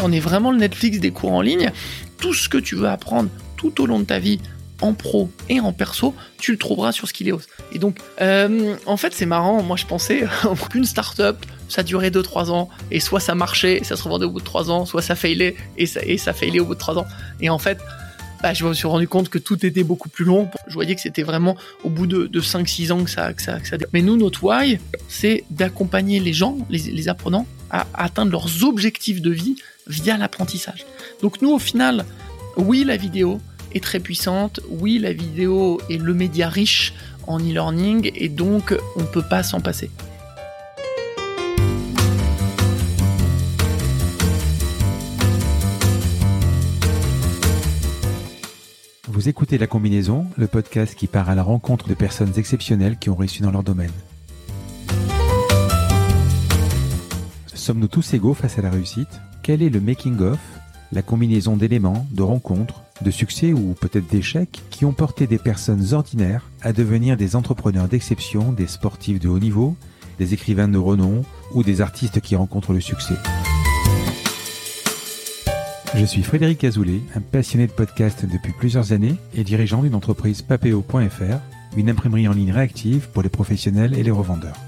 On est vraiment le Netflix des cours en ligne. Tout ce que tu veux apprendre tout au long de ta vie, en pro et en perso, tu le trouveras sur Skilleos. Et donc, euh, en fait, c'est marrant. Moi, je pensais qu'une startup, ça durait 2-3 ans, et soit ça marchait, ça se revendait au bout de 3 ans, soit ça failait et ça, et ça failait au bout de 3 ans. Et en fait, bah, je me suis rendu compte que tout était beaucoup plus long. Je voyais que c'était vraiment au bout de, 5-6 ans que ça, que ça. Mais nous, notre why, c'est d'accompagner les gens, les apprenants, à atteindre leurs objectifs de vie via l'apprentissage. Donc nous, au final, oui, la vidéo est très puissante, oui, la vidéo est le média riche en e-learning, et donc on ne peut pas s'en passer. Vous écoutez La Combinaison, le podcast qui part à la rencontre de personnes exceptionnelles qui ont réussi dans leur domaine. Sommes-nous tous égaux face à la réussite? Quel est le making-of, la combinaison d'éléments, de rencontres, de succès ou peut-être d'échecs qui ont porté des personnes ordinaires à devenir des entrepreneurs d'exception, des sportifs de haut niveau, des écrivains de renom ou des artistes qui rencontrent le succès? Je suis Frédéric Azoulay, un passionné de podcast depuis plusieurs années et dirigeant d'une entreprise papeo.fr, une imprimerie en ligne réactive pour les professionnels et les revendeurs.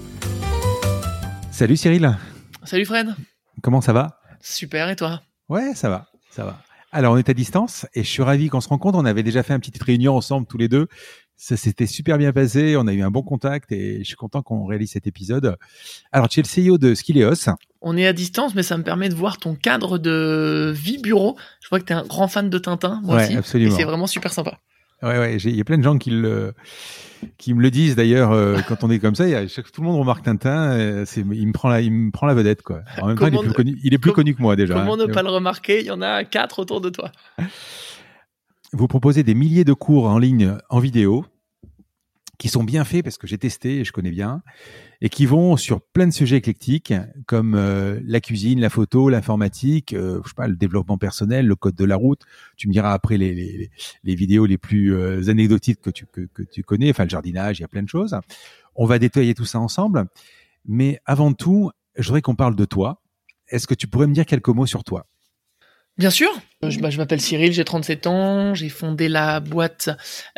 Salut Cyril. Salut Fred. Comment ça va? Super et toi? Ouais, ça va, ça va. Alors on est à distance et je suis ravi qu'on se rencontre. On avait déjà fait une petite réunion ensemble tous les deux ça s'était super bien passé. On a eu un bon contact et je suis content qu'on réalise cet épisode. Alors, tu es le CEO de Skileos. On est à distance, mais ça me permet de voir ton cadre de vie bureau. Je vois que tu es un grand fan de Tintin, moi aussi. Absolument. Et c'est vraiment super sympa. Ouais, ouais, il y a plein de gens qui le, qui me le disent d'ailleurs euh, quand on est comme ça. Y a, tout le monde remarque Tintin. Euh, c'est, il me prend la, il me prend la vedette quoi. En même temps, il est plus connu, il est plus connu que moi déjà. Comment hein. ne pas le remarquer? Il y en a quatre autour de toi. Vous proposez des milliers de cours en ligne en vidéo qui sont bien faits parce que j'ai testé et je connais bien et qui vont sur plein de sujets éclectiques comme euh, la cuisine, la photo, l'informatique, euh, je sais pas, le développement personnel, le code de la route. Tu me diras après les, les, vidéos les plus euh, anecdotiques que tu, que, tu connais, enfin le jardinage, il y a plein de choses. On va détailler tout ça ensemble. Mais avant tout, je voudrais qu'on parle de toi. Est-ce que tu pourrais me dire quelques mots sur toi? Bien sûr. Je, bah, je m'appelle Cyril, j'ai 37 ans, j'ai fondé la boîte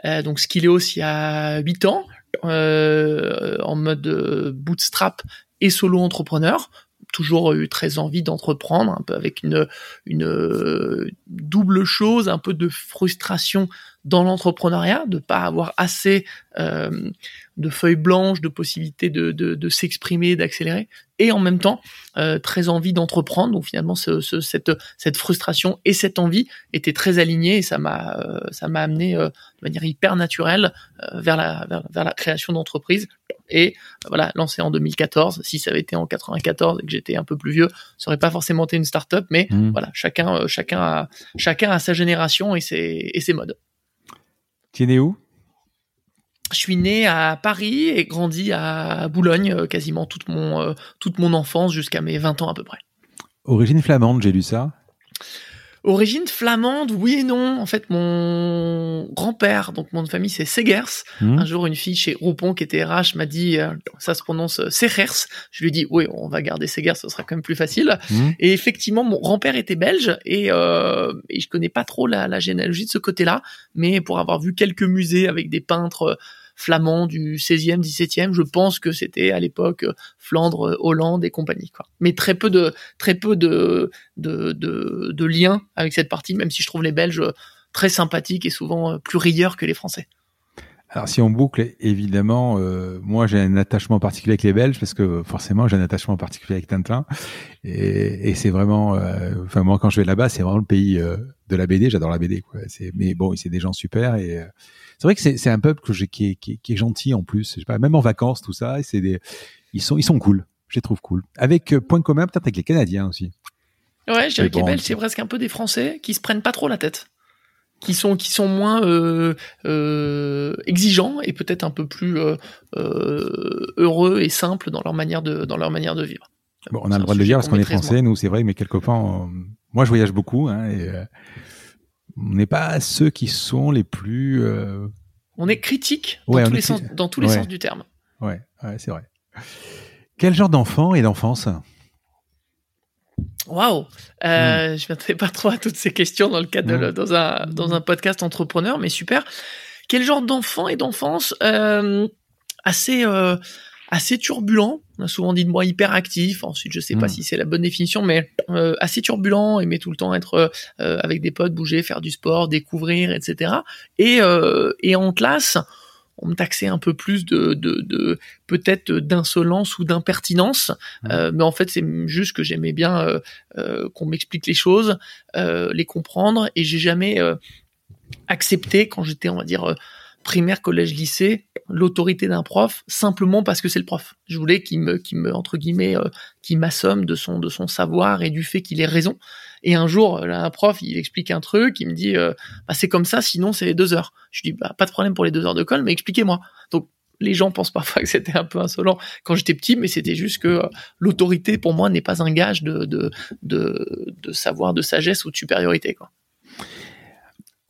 euh, donc il y a 8 ans euh, en mode euh, bootstrap et solo entrepreneur. Toujours eu très envie d'entreprendre, un peu avec une, euh, double chose, un peu de frustration dans l'entrepreneuriat, de pas avoir assez euh, de feuilles blanches, de possibilités de, de, de s'exprimer, d'accélérer, et en même temps euh, très envie d'entreprendre. Donc finalement, ce, ce, cette, cette frustration et cette envie étaient très alignées et ça m'a euh, ça m'a amené euh, de manière hyper naturelle euh, vers la vers, vers, la création d'entreprise. Et voilà, lancé en 2014. Si ça avait été en 94 et que j'étais un peu plus vieux, ça aurait pas forcément été une start-up, mais mmh. voilà, chacun chacun a chacun a sa génération et ses et ses modes. Tu es né où? Je suis né à Paris et grandi à Boulogne euh, quasiment toute mon, euh, toute mon enfance jusqu'à mes 20 ans à peu près. Origine flamande, j'ai lu ça. Origine flamande, oui et non. En fait, mon grand-père, donc mon famille, c'est Segers. Mmh. Un jour, une fille chez Roupon qui était RH m'a dit, euh, ça se prononce euh, Segers. Je lui ai dit, oui, on va garder Segers, ce sera quand même plus facile. Mmh. Et effectivement, mon grand-père était belge et, euh, et je connais pas trop la, la généalogie de ce côté-là, mais pour avoir vu quelques musées avec des peintres flamands du 16e, 17e. Je pense que c'était à l'époque euh, Flandre, euh, Hollande et compagnie. Mais très peu de très peu de, de, de, liens avec cette partie, même si je trouve les Belges très sympathiques et souvent plus rieurs que les Français. Alors si on boucle, évidemment, euh, moi j'ai un attachement particulier avec les Belges parce que forcément j'ai un attachement particulier avec Tintin et, c'est vraiment, euh, enfin moi quand je vais là-bas c'est vraiment le pays euh, de la BD, j'adore la BD mais bon c'est des gens super et euh, c'est vrai que c'est, c'est un peuple que j'ai, qui, est, qui, qui, est gentil en plus. Je sais pas, même en vacances tout ça, et c'est des, ils sont ils sont cool. Je les trouve cool. Avec euh, point commun peut-être avec les Canadiens aussi. Ouais, je dirais que c'est presque un peu des Français qui se prennent pas trop la tête qui sont qui sont moins euh, euh, exigeants et peut-être un peu plus euh, heureux et simples dans leur manière de dans leur manière de vivre. Bon, on a le droit de le dire parce qu'on est français, nous c'est vrai, mais quelques copains, moi je voyage beaucoup hein, et on n'est pas ceux qui sont les plus. On est critique dans, tous, les sens, dans tous les sens du terme. Ouais, ouais c'est vrai. Quel genre d'enfant et d'enfance? Waouh euh, hmm. Je ne pas trop à toutes ces questions dans le cadre de, dans un dans un podcast entrepreneur, mais super. Quel genre d'enfant et d'enfance euh, assez euh, assez turbulent. On a souvent dit de moi hyperactif. Ensuite, je sais pas hmm. si c'est la bonne définition, mais euh, assez turbulent, aimer tout le temps être euh, avec des potes, bouger, faire du sport, découvrir, etc. Et et en classe, on me taxait un peu plus de, de, peut-être d'insolence ou d'impertinence, mmh. euh, mais en fait c'est juste que j'aimais bien euh, euh, qu'on m'explique les choses, les comprendre, et j'ai jamais accepté quand j'étais on va dire primaire, collège, lycée, l'autorité d'un prof simplement parce que c'est le prof. Je voulais qu'il me, qu'il me entre guillemets, qui m'assomme de son de son savoir et du fait qu'il ait raison. Et un jour, un prof, il explique un truc, il me dit, euh, bah, c'est comme ça, sinon c'est les deux heures. Je dis, bah, pas de problème pour les deux heures de colle, mais expliquez-moi. Donc, les gens pensent parfois que c'était un peu insolent quand j'étais petit, mais c'était juste que euh, l'autorité, pour moi, n'est pas un gage de, de, de, savoir, de sagesse ou de supériorité.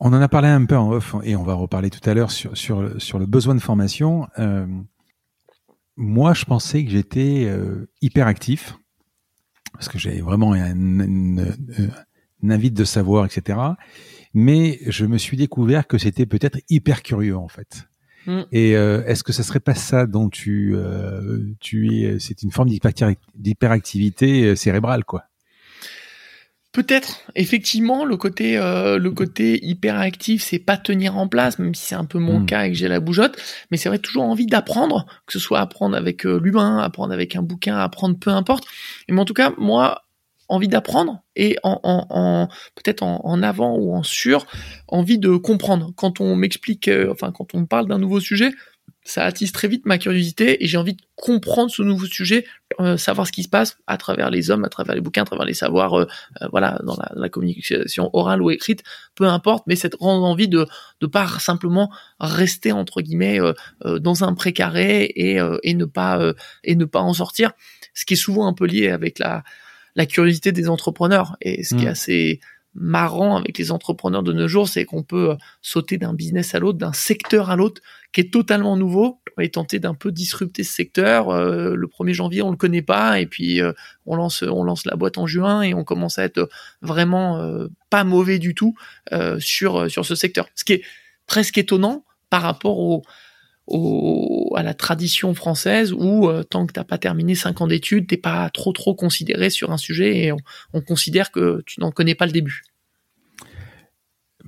On en a parlé un peu en off et on va reparler tout à l'heure sur, sur, sur le besoin de formation. Euh, moi, je pensais que j'étais hyper actif parce que j'avais vraiment un, invite de savoir, etc. Mais je me suis découvert que c'était peut-être hyper curieux en fait. Mm. Et euh, est-ce que ça serait pas ça dont tu euh, tu es C'est une forme d'hyperactivité euh, cérébrale, quoi? Peut-être, effectivement, le côté euh, le côté hyperactif, c'est pas tenir en place, même si c'est un peu mon mm. cas et que j'ai la bougeotte, mais c'est vrai toujours envie d'apprendre, que ce soit apprendre avec euh, l'humain, apprendre avec un bouquin, apprendre peu importe. Mais en tout cas, moi, envie d'apprendre et en, en, en peut-être en, en, avant ou en sur, envie de comprendre. Quand on m'explique, euh, enfin quand on me parle d'un nouveau sujet, ça attise très vite ma curiosité et j'ai envie de comprendre ce nouveau sujet, euh, savoir ce qui se passe à travers les hommes, à travers les bouquins, à travers les savoirs, euh, euh, voilà, dans la, communication orale ou écrite, peu importe, mais cette grande envie de de pas simplement rester entre guillemets dans un précaré et et ne pas et ne pas en sortir, ce qui est souvent un peu lié avec la la curiosité des entrepreneurs et ce qui est mmh. assez marrant avec les entrepreneurs de nos jours, c'est qu'on peut euh, sauter d'un business à l'autre, d'un secteur à l'autre, qui est totalement nouveau, et tenter d'un peu disrupter ce secteur. Euh, le 1er janvier, on le connaît pas, et puis euh, on lance, on lance la boîte en juin, et on commence à être vraiment pas mauvais du tout sur sur ce secteur. Ce qui est presque étonnant par rapport au au, à la tradition française où tant que t'as pas terminé cinq ans d'études, t'es pas trop trop considéré sur un sujet et on, considère que tu n'en connais pas le début.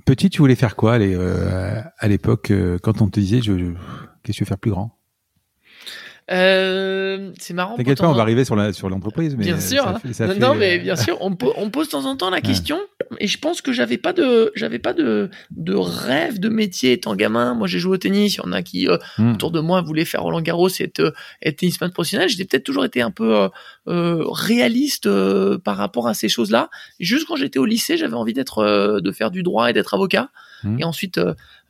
Petit, tu voulais faire quoi euh, à l'époque quand on te disait je, qu'est-ce que tu veux faire plus grand? Euh, c'est marrant. T'inquiète pas, on va arriver sur la sur l'entreprise. Bien sûr. Hein. non, mais euh, bien sûr, on, on, pose de temps en temps la question. Et je pense que j'avais pas de j'avais pas de de rêve de métier étant gamin. Moi, j'ai joué au tennis. Il y en a qui euh, hmm. autour de moi voulaient faire Roland Garros et être, être tennisman professionnel. J'ai peut-être toujours été un peu euh, réaliste par rapport à ces choses-là. Juste quand j'étais au lycée, j'avais envie d'être de faire du droit et d'être avocat. Hmm. Et ensuite,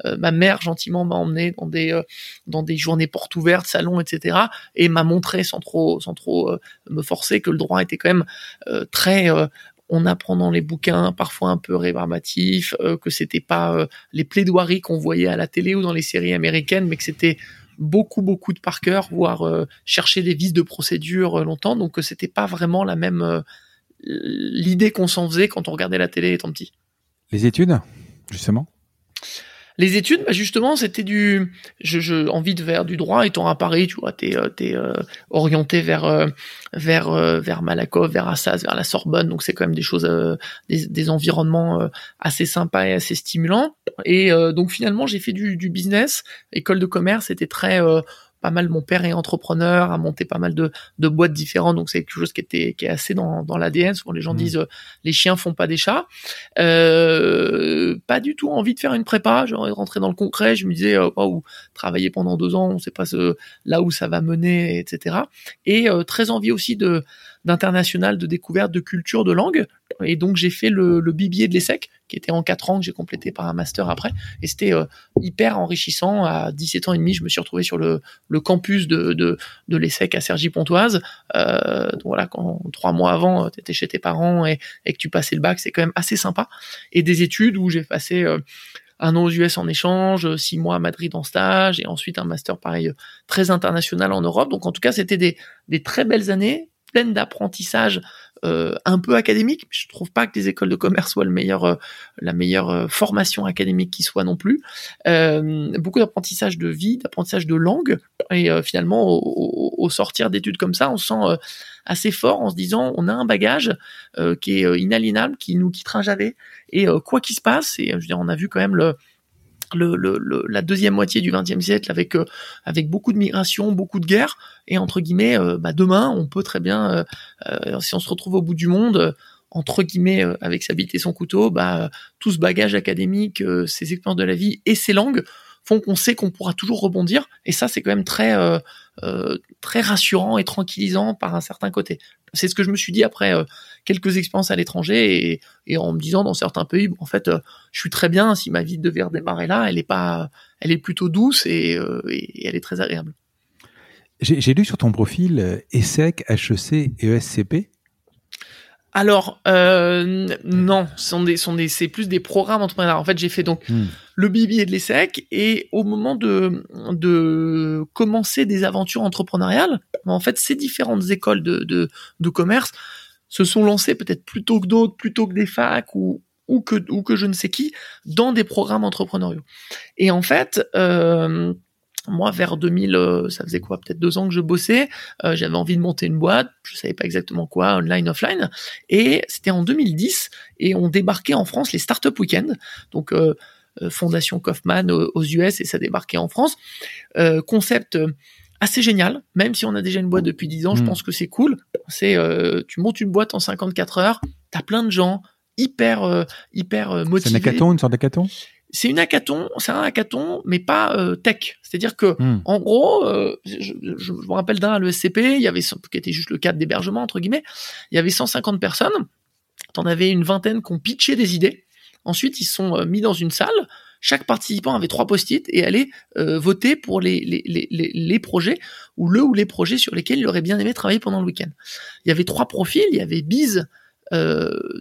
euh, ma mère gentiment m'a emmené dans des euh, dans des journées portes ouvertes, salons, etc. Et m'a montré sans trop sans trop euh, me forcer que le droit était quand même très on apprend dans les bouquins, parfois un peu rébarbatif, que c'était pas les plaidoiries qu'on voyait à la télé ou dans les séries américaines, mais que c'était beaucoup beaucoup de par cœur, voire chercher des vices de procédure longtemps, donc que c'était pas vraiment la même l'idée qu'on s'en faisait quand on regardait la télé étant petit. Les études, justement? Les études, bah justement, c'était du, je, je, envie de faire du droit. Étant à Paris, tu vois, t'es, euh, t'es euh, orienté vers, euh, vers, vers Malakoff, vers Assas, vers la Sorbonne. Donc c'est quand même des choses, des, des, environnements assez sympas et assez stimulants. Et donc finalement, j'ai fait du, du business. École de commerce, c'était très pas mal. Mon père est entrepreneur, a monté pas mal de, de boîtes différentes, donc c'est quelque chose qui était qui est assez dans, dans l'ADN. Souvent les gens mmh. disent euh, les chiens font pas des chats. Euh, pas du tout envie de faire une prépa. J'aurais rentré dans le concret. Je me disais waouh, travailler pendant deux ans, on sait pas ce, là où ça va mener, etc. Et euh, très envie aussi de d'international, de découverte, de culture, de langue. Et donc j'ai fait le, le BBA de l'ESSEC, qui était en quatre ans, que j'ai complété par un master après. Et c'était euh, hyper enrichissant. À 17 ans et demi, je me suis retrouvé sur le, le campus de, de, de l'ESSEC à Cergy-Pontoise. Euh, donc voilà, quand trois mois avant, tu étais chez tes parents et, et, que tu passais le bac, c'est quand même assez sympa. Et des études où j'ai passé... Euh, un an aux US en échange, six mois à Madrid en stage, et ensuite un master pareil très international en Europe. Donc en tout cas, c'était des, des très belles années, pleines d'apprentissage euh, un peu académique. Je trouve pas que les écoles de commerce soient le meilleur, euh, la meilleure euh, formation académique qui soit non plus. beaucoup d'apprentissage de vie, d'apprentissage de langue, et finalement au, au, sortir d'études comme ça, on se sent assez fort en se disant on a un bagage qui est inaliénable, qui nous quittera jamais, et quoi qu'il se passe, et je veux dire, on a vu quand même le le, la deuxième moitié du XXe siècle avec euh, avec beaucoup de migration, beaucoup de guerres. Et entre guillemets, euh, bah demain on peut très bien, euh, si on se retrouve au bout du monde, entre guillemets avec sa bite et son couteau, bah tout ce bagage académique, ses expériences de la vie et ses langues font qu'on sait qu'on pourra toujours rebondir et ça c'est quand même très très rassurant et tranquillisant par un certain côté. C'est ce que je me suis dit après euh, quelques expériences à l'étranger et, en me disant dans certains pays, en fait, euh, je suis très bien. Si ma vie devait redémarrer là, elle est pas, elle est plutôt douce et, euh, elle est très agréable. J'ai lu sur ton profil ESSEC, HEC et ESCP. Alors euh, non, sont des, sont des, c'est plus des programmes entrepreneurs. En fait, j'ai fait donc hmm. le Bibi et de l'ESSEC et au moment de de commencer des aventures entrepreneuriales, en fait, ces différentes écoles de de, de commerce se sont lancées peut-être plutôt que d'autres, plutôt que des facs ou ou que ou que je ne sais qui dans des programmes entrepreneuriaux. Et en fait, euh, moi, vers 2000, euh, ça faisait quoi, peut-être deux ans que je bossais. Euh, j'avais envie de monter une boîte, je savais pas exactement quoi, online, offline. Et c'était en 2010, et on débarquait en France les Startup Weekend, donc euh, Fondation Kaufman aux US, et ça débarquait en France. concept assez génial, même si on a déjà une boîte depuis 10 ans, je hmm. pense que c'est cool. C'est, tu montes une boîte en 54 heures, t'as plein de gens hyper, hyper motivés. C'est un hackathon, une sorte d'hackathon? C'est une hackathon, c'est un hackathon, mais pas euh, tech. C'est-à-dire que, hmm. en gros, euh, je, je, me rappelle d'un à l'ESCP, il y avait qui était juste le cadre d'hébergement entre guillemets, il y avait 150 personnes. T'en avais une vingtaine qui ont pitché des idées. Ensuite, ils sont euh, mis dans une salle. Chaque participant avait trois post-it et allait voter pour les, les, les, les, projets ou le ou les projets sur lesquels il aurait bien aimé travailler pendant le week-end. Il y avait trois profils. Il y avait Biz,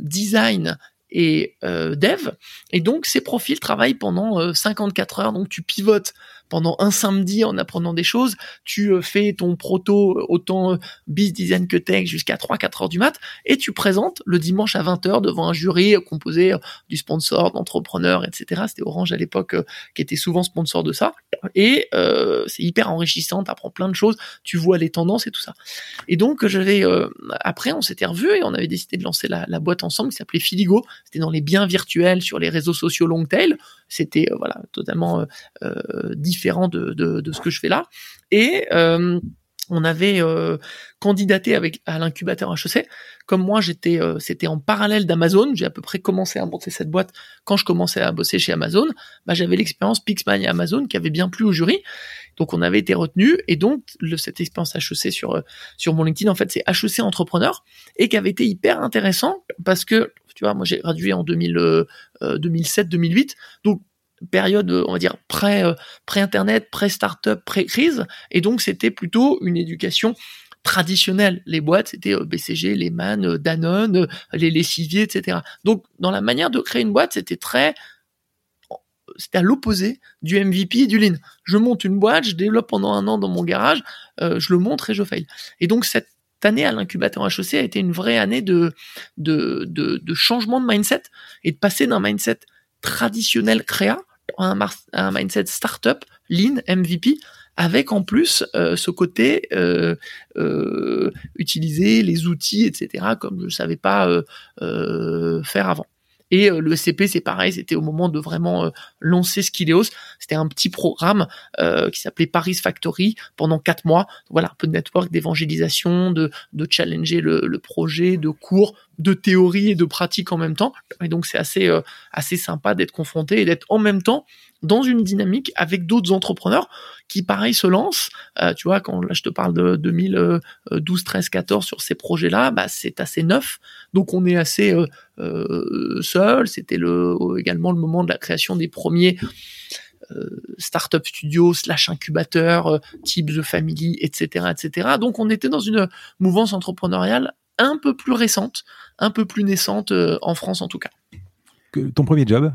Design et euh, dev. Et donc, ces profils travaillent pendant 54 euh, heures. Donc, tu pivotes pendant un samedi en apprenant des choses. Tu euh, fais ton proto autant euh, biz design que tech jusqu'à 3-4 heures du mat et tu présentes le dimanche à 20 heures devant un jury composé du sponsor, d'entrepreneurs, etc. C'était Orange à l'époque qui était souvent sponsor de ça. Et c'est hyper enrichissant, tu apprends plein de choses, tu vois les tendances et tout ça. Et donc, j'avais après, on s'était revus et on avait décidé de lancer la, boîte ensemble qui s'appelait Filigo. C'était dans les biens virtuels sur les réseaux sociaux long tail. C'était voilà totalement euh, différent de, de, ce que je fais là. Et euh, on avait euh, candidaté avec à l'incubateur HEC. Comme moi, j'étais, euh, c'était en parallèle d'Amazon. J'ai à peu près commencé à monter cette boîte quand je commençais à bosser chez Amazon. Bah, j'avais l'expérience Pixman et Amazon qui avait bien plu au jury. Donc, on avait été retenu. Et donc, cette expérience HEC sur sur mon LinkedIn, en fait, c'est HEC entrepreneur et qui avait été hyper intéressant parce que tu vois, moi, j'ai gradué en 2000, 2007, 2008. Donc période, on va dire, pré, euh, pré-internet, pré-startup, pré-crise. Et donc, c'était plutôt une éducation traditionnelle. Les boîtes, c'était euh, BCG, Lehman, euh, Danone, les lessiviers, etc. Donc, dans la manière de créer une boîte, c'était très c'était à l'opposé du MVP et du Lean. Je monte une boîte, je développe pendant un an dans mon garage, je le montre et je fail. Et donc cette année à l'incubateur HEC a été une vraie année de, de, de, de changement de mindset et de passer d'un mindset traditionnel créa un, mindset startup, lean, MVP, avec en plus euh, ce côté euh, euh, utiliser les outils, etc., comme je ne savais pas faire avant. Et le SCP, c'est pareil, c'était au moment de vraiment lancer Skileos. C'était un petit programme qui s'appelait Paris Factory pendant quatre mois. Voilà, un peu de network, d'évangélisation, de, de challenger le, le, projet, de cours, de théorie et de pratique en même temps. Et donc c'est assez euh, assez sympa d'être confronté et d'être en même temps dans une dynamique avec d'autres entrepreneurs qui pareil se lancent. Euh, tu vois, quand là je te parle de 2012, 13, 14 sur ces projets-là, bah c'est assez neuf. Donc on est assez euh, euh seul. C'était le également le moment de la création des premiers euh, startup studio slash incubateur euh, type The Family, etc., etc. Donc on était dans une mouvance entrepreneuriale un peu plus récente, un peu plus naissante euh, en France en tout cas. ton premier job?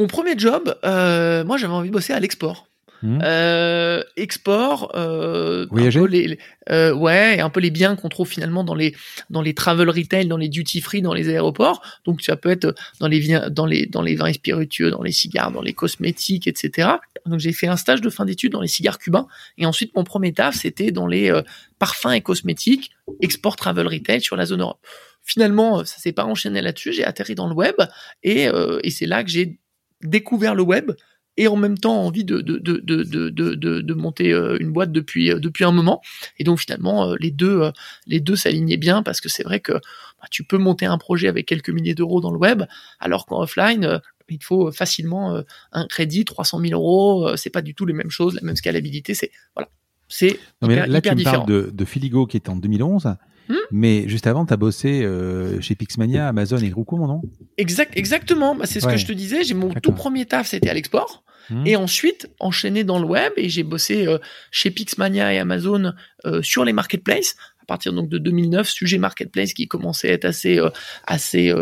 Mon premier job, moi j'avais envie de bosser à l'export. Mmh. Euh, export, euh, Voyager. Un peu les, euh, ouais, un peu les biens qu'on trouve finalement dans les dans les travel retail, dans les duty free, dans les aéroports. Donc ça peut être dans les dans les dans les vins spiritueux, dans les cigares, dans les cosmétiques, etc. Donc j'ai fait un stage de fin d'études dans les cigares cubains et ensuite mon premier taf c'était dans les euh, parfums et cosmétiques, export travel retail sur la zone Europe. Finalement, ça s'est pas enchaîné là-dessus. J'ai atterri dans le web et, euh, et c'est là que j'ai découvert le web et en même temps envie de, de, de, de, de, de monter euh, une boîte depuis, euh, depuis un moment. Et donc finalement, euh, les deux, les deux s'alignaient bien parce que c'est vrai que bah, tu peux monter un projet avec quelques milliers d'euros dans le web, alors qu'en offline, il faut facilement un crédit, 300 000 euros, c'est pas du tout les mêmes choses, la même scalabilité, c'est voilà, c'est hyper, là, tu me parles de, de Filigo qui est en 2011. Hmm Mais juste avant, tu as bossé euh, chez Pixmania, Amazon et Roku, mon nom exact, Exactement, bah, c'est ce que je te disais. J'ai mon tout premier taf, c'était à l'export. Hmm. Et ensuite, enchaîné dans le web, et j'ai bossé euh, chez Pixmania et Amazon euh, sur les marketplaces. À partir donc de 2009, sujet marketplace qui commençait à être assez, assez,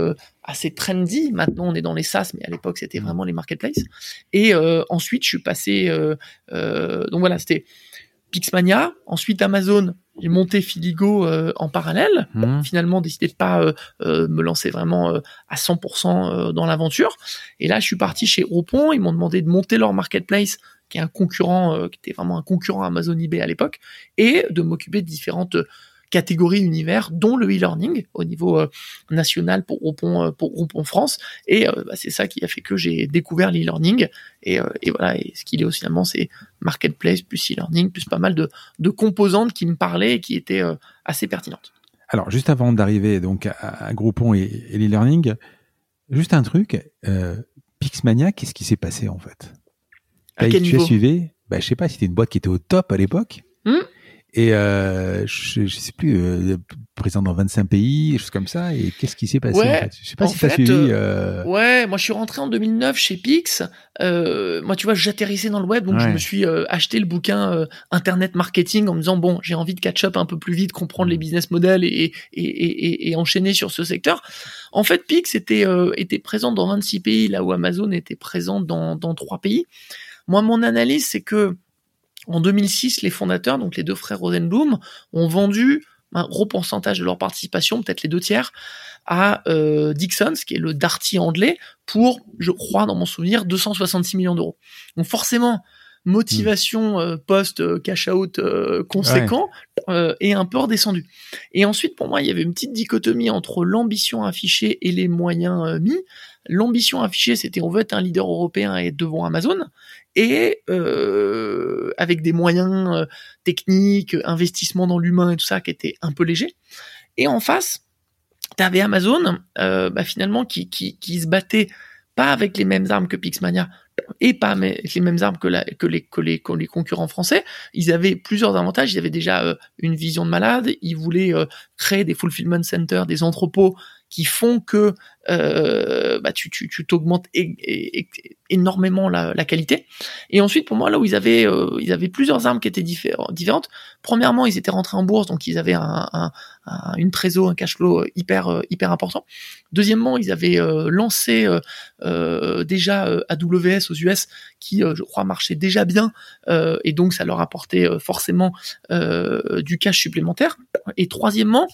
assez trendy. Maintenant, on est dans les SaaS, mais à l'époque, c'était hmm. vraiment les marketplaces. Et ensuite, je suis passé. donc voilà, c'était Pixmania, ensuite Amazon, j'ai monté Filigo euh, en parallèle. Mmh. finalement, décidé de pas euh, euh, me lancer vraiment à 100% dans l'aventure. Et là, je suis parti chez Groupon. Ils m'ont demandé de monter leur marketplace, qui est un concurrent, qui était vraiment un concurrent Amazon eBay à l'époque, et de m'occuper de différentes catégorie univers, dont le e-learning au niveau euh, national pour Groupon, euh, pour Groupon France. Et euh, bah, c'est ça qui a fait que j'ai découvert l'e-learning. Et, et, voilà, et ce qu'il est aussi finalement, c'est marketplace plus e-learning, plus pas mal de, de, composantes qui me parlaient et qui étaient assez pertinentes. Alors, juste avant d'arriver donc à, Groupon et, l'e-learning, juste un truc, Pixmania, qu'est-ce qui s'est passé en fait? À quel Tu niveau? as suivi bah, Je sais pas, c'était une boîte qui était au top à l'époque. Hmm et euh, je, je sais plus, euh, présent dans 25 pays, choses comme ça. Et qu'est-ce qui s'est passé ouais, en fait? Je sais pas si tu as suivi. Euh, euh... Ouais, moi je suis rentré en 2009 chez Pix. Euh, moi, tu vois, j'atterrissais dans le web, donc ouais. je me suis euh, acheté le bouquin Internet Marketing en me disant bon, j'ai envie de catch up un peu plus vite, comprendre les mm. business models et, et, et, et, enchaîner sur ce secteur. En fait, Pix était était présent dans 26 pays, là où Amazon était présent dans dans trois pays. Moi, mon analyse, c'est que en 2006, les fondateurs, donc les deux frères Rosenblum, ont vendu un gros pourcentage de leur participation, peut-être les deux tiers, à euh, Dixon, qui est le Darty anglais, pour, je crois, dans mon souvenir, 266 millions d'euros. Donc forcément, motivation euh, post euh, cash out euh, conséquent euh, est un peu redescendu. Et ensuite, pour moi, il y avait une petite dichotomie entre l'ambition affichée et les moyens mis. L'ambition affichée, c'était on veut être un leader européen et être devant Amazon, et avec des moyens techniques, investissement dans l'humain et tout ça qui était un peu léger. Et en face, tu avais Amazon, bah, finalement, qui, qui, qui se battait pas avec les mêmes armes que Pixmania, et pas les mêmes armes que, que, les, que, les, les, concurrents français. Ils avaient plusieurs avantages. Ils avaient déjà euh, une vision de malade. Ils voulaient euh, créer des fulfillment centers, des entrepôts qui font que euh, bah, tu, tu, tu t'augmentes énormément la, la, qualité. Et ensuite, pour moi, là où ils avaient, euh, ils avaient plusieurs armes qui étaient différentes. Premièrement, ils étaient rentrés en bourse, donc ils avaient un, un, une trésor, un cash flow hyper hyper important. Deuxièmement, ils avaient euh, lancé euh, déjà AWS aux US, qui, je crois, marchait déjà bien, et donc ça leur apportait forcément du cash supplémentaire. Et troisièmement,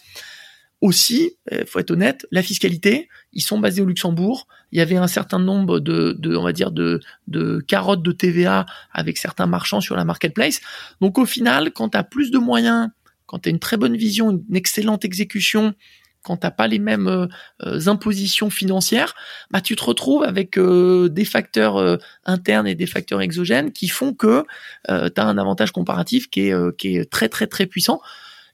aussi, il euh, faut être honnête, la fiscalité, ils sont basés au Luxembourg. Il y avait un certain nombre de, de on va dire, de, de carottes de TVA avec certains marchands sur la marketplace. Donc au final, quand tu as plus de moyens, quand tu as une très bonne vision, une excellente exécution, quand t'as pas les mêmes euh, euh, impositions financières, bah tu te retrouves avec des facteurs internes et des facteurs exogènes qui font que tu as un avantage comparatif qui est, qui est très très très puissant.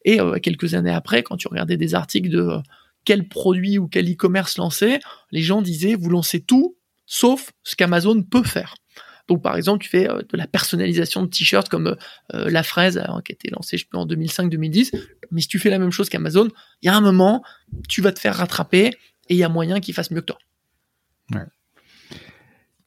Et euh, quelques années après, quand tu regardais des articles de euh, quel produit ou quel e-commerce lancer, les gens disaient vous lancez tout sauf ce qu'Amazon peut faire. Donc par exemple, tu fais euh, de la personnalisation de t-shirts comme la fraise hein, qui a été lancée en 2005-2010, mais si tu fais la même chose qu'Amazon, il y a un moment, tu vas te faire rattraper et il y a moyen qu'il fasse mieux que toi. Ouais.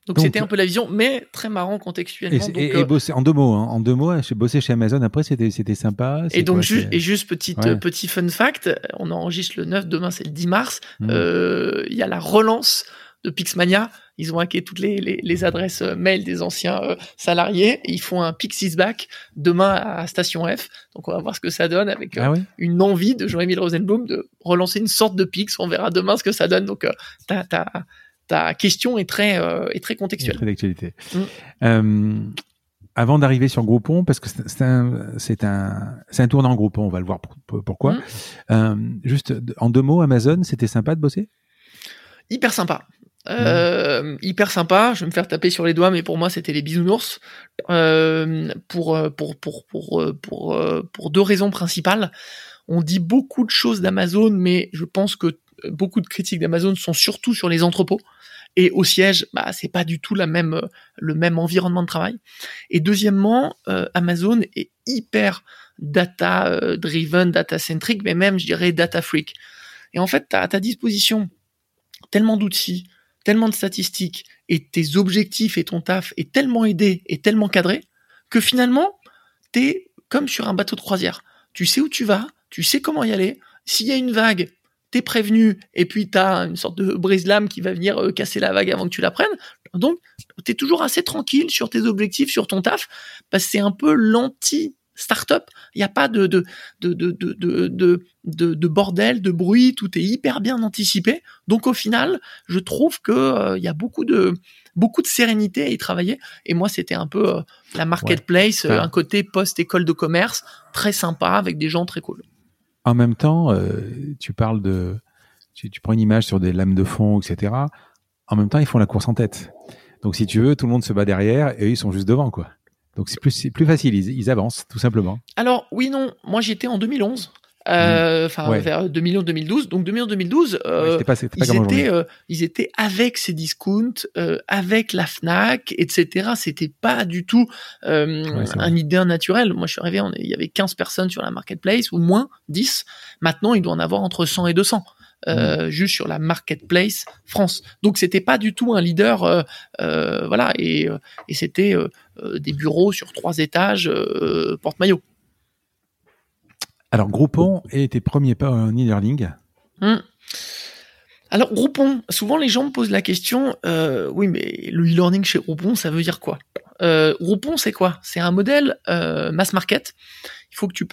Donc c'était un peu la vision, mais très marrant contextuellement. Et, euh, bosser en deux mots, hein, en deux mots, j'ai bossé chez Amazon. Après, c'était c'était sympa. Et donc juste et juste petite petit fun fact, on enregistre le 9, demain c'est le 10 mars. Mmh. Euh, il y a la relance de Pixmania. Ils ont hacké toutes les, les, les adresses euh, mail des anciens salariés. Et ils font un Pixis back demain à Station F. Donc on va voir ce que ça donne avec ah une envie de Jean-Émile Rosenblum de relancer une sorte de Pix. On verra demain ce que ça donne. Donc t'as ta question est très, euh, est très contextuelle. Très d'actualité. Mm. Euh, avant d'arriver sur Groupon, parce que c'est un, c'est un, c'est un tournant Groupon, on va le voir pourquoi. Mm. Euh, juste en deux mots, Amazon, c'était sympa de bosser? Hyper sympa. Euh, hyper sympa. Je vais me faire taper sur les doigts, mais pour moi, c'était les bisounours. Euh, pour, pour, pour, pour, pour, pour deux raisons principales. On dit beaucoup de choses d'Amazon, mais je pense que beaucoup de critiques d'Amazon sont surtout sur les entrepôts. Et au siège, bah, c'est pas du tout même, le même environnement de travail. Et deuxièmement, euh, Amazon est hyper data euh, driven, data centric, mais même, je dirais, data freak. Et en fait, tu as à ta disposition tellement d'outils, tellement de statistiques, et tes objectifs et ton taf est tellement aidé et tellement cadré que finalement, tu es comme sur un bateau de croisière. Tu sais où tu vas, tu sais comment y aller. S'il y a une vague, t'es prévenu, et puis t'as une sorte de brise-lame qui va venir euh, casser la vague avant que tu la prennes. Donc, t'es toujours assez tranquille sur tes objectifs, sur ton taf, parce que c'est un peu l'anti startup. Il n'y a pas de de, de, de, de, de, de, bordel, de bruit, tout est hyper bien anticipé. Donc au final, je trouve que euh, il y a beaucoup de beaucoup de sérénité à y travailler. Et moi, c'était un peu euh, la marketplace, un côté post-école de commerce, très sympa, avec des gens très cool. En même temps, euh, tu parles de, tu, prends une image sur des lames de fond, etc. En même temps, ils font la course en tête. Donc, si tu veux, tout le monde se bat derrière et ils sont juste devant, quoi. Donc, c'est plus, plus facile. Ils, ils, avancent, tout simplement. Alors, oui, non. Moi, j'étais en 2011. Euh, enfin vers 2011-2012. Donc 2011-2012, euh, ils, étaient, euh, ils étaient avec ces discounts, euh, avec la Fnac, etc. C'était pas du tout un idée naturel. Moi, je suis arrivé, on, il y avait 15 personnes sur la marketplace ou moins 10. Maintenant, il doit en avoir entre 100 et 200. Euh, juste sur la marketplace France. Donc c'était pas du tout un leader, euh, euh, voilà, et, et c'était des bureaux sur trois étages, porte-maillot. Alors, Groupon et tes premiers pas en e-learning hmm. Alors, Groupon, souvent les gens me posent la question, euh, oui, mais le e-learning chez Groupon, ça veut dire quoi? Euh, Groupon, c'est quoi? C'est un modèle euh, mass market. Il faut que tu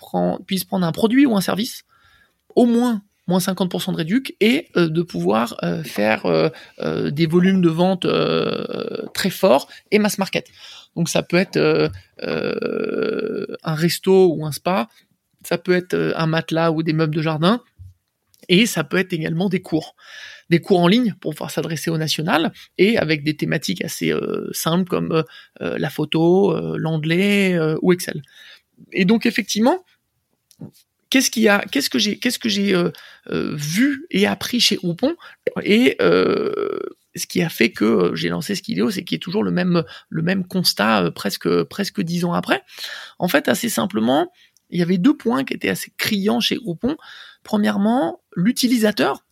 puisses prendre un produit ou un service, au moins moins 50% de réduc, et de pouvoir faire des volumes de vente très forts et mass market. Donc ça peut être un resto ou un spa, ça peut être euh, un matelas ou des meubles de jardin, et ça peut être également des cours. Des cours en ligne pour pouvoir s'adresser au national et avec des thématiques assez euh, simples comme euh, la photo, l'anglais ou Excel. Et donc effectivement, qu'est-ce qu'il y a, qu'est-ce que j'ai, qu'est-ce que j'ai vu et appris chez Oupon et ce qui a fait que j'ai lancé Skideo, c'est qu'il est toujours le même le même constat presque presque dix ans après. En fait, assez simplement, il y avait deux points qui étaient assez criants chez Groupon. Premièrement, l'utilisateur,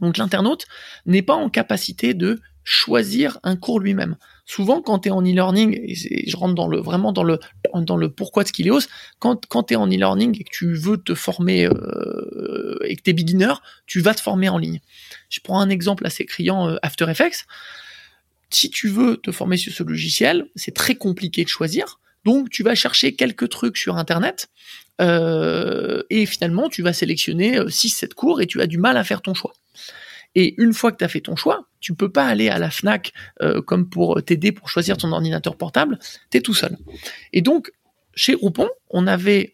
donc l'internaute, n'est pas en capacité de choisir un cours lui-même. Souvent, quand tu es en e-learning, et je rentre dans le, vraiment dans le, dans le pourquoi de Skilleos, quand, quand tu es en e-learning et que tu veux te former euh, et que tu es beginner, tu vas te former en ligne. Je prends un exemple assez criant, euh, After Effects. Si tu veux te former sur ce logiciel, c'est très compliqué de choisir. Donc tu vas chercher quelques trucs sur Internet euh, et finalement tu vas sélectionner 6-7 euh, cours et tu as du mal à faire ton choix. Et une fois que tu as fait ton choix, tu peux pas aller à la FNAC euh, comme pour t'aider pour choisir ton ordinateur portable, tu es tout seul. Et donc chez Groupon, on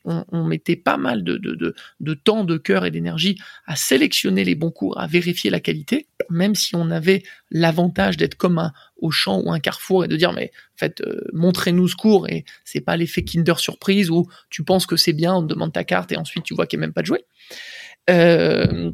on, mettait pas mal de, de, de, temps, de cœur et d'énergie à sélectionner les bons cours, à vérifier la qualité, même si on avait l'avantage d'être comme un Auchan ou un Carrefour et de dire mais en fait euh, montrez-nous ce cours et c'est pas l'effet Kinder surprise où tu penses que c'est bien, on te demande ta carte et ensuite tu vois qu'il n'y a même pas de jouet. Euh,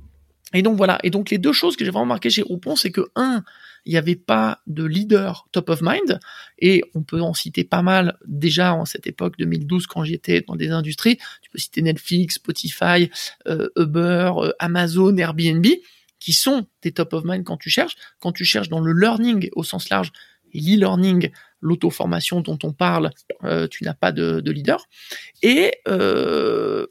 Et donc voilà. Et donc les deux choses que j'ai vraiment marqué chez Groupon, c'est que un, il n'y avait pas de leader top of mind, et on peut en citer pas mal déjà en cette époque 2012 quand j'étais dans des industries. Tu peux citer Netflix, Spotify, euh, Uber, euh, Amazon, Airbnb, qui sont des top of mind quand tu cherches. Quand tu cherches dans le learning au sens large l'e-learning, l'auto-formation dont on parle, euh, tu n'as pas de, leader. Et,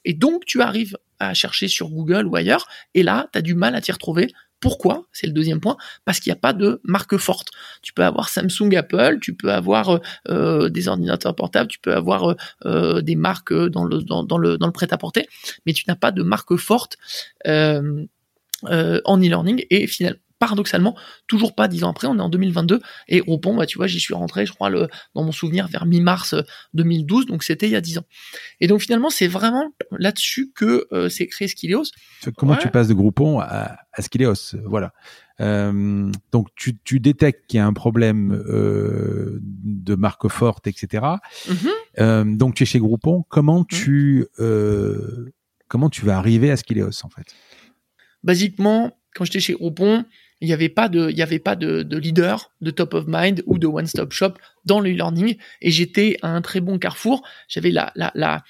et donc tu arrives à chercher sur Google ou ailleurs, et là, tu as du mal à t'y retrouver pourquoi? C'est le deuxième point, parce qu'il n'y a pas de marque forte. Tu peux avoir Samsung, Apple, tu peux avoir euh, euh, des ordinateurs portables, tu peux avoir euh, des marques dans le prêt-à-porter, mais tu n'as pas de marque forte en e-learning. Et finalement, paradoxalement, toujours pas dix ans après, on est en 2022, et au pont, bah, tu vois, j'y suis rentré, je crois, le, dans mon souvenir, vers mi-mars 2012, donc c'était il y a dix ans. Et donc finalement, c'est vraiment là-dessus que euh, s'est créé Skilleos. Comment tu passes de Groupon à, à Skilleos Voilà. Euh, donc tu, tu détectes qu'il y a un problème euh, de marque forte, etc. Mm-hmm. Euh, donc tu es chez Groupon. Comment mm-hmm. tu euh, comment tu vas arriver à Skilleos en fait? Basiquement, quand j'étais chez Groupon, il n'y avait pas de, il avait pas de, de, leader, de top of mind ou de one stop shop dans le learning. Et j'étais à un très bon carrefour. J'avais la, la, la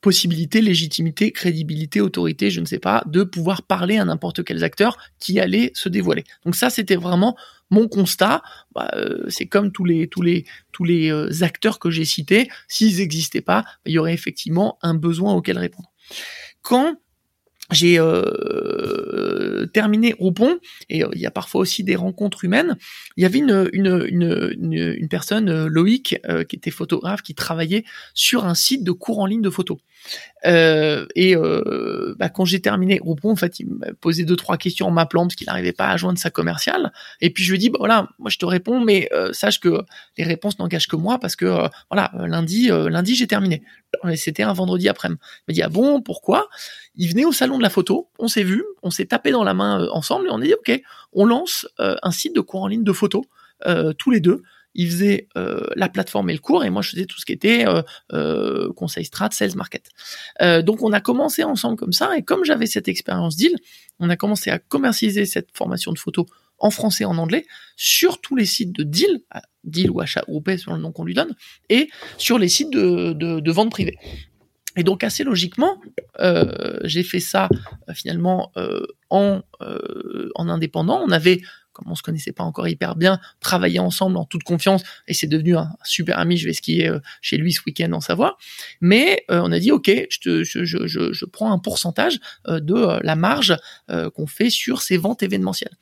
possibilité, légitimité, crédibilité, autorité, je ne sais pas, de pouvoir parler à n'importe quel acteur qui allait se dévoiler. Donc ça, c'était vraiment mon constat. Bah, euh, c'est comme tous les tous les tous les euh, acteurs que j'ai cités. S'ils n'existaient pas, il y aurait effectivement un besoin auquel répondre. Quand j'ai euh, terminé au pont et euh, il y a parfois aussi des rencontres humaines. Il y avait une une une, personne euh, Loïc qui était photographe qui travaillait sur un site de cours en ligne de photos. et bah, quand j'ai terminé pont, en fait, il m'a posé deux trois questions en m'appelant parce qu'il n'arrivait pas à joindre sa commerciale. Et puis je lui ai dit bah, voilà, moi je te réponds, mais sache que les réponses n'engagent que moi parce que voilà lundi lundi j'ai terminé. C'était un vendredi après-midi. Il m'a dit ah bon pourquoi? Il venait au salon de la photo, on s'est vu, on s'est tapé dans la main euh, ensemble et on a dit ok, on lance euh, un site de cours en ligne de photos euh, tous les deux. Il faisait la plateforme et le cours et moi je faisais tout ce qui était conseil strat, sales market. donc on a commencé ensemble comme ça et comme j'avais cette expérience deal, on a commencé à commercialiser cette formation de photos en français et en anglais sur tous les sites de deal, deal ou achat groupé sur le nom qu'on lui donne, et sur les sites de, vente privée. Et donc assez logiquement, euh, j'ai fait ça euh, finalement euh, en, en indépendant. On avait, comme on se connaissait pas encore hyper bien, travaillé ensemble en toute confiance et c'est devenu un super ami. Je vais skier chez lui ce week-end en Savoie. Mais on a dit ok, je, te, je, je, je, prends un pourcentage de la marge qu'on fait sur ces ventes événementielles.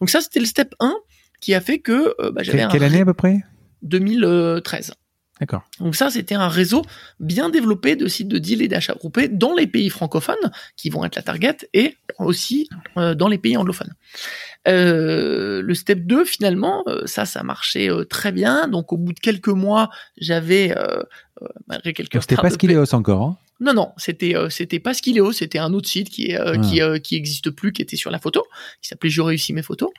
Donc ça c'était le step 1 qui a fait que bah, j'avais quelle année à peu près? 2013. D'accord. Donc ça, c'était un réseau bien développé de sites de deal et d'achat groupés dans les pays francophones, qui vont être la target, et aussi euh, dans les pays anglophones. Euh, le step 2, finalement, euh, ça, ça marchait très bien. Donc au bout de quelques mois, j'avais, malgré quelques... C'était pas Skileos encore, hein? Non, non, c'était euh, c'était pas Skileo, c'était un autre site qui euh, qui ah. euh, qui existe plus, qui était sur la photo, qui s'appelait Je réussis mes photos.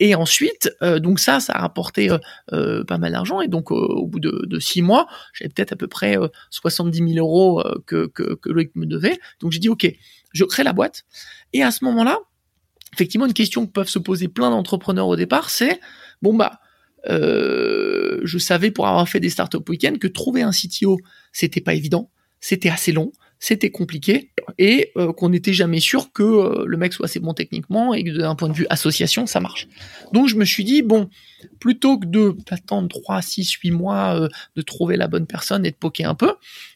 Et ensuite, donc ça, ça a rapporté pas mal d'argent. Et donc au bout de, de six mois, j'avais peut-être à peu près 70 000 euros que que que Loïc me devait. Donc j'ai dit ok, je crée la boîte. Et à ce moment-là, effectivement, une question que peuvent se poser plein d'entrepreneurs au départ, c'est bon bah je savais pour avoir fait des startups week-end que trouver un CTO, c'était pas évident c'était assez long, c'était compliqué et euh, qu'on n'était jamais sûr que euh, le mec soit assez bon techniquement et que d'un point de vue association, ça marche. Donc je me suis dit, bon, plutôt que de attendre 3, 6, 8 mois euh, de trouver la bonne personne et de poker un peu,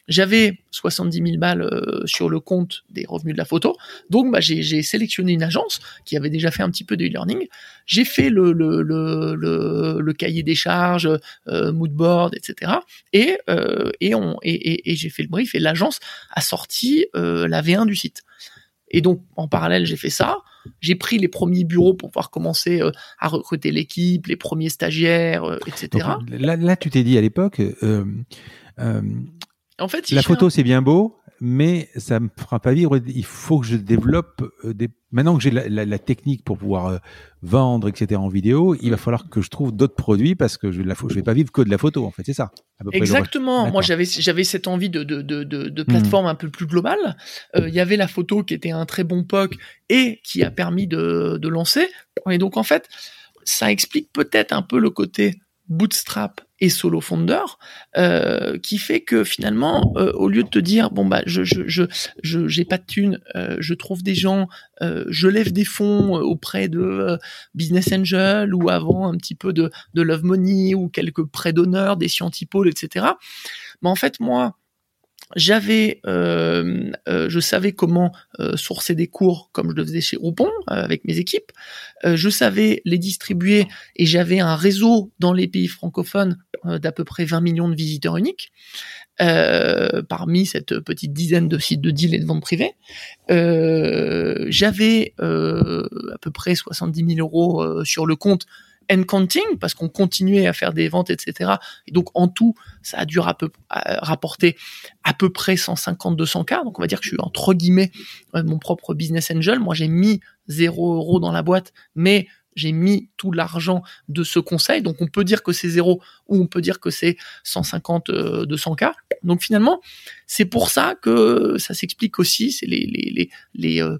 j'avais 70 000 balles euh, sur le compte des revenus de la photo. Donc, bah, j'ai sélectionné une agence qui avait déjà fait un petit peu de e-learning. J'ai fait le, cahier des charges, euh, moodboard, etc. Et, euh, et, j'ai fait le brief et l'agence a sorti euh, la V1 du site. Et donc, en parallèle, j'ai fait ça. J'ai pris les premiers bureaux pour pouvoir commencer à recruter l'équipe, les premiers stagiaires, etc. là, tu t'es dit à l'époque, en fait, la photo, c'est bien beau. mais ça me fera pas vivre. Il faut que je développe euh, des. Maintenant que j'ai la, la, la, technique pour pouvoir euh, vendre, etc. en vidéo, il va falloir que je trouve d'autres produits parce que je, je vais pas vivre que de la photo. En fait, c'est ça. Exactement. Moi, j'avais j'avais cette envie de de de de, de plateforme mmh. un peu plus globale. Euh, il y avait la photo qui était un très bon POC et qui a permis de de lancer. Et donc en fait, ça explique peut-être un peu le côté bootstrap et solo founder euh, qui fait que finalement euh, au lieu de te dire bon bah je je je j'ai pas de thunes euh, je trouve des gens euh, je lève des fonds euh, auprès de euh, business angel ou avant un petit peu de de love money ou quelques prêts d'honneur des scientipoles etc mais en fait moi j'avais, euh, euh, je savais comment euh, sourcer des cours comme je le faisais chez Roupon avec mes équipes. je savais les distribuer et j'avais un réseau dans les pays francophones d'à peu près 20 millions de visiteurs uniques. parmi cette petite dizaine de sites de deal et de vente privée, j'avais à peu près 70 000 euros sur le compte and counting parce qu'on continuait à faire des ventes, etc. Et donc en tout, ça a dû rapporter à peu près 150-200 cas. Donc on va dire que je suis entre guillemets euh, mon propre business angel. Moi j'ai mis 0 euros dans la boîte, mais j'ai mis tout l'argent de ce conseil. Donc on peut dire que c'est zéro ou on peut dire que c'est 150, 200 cas. Donc finalement, c'est pour ça que ça s'explique aussi. C'est les les les les, euh,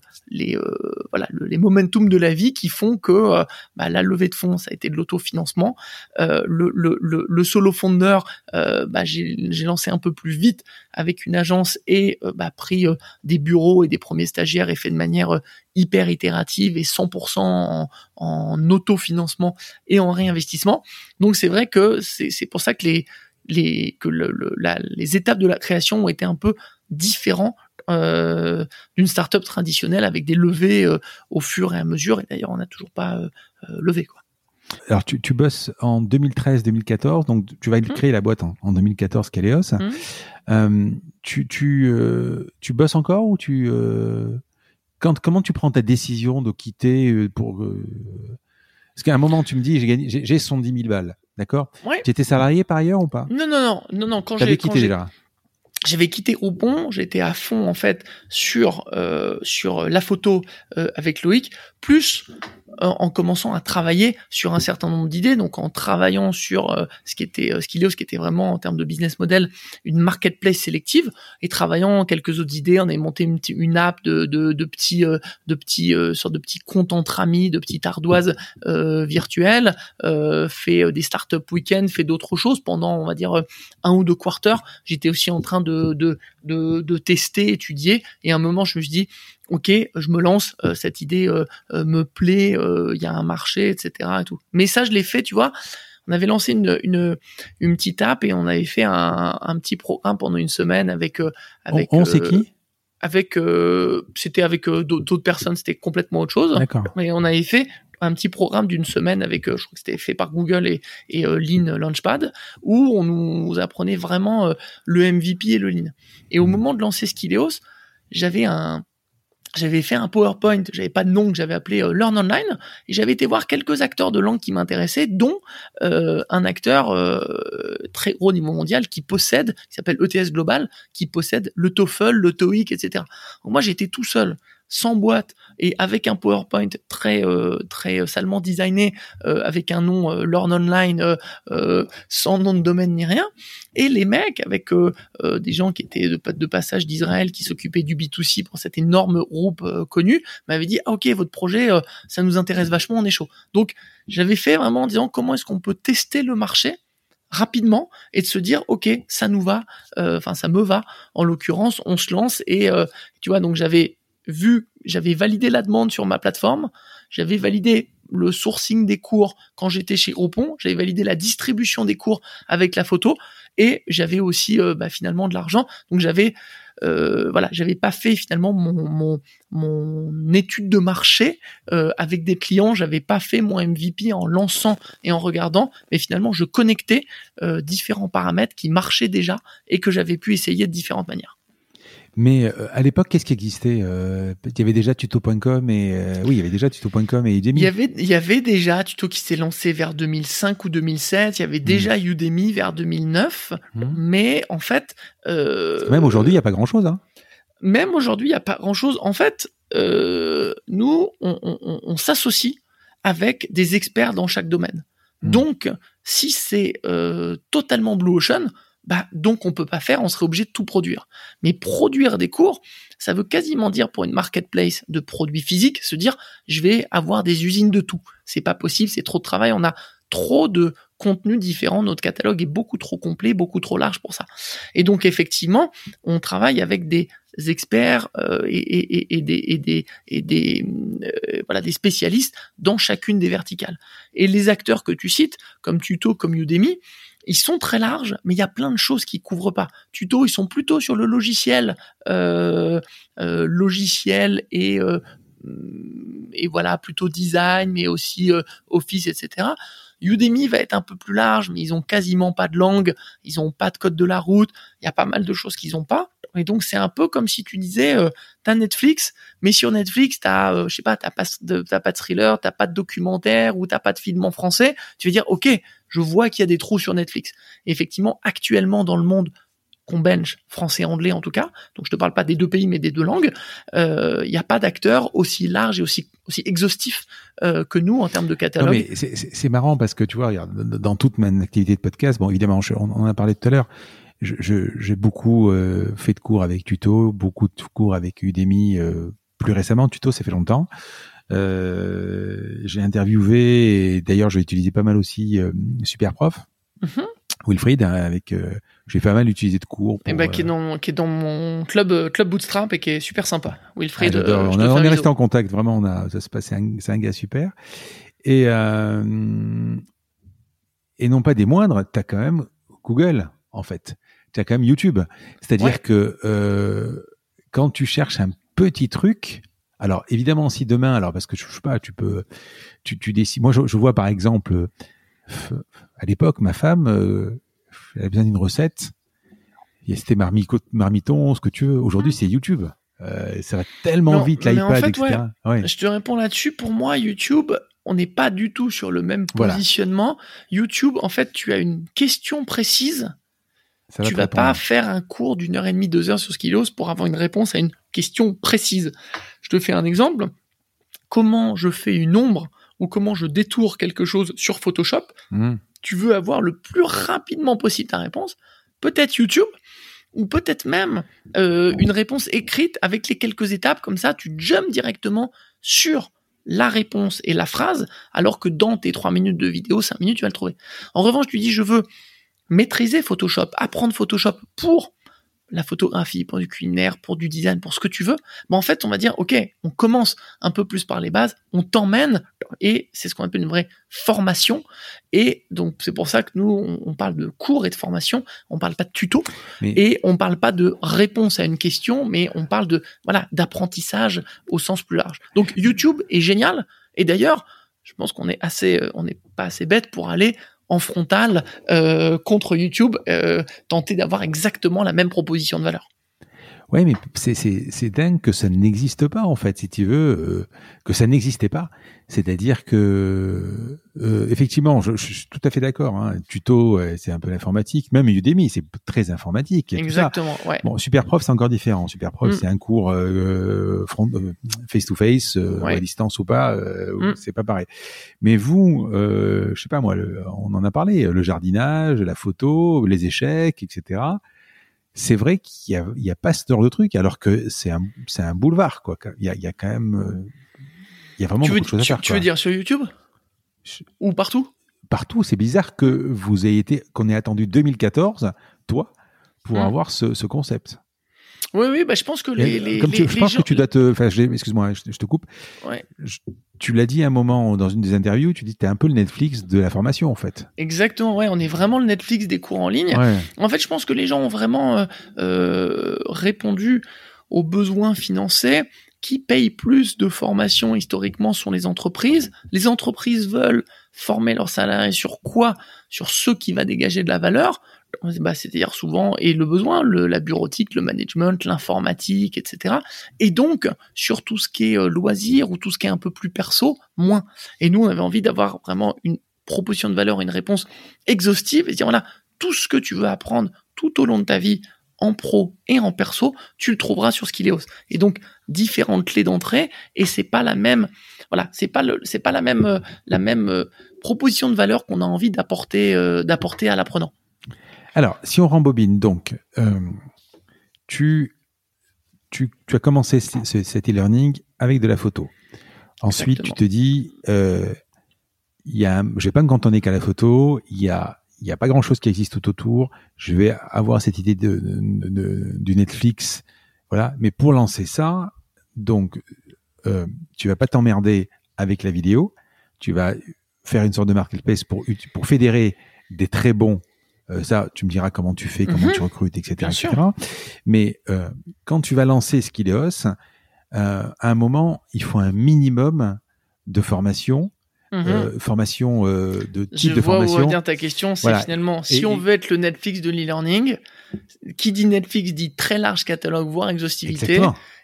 euh, voilà les momentum de la vie qui font que euh, bah, la levée de fonds ça a été de l'autofinancement. Euh, le, le, le, solo founder, bah, j'ai lancé un peu plus vite avec une agence et bah, pris des bureaux et des premiers stagiaires et fait de manière hyper itérative et 100% en, en autofinancement et en réinvestissement. Donc c'est vrai que c'est pour ça que les les que les étapes de la création ont été un peu différents euh, d'une startup traditionnelle avec des levées euh, au fur et à mesure. Et d'ailleurs, on n'a toujours pas euh, euh, levé quoi. Alors tu, tu bosses en 2013-2014, donc tu vas mmh. créer la boîte en, en 2014 Kaleos. Mmh. Euh, tu tu tu bosses encore ou tu quand comment tu prends ta décision de quitter pour parce qu'à un moment tu me dis j'ai gagné j'ai 110 000 balles. D'accord? Ouais. Tu étais salarié par ailleurs ou pas? Non, non, non, non, non. Quand j'ai quitté déjà. J'avais quitté au bon, j'étais à fond en fait sur euh, sur la photo euh, avec Loïc, plus euh, en commençant à travailler sur un certain nombre d'idées, donc en travaillant sur euh, ce qui était euh, ce qui était vraiment en termes de business model une marketplace sélective et travaillant quelques autres idées, on avait monté une, app de, de, de petits de petits sortes de petits comptes entre amis, de petites ardoises virtuelles, fait des startup week-ends, fait d'autres choses pendant on va dire un ou deux quarters. J'étais aussi en train de de de tester, étudier et à un moment je me suis dit ok, je me lance, euh, cette idée euh, euh, me plaît, il y a un marché, etc. Et tout. Mais ça, je l'ai fait, tu vois. On avait lancé une, une, une petite app et on avait fait un, un petit programme pendant une semaine avec avec. On, sait qui? Avec, c'était avec d'autres personnes, c'était complètement autre chose. Mais on avait fait un petit programme d'une semaine avec, je crois que c'était fait par Google et, et Lean Launchpad, où on nous apprenait vraiment le MVP et le Lean. Et au mmh. moment de lancer Skileos, j'avais un, j'avais fait un PowerPoint, j'avais pas de nom que j'avais appelé euh, Learn Online, et j'avais été voir quelques acteurs de langue qui m'intéressaient, dont euh, un acteur euh, très haut niveau mondial qui possède, qui s'appelle ETS Global, qui possède le TOEFL, le TOEIC, etc. Donc moi j'étais tout seul sans boîte et avec un PowerPoint très euh, très salement designé euh, avec un nom euh, Learn Online sans nom de domaine ni rien et les mecs avec des gens qui étaient de, de passage d'Israël qui s'occupaient du B2C pour cet énorme groupe connu m'avaient dit ah, OK votre projet ça nous intéresse vachement on est chaud. Donc j'avais fait vraiment en disant comment est-ce qu'on peut tester le marché rapidement et de se dire ok ça nous va enfin ça me va en l'occurrence on se lance et tu vois donc j'avais vu, j'avais validé la demande sur ma plateforme, j'avais validé le sourcing des cours quand j'étais chez Opon, j'avais validé la distribution des cours avec la photo et j'avais aussi euh, bah, finalement de l'argent. Donc j'avais euh, voilà, j'avais pas fait finalement mon, mon, mon étude de marché euh, avec des clients, j'avais pas fait mon MVP en lançant et en regardant, mais finalement je connectais euh, différents paramètres qui marchaient déjà et que j'avais pu essayer de différentes manières. Mais euh, à l'époque, qu'est-ce qui existait euh, Il y avait déjà tuto.com et euh, oui, il y avait déjà tuto.com et Udemy. Il y avait, il y avait déjà tuto qui s'est lancé vers 2005 ou 2007. Il y avait déjà mmh. Udemy vers 2009. Mmh. Mais en fait, même aujourd'hui, il n'y a pas grand-chose. Hein. même aujourd'hui, il n'y a pas grand-chose. En fait, nous, on, on, on s'associe avec des experts dans chaque domaine. Hmm. Donc, si c'est totalement Blue Ocean, bah donc on peut pas faire, on serait obligé de tout produire. Mais produire des cours, ça veut quasiment dire pour une marketplace de produits physiques, se dire je vais avoir des usines de tout. C'est pas possible, c'est trop de travail, on a trop de contenus différents, notre catalogue est beaucoup trop complet, beaucoup trop large pour ça. Et donc effectivement, on travaille avec des experts euh, et, et, des, euh, des spécialistes dans chacune des verticales. Et les acteurs que tu cites, comme Tuto, comme Udemy, ils sont très larges, mais il y a plein de choses qui couvrent pas. Tuto, ils sont plutôt sur le logiciel, euh, euh, logiciel et euh, et voilà plutôt design, mais aussi euh, Office, etc. Udemy va être un peu plus large, mais ils ont quasiment pas de langue, ils ont pas de code de la route, il y a pas mal de choses qu'ils ont pas. Et donc c'est un peu comme si tu disais, euh, t'as Netflix, mais sur Netflix t'as, euh, je sais pas, t'as pas de, t'as pas de thriller, t'as pas de documentaire ou t'as pas de film en français. Tu vas dire, ok, je vois qu'il y a des trous sur Netflix. Et effectivement, actuellement dans le monde qu'on bench français anglais en tout cas, donc je te parle pas des deux pays mais des deux langues, euh, il n'y a pas d'acteur aussi large et aussi aussi exhaustif euh, que nous en termes de Non, catalogue. mais c'est- marrant parce que tu vois, regarde, dans toute mon activité de podcast, bon, évidemment, je- on en a parlé tout à l'heure. J'ai beaucoup euh, fait de cours avec Tuto, beaucoup de cours avec Udemy. plus récemment, Tuto, ça fait longtemps. Euh, j'ai interviewé, et d'ailleurs, j'ai utilisé pas mal aussi euh, Superprof, Mhm. Wilfried, hein, avec. euh, j'ai pas mal utilisé de cours. Et pour, bah, euh, qui est dans qui est dans mon club club Bootstrap et qui est super sympa. Wilfried, Ah, euh, on, a- on est resté en contact, vraiment. On a, ça se passe. C'est un, gars super. Et euh, et non pas des moindres. T'as quand même Google, en fait. T'as quand même YouTube. C'est-à-dire Ouais. que euh, quand tu cherches un petit truc. Alors évidemment, si demain, alors parce que je sais pas, tu peux, tu, tu décides. Moi, je, je vois par exemple, à l'époque, ma femme, euh, elle avait besoin d'une recette. Et C'était marmiton, ce que tu veux. Aujourd'hui, c'est YouTube. Euh, ça va tellement Non, vite, l'iPad, en fait, etc. Ouais. Je te réponds là-dessus. Pour moi, YouTube, on n'est pas du tout sur le même Voilà. positionnement. YouTube, en fait, tu as une question précise. Ça tu vas pas faire un cours d'une heure et demie, deux heures sur Skillos pour avoir une réponse à une question précise. Je te fais un exemple. Comment je fais une ombre ou comment je détourne quelque chose sur Photoshop Mmh. tu veux avoir le plus rapidement possible ta réponse, peut-être YouTube ou peut-être même euh, une réponse écrite avec les quelques étapes, comme ça tu jumps directement sur la réponse et la phrase, alors que dans tes trois minutes de vidéo, cinq minutes, tu vas le trouver. En revanche, tu dis je veux maîtriser Photoshop, apprendre Photoshop pour la photographie, pour du culinaire, pour du design, pour ce que tu veux, en fait, on va dire, OK, on commence un peu plus par les bases, on t'emmène, et c'est ce qu'on appelle une vraie formation, et donc c'est pour ça que nous, on, parle de cours et de formation, on parle pas de tuto, Mais- et on parle pas de réponse à une question, mais on parle de, voilà, d'apprentissage au sens plus large. Donc YouTube est génial, et d'ailleurs, je pense qu'on est assez, euh, on n'est pas assez bête pour aller en frontal euh, contre YouTube, euh, tenter d'avoir exactement la même proposition de valeur. Ouais, mais c'est c'est c'est dingue que ça n'existe pas en fait, si tu veux, euh, que ça n'existait pas. C'est-à-dire que euh, effectivement, je, je suis tout à fait d'accord. Hein, tuto, c'est un peu l'informatique. Même Udemy, c'est très informatique. et tout ça. Exactement, ouais. Bon, Superprof, c'est encore différent. Superprof, Mm. c'est un cours euh, front, euh, face to face, euh, Ouais. à distance ou pas, euh, Mm. c'est pas pareil. Mais vous, euh, je sais pas moi, le- on en a parlé, le jardinage, la photo, les échecs, etc. C'est vrai qu'il y a, pas ce genre de truc, alors que c'est un, c'est un boulevard, quoi. Il y a, il y a quand même, euh, il y a vraiment Tu veux, beaucoup de choses à tu, faire. tu quoi. veux dire sur YouTube? Je- Ou partout? Partout, c'est bizarre que vous ayez été, qu'on ait attendu 2014, toi, pour Mm. avoir ce, ce concept. Oui, oui, bah, je pense que les, comme tu, les- je les pense gens... que tu dois te. Enfin, excuse-moi, je, je te coupe. Ouais. Je- tu l'as dit à un moment dans une des interviews, tu dis que tu es un peu le Netflix de la formation, en fait. Exactement, ouais, on est vraiment le Netflix des cours en ligne. Ouais. En fait, je pense que les gens ont vraiment euh, euh, répondu aux besoins financiers. Qui paye plus de formation historiquement sont les entreprises. Les entreprises veulent former leurs salariés sur quoi? Sur ce qui va dégager de la valeur. Bah, C'est-à-dire souvent, et le besoin, la bureautique, le management, l'informatique, etc. Et donc, sur tout ce qui est euh, loisir ou tout ce qui est un peu plus perso, moins. Et nous, on avait envie d'avoir vraiment une proposition de valeur, une réponse exhaustive et dire, voilà, tout ce que tu veux apprendre tout au long de ta vie en pro et en perso, tu le trouveras sur Skilleos. Et donc différentes clés d'entrée et c'est pas la même voilà, c'est pas c'est pas la même euh, la même euh, proposition de valeur qu'on a envie d'apporter d'apporter à l'apprenant. Alors, si on rembobine donc tu, tu tu as commencé cet e-learning avec de la photo. Ensuite, tu te dis y a j'ai pas me cantonner qu'à la photo, il y a il n'y a pas grand chose qui existe tout autour. Je vais avoir cette idée de, du Netflix, voilà. Mais pour lancer ça, donc, euh, tu vas pas t'emmerder avec la vidéo. Tu vas faire une sorte de marketplace pour pour fédérer des très bons. Euh, ça, tu me diras comment tu fais, comment mhm. tu recrutes, etc., etc. Mais euh, quand tu vas lancer Skileos, euh, à un moment, il faut un minimum de formation Mhm. Euh, formation de type de formation. Je vois où ta question. C'est finalement, si on veut être le Netflix de l'e-learning, qui dit Netflix dit très large catalogue, voire exhaustivité.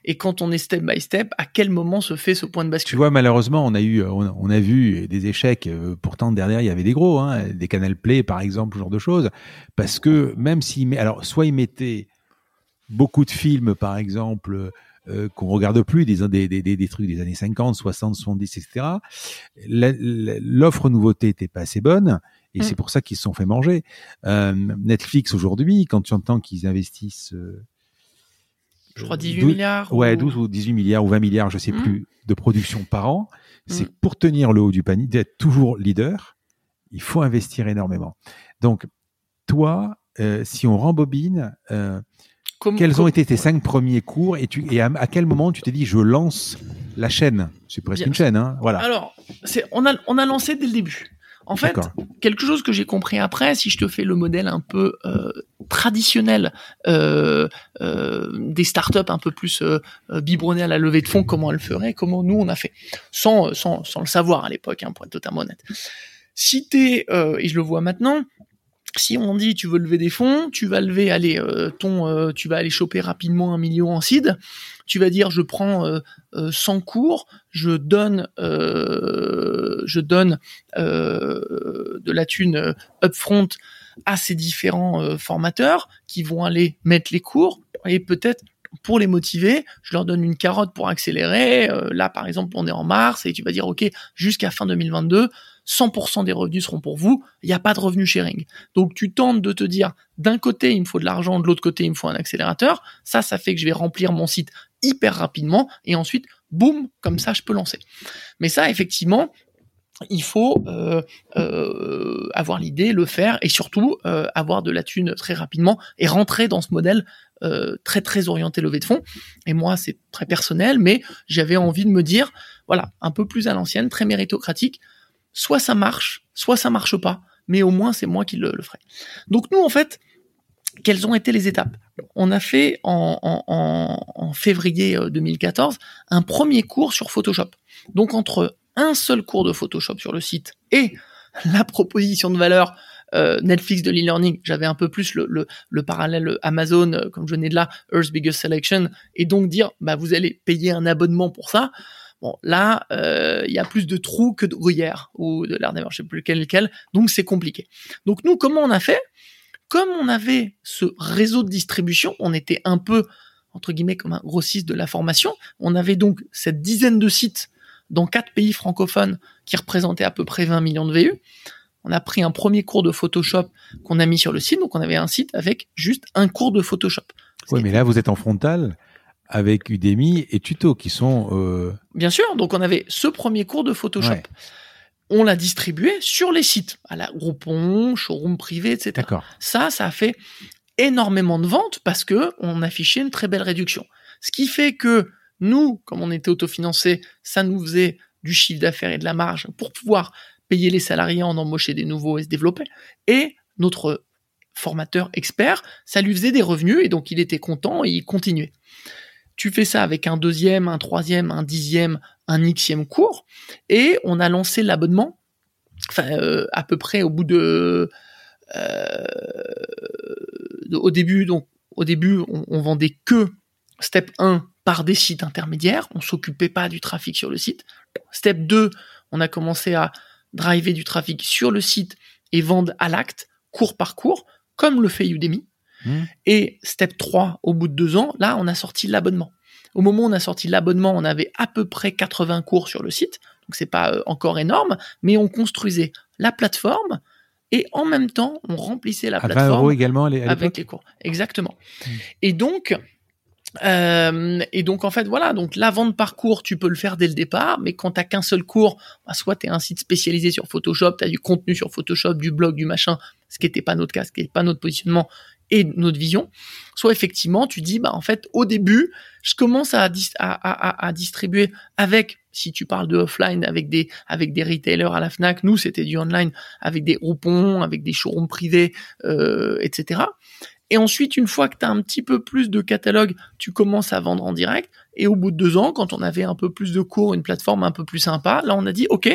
Et quand on est step by step, à quel moment se fait ce point de bascule? Tu vois, malheureusement, on a eu, on a, vu des échecs. Euh, pourtant, derrière, il y avait des gros, hein, des Canal Play, par exemple, ce genre de choses. Parce que même s'ils met, alors, soit ils mettaient beaucoup de films, par exemple, euh, qu'on regarde plus, des, des, des, des, trucs des années 50, 60, 70, etc. L'offre nouveauté était pas assez bonne. Et mm. c'est pour ça qu'ils se sont fait manger. Euh, Netflix aujourd'hui, quand tu entends qu'ils investissent, euh, je crois 18 milliards. Ouais, 12 ou 18 milliards ou 20 milliards, je sais mm. plus, de production par an. C'est mm. pour tenir le haut du panier, d'être toujours leader. Il faut investir énormément. Donc, toi, euh, si on rembobine, euh, quels ont été tes cinq premiers cours et, tu, et à, quel moment tu t'es dit je lance la chaîne? C'est presque une chaîne, hein Voilà. Alors, on a, on a lancé dès le début. En fait, quelque chose que j'ai compris après, si je te fais le modèle un peu euh, traditionnel euh, euh, des startups un peu plus biberonnées à la levée de fonds, comment elles feraient, comment nous on a fait, sans, sans, sans le savoir à l'époque, hein, pour être totalement honnête. Si t'es, et je le vois maintenant, si on dit tu veux lever des fonds, tu vas lever, allez, ton, tu vas aller choper rapidement un million en seed. Tu vas dire je prends euh, 100 cours, je donne, je donne de la thune upfront à ces différents formateurs qui vont aller mettre les cours et peut-être pour les motiver, je leur donne une carotte pour accélérer. là, par exemple, on est en mars et tu vas dire, OK, jusqu'à fin 2022, 100% des revenus seront pour vous, il n'y a pas de revenu sharing. Donc tu tentes de te dire, d'un côté il me faut de l'argent, de l'autre côté il me faut un accélérateur, ça ça fait que je vais remplir mon site hyper rapidement, et ensuite, boum, comme ça je peux lancer. Mais ça effectivement, il faut euh, euh, avoir l'idée, le faire, et surtout euh, avoir de la thune très rapidement et rentrer dans ce modèle très très orienté levée de fonds. Et moi, c'est très personnel, mais j'avais envie de me dire, voilà, un peu plus à l'ancienne, très méritocratique soit ça marche, soit ça marche pas, mais au moins c'est moi qui le, ferai. Donc nous, en fait, quelles ont été les étapes On a fait en, février 2014 euh, un premier cours sur Photoshop. Donc entre un seul cours de Photoshop sur le site et la proposition de valeur euh, Netflix de l'e-learning, j'avais un peu plus le, parallèle Amazon, euh, comme je venais de là, Earth's Biggest Selection, et donc dire, bah vous allez payer un abonnement pour ça. Bon, là, il y a plus de trous que de gruyère ou de l'air d'air, je sais plus lequel, lequel. Donc c'est compliqué. Donc nous, comment on a fait? Comme on avait ce réseau de distribution, on était un peu entre guillemets comme un grossiste de la formation. On avait donc cette dizaine de sites dans quatre pays francophones qui représentaient à peu près 20 millions de VU. On a pris un premier cours de Photoshop qu'on a mis sur le site, donc on avait un site avec juste un cours de Photoshop. Oui, mais là vous êtes en frontal avec Udemy et Tuto qui sont... Euh... Bien sûr, donc on avait ce premier cours de Photoshop. On l'a distribué sur les sites, à la Groupon, showroom privé, etc. Ça, ça a fait énormément de ventes parce que on affichait une très belle réduction. Ce qui fait que nous, comme on était autofinancé, ça nous faisait du chiffre d'affaires et de la marge pour pouvoir payer les salariés, en embaucher des nouveaux et se développer. Et notre formateur expert, ça lui faisait des revenus et donc il était content et il continuait. Tu fais ça avec un deuxième, un troisième, un dixième, un xième cours, et on a lancé l'abonnement. Enfin, euh, à peu près au bout de, euh, au début, début, on, vendait que step 1 par des sites intermédiaires. On s'occupait pas du trafic sur le site. Step 2, on a commencé à driver du trafic sur le site et vendre à l'acte, cours par cours, comme le fait Udemy. Mmh. Et step 3, au bout de deux ans, là, on a sorti l'abonnement. Au moment où on a sorti l'abonnement, on avait à peu près 80 cours sur le site. Donc c'est pas euh, encore énorme, mais on construisait la plateforme et en même temps, on remplissait la À 20 plateforme euros également à avec les cours. Exactement. Mm. Et donc, euh, et donc en fait voilà, donc la vente par cours, tu peux le faire dès le départ, mais quand t'as qu'un seul cours, bah, soit tu es un site spécialisé sur Photoshop, tu as du contenu sur Photoshop, du blog, du machin, ce qui n'était pas notre cas, ce qui n'était pas notre positionnement et notre vision, soit effectivement tu dis bah en fait au début je commence à, dis- à, à, à- à distribuer avec si tu parles de offline avec des avec des retailers à la Fnac, nous c'était du online avec des groupons, avec des showrooms privés, euh, etc. Et ensuite, une fois que tu as un petit peu plus de catalogue, tu commences à vendre en direct. Et au bout de deux ans, quand on avait un peu plus de cours, une plateforme un peu plus sympa, là, on a dit, OK,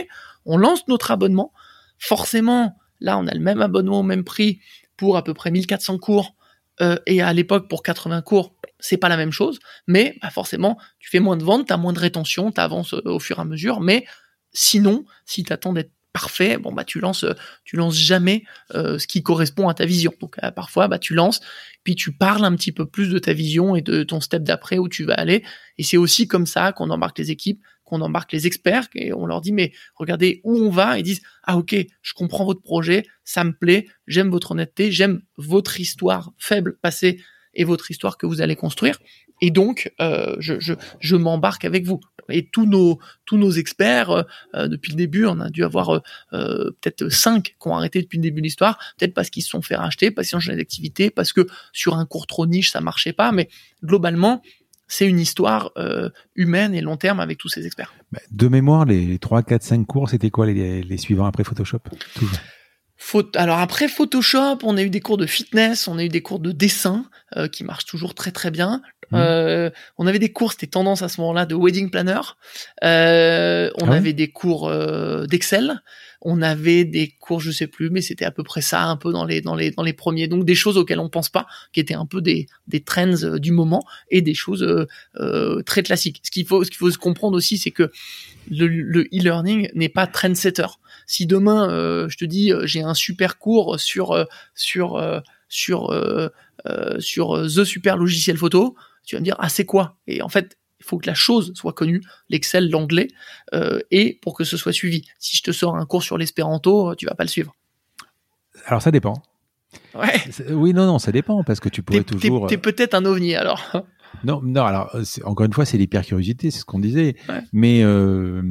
on lance notre abonnement. Forcément, là, on a le même abonnement au même prix pour à peu près 1400 cours. Euh, et à l'époque, pour 80 cours, c'est pas la même chose. Mais bah, forcément, tu fais moins de ventes, tu as moins de rétention, tu avances au fur et à mesure. Mais sinon, si tu attends d'être parfait, bon bah tu lances, euh, tu lances jamais euh, ce qui correspond à ta vision. Donc euh, parfois, bah tu lances, puis tu parles un petit peu plus de ta vision et de ton step d'après où tu vas aller. Et c'est aussi comme ça qu'on embarque les équipes, qu'on embarque les experts et on leur dit mais regardez où on va. Ils disent ah ok, je comprends votre projet, ça me plaît, j'aime votre honnêteté, j'aime votre histoire faible passée et votre histoire que vous allez construire. Et donc, euh, je, m'embarque avec vous. Et tous nos, tous nos experts, euh, euh, depuis le début, on a dû avoir peut-être cinq qui ont arrêté depuis le début de l'histoire, peut-être parce qu'ils se sont fait racheter, parce qu'ils ont changé d'activité, parce que sur un cours trop niche, ça marchait pas. Mais globalement, c'est une histoire euh, humaine et long terme avec tous ces experts. Bah, De mémoire, les 3, 4, 5 cours, c'était quoi les, les suivants après Photoshop? Toujours. Faut- Alors après Photoshop, on a eu des cours de fitness, on a eu des cours de dessin euh, qui marchent toujours très très bien. Mhm. Euh, on avait des cours, c'était tendance à ce moment-là de wedding planner. Euh, on Ah ouais avait des cours euh, d'Excel. On avait des cours, je sais plus, mais c'était à peu près ça, un peu dans les dans les dans les premiers. Donc des choses auxquelles on pense pas, qui étaient un peu des des trends euh, du moment et des choses euh, euh, très classiques. Ce qu'il faut ce qu'il faut se comprendre aussi, c'est que le, le e-learning n'est pas trendsetter. Si demain euh, je te dis j'ai un super cours sur sur sur euh, euh, sur the super logiciel photo, tu vas me dire ah c'est quoi? Et en fait il faut que la chose soit connue, l'Excel, l'anglais, euh, et pour que ce soit suivi. Si je te sors un cours sur l'espéranto, tu vas pas le suivre. Alors ça dépend. Ouais. C'est- Oui, non, non, ça dépend parce que tu pourrais toujours. t'es peut-être un ovni alors. Non, non. Alors euh, encore une fois, c'est l'hypercuriosité, c'est ce qu'on disait. Ouais. Mais euh,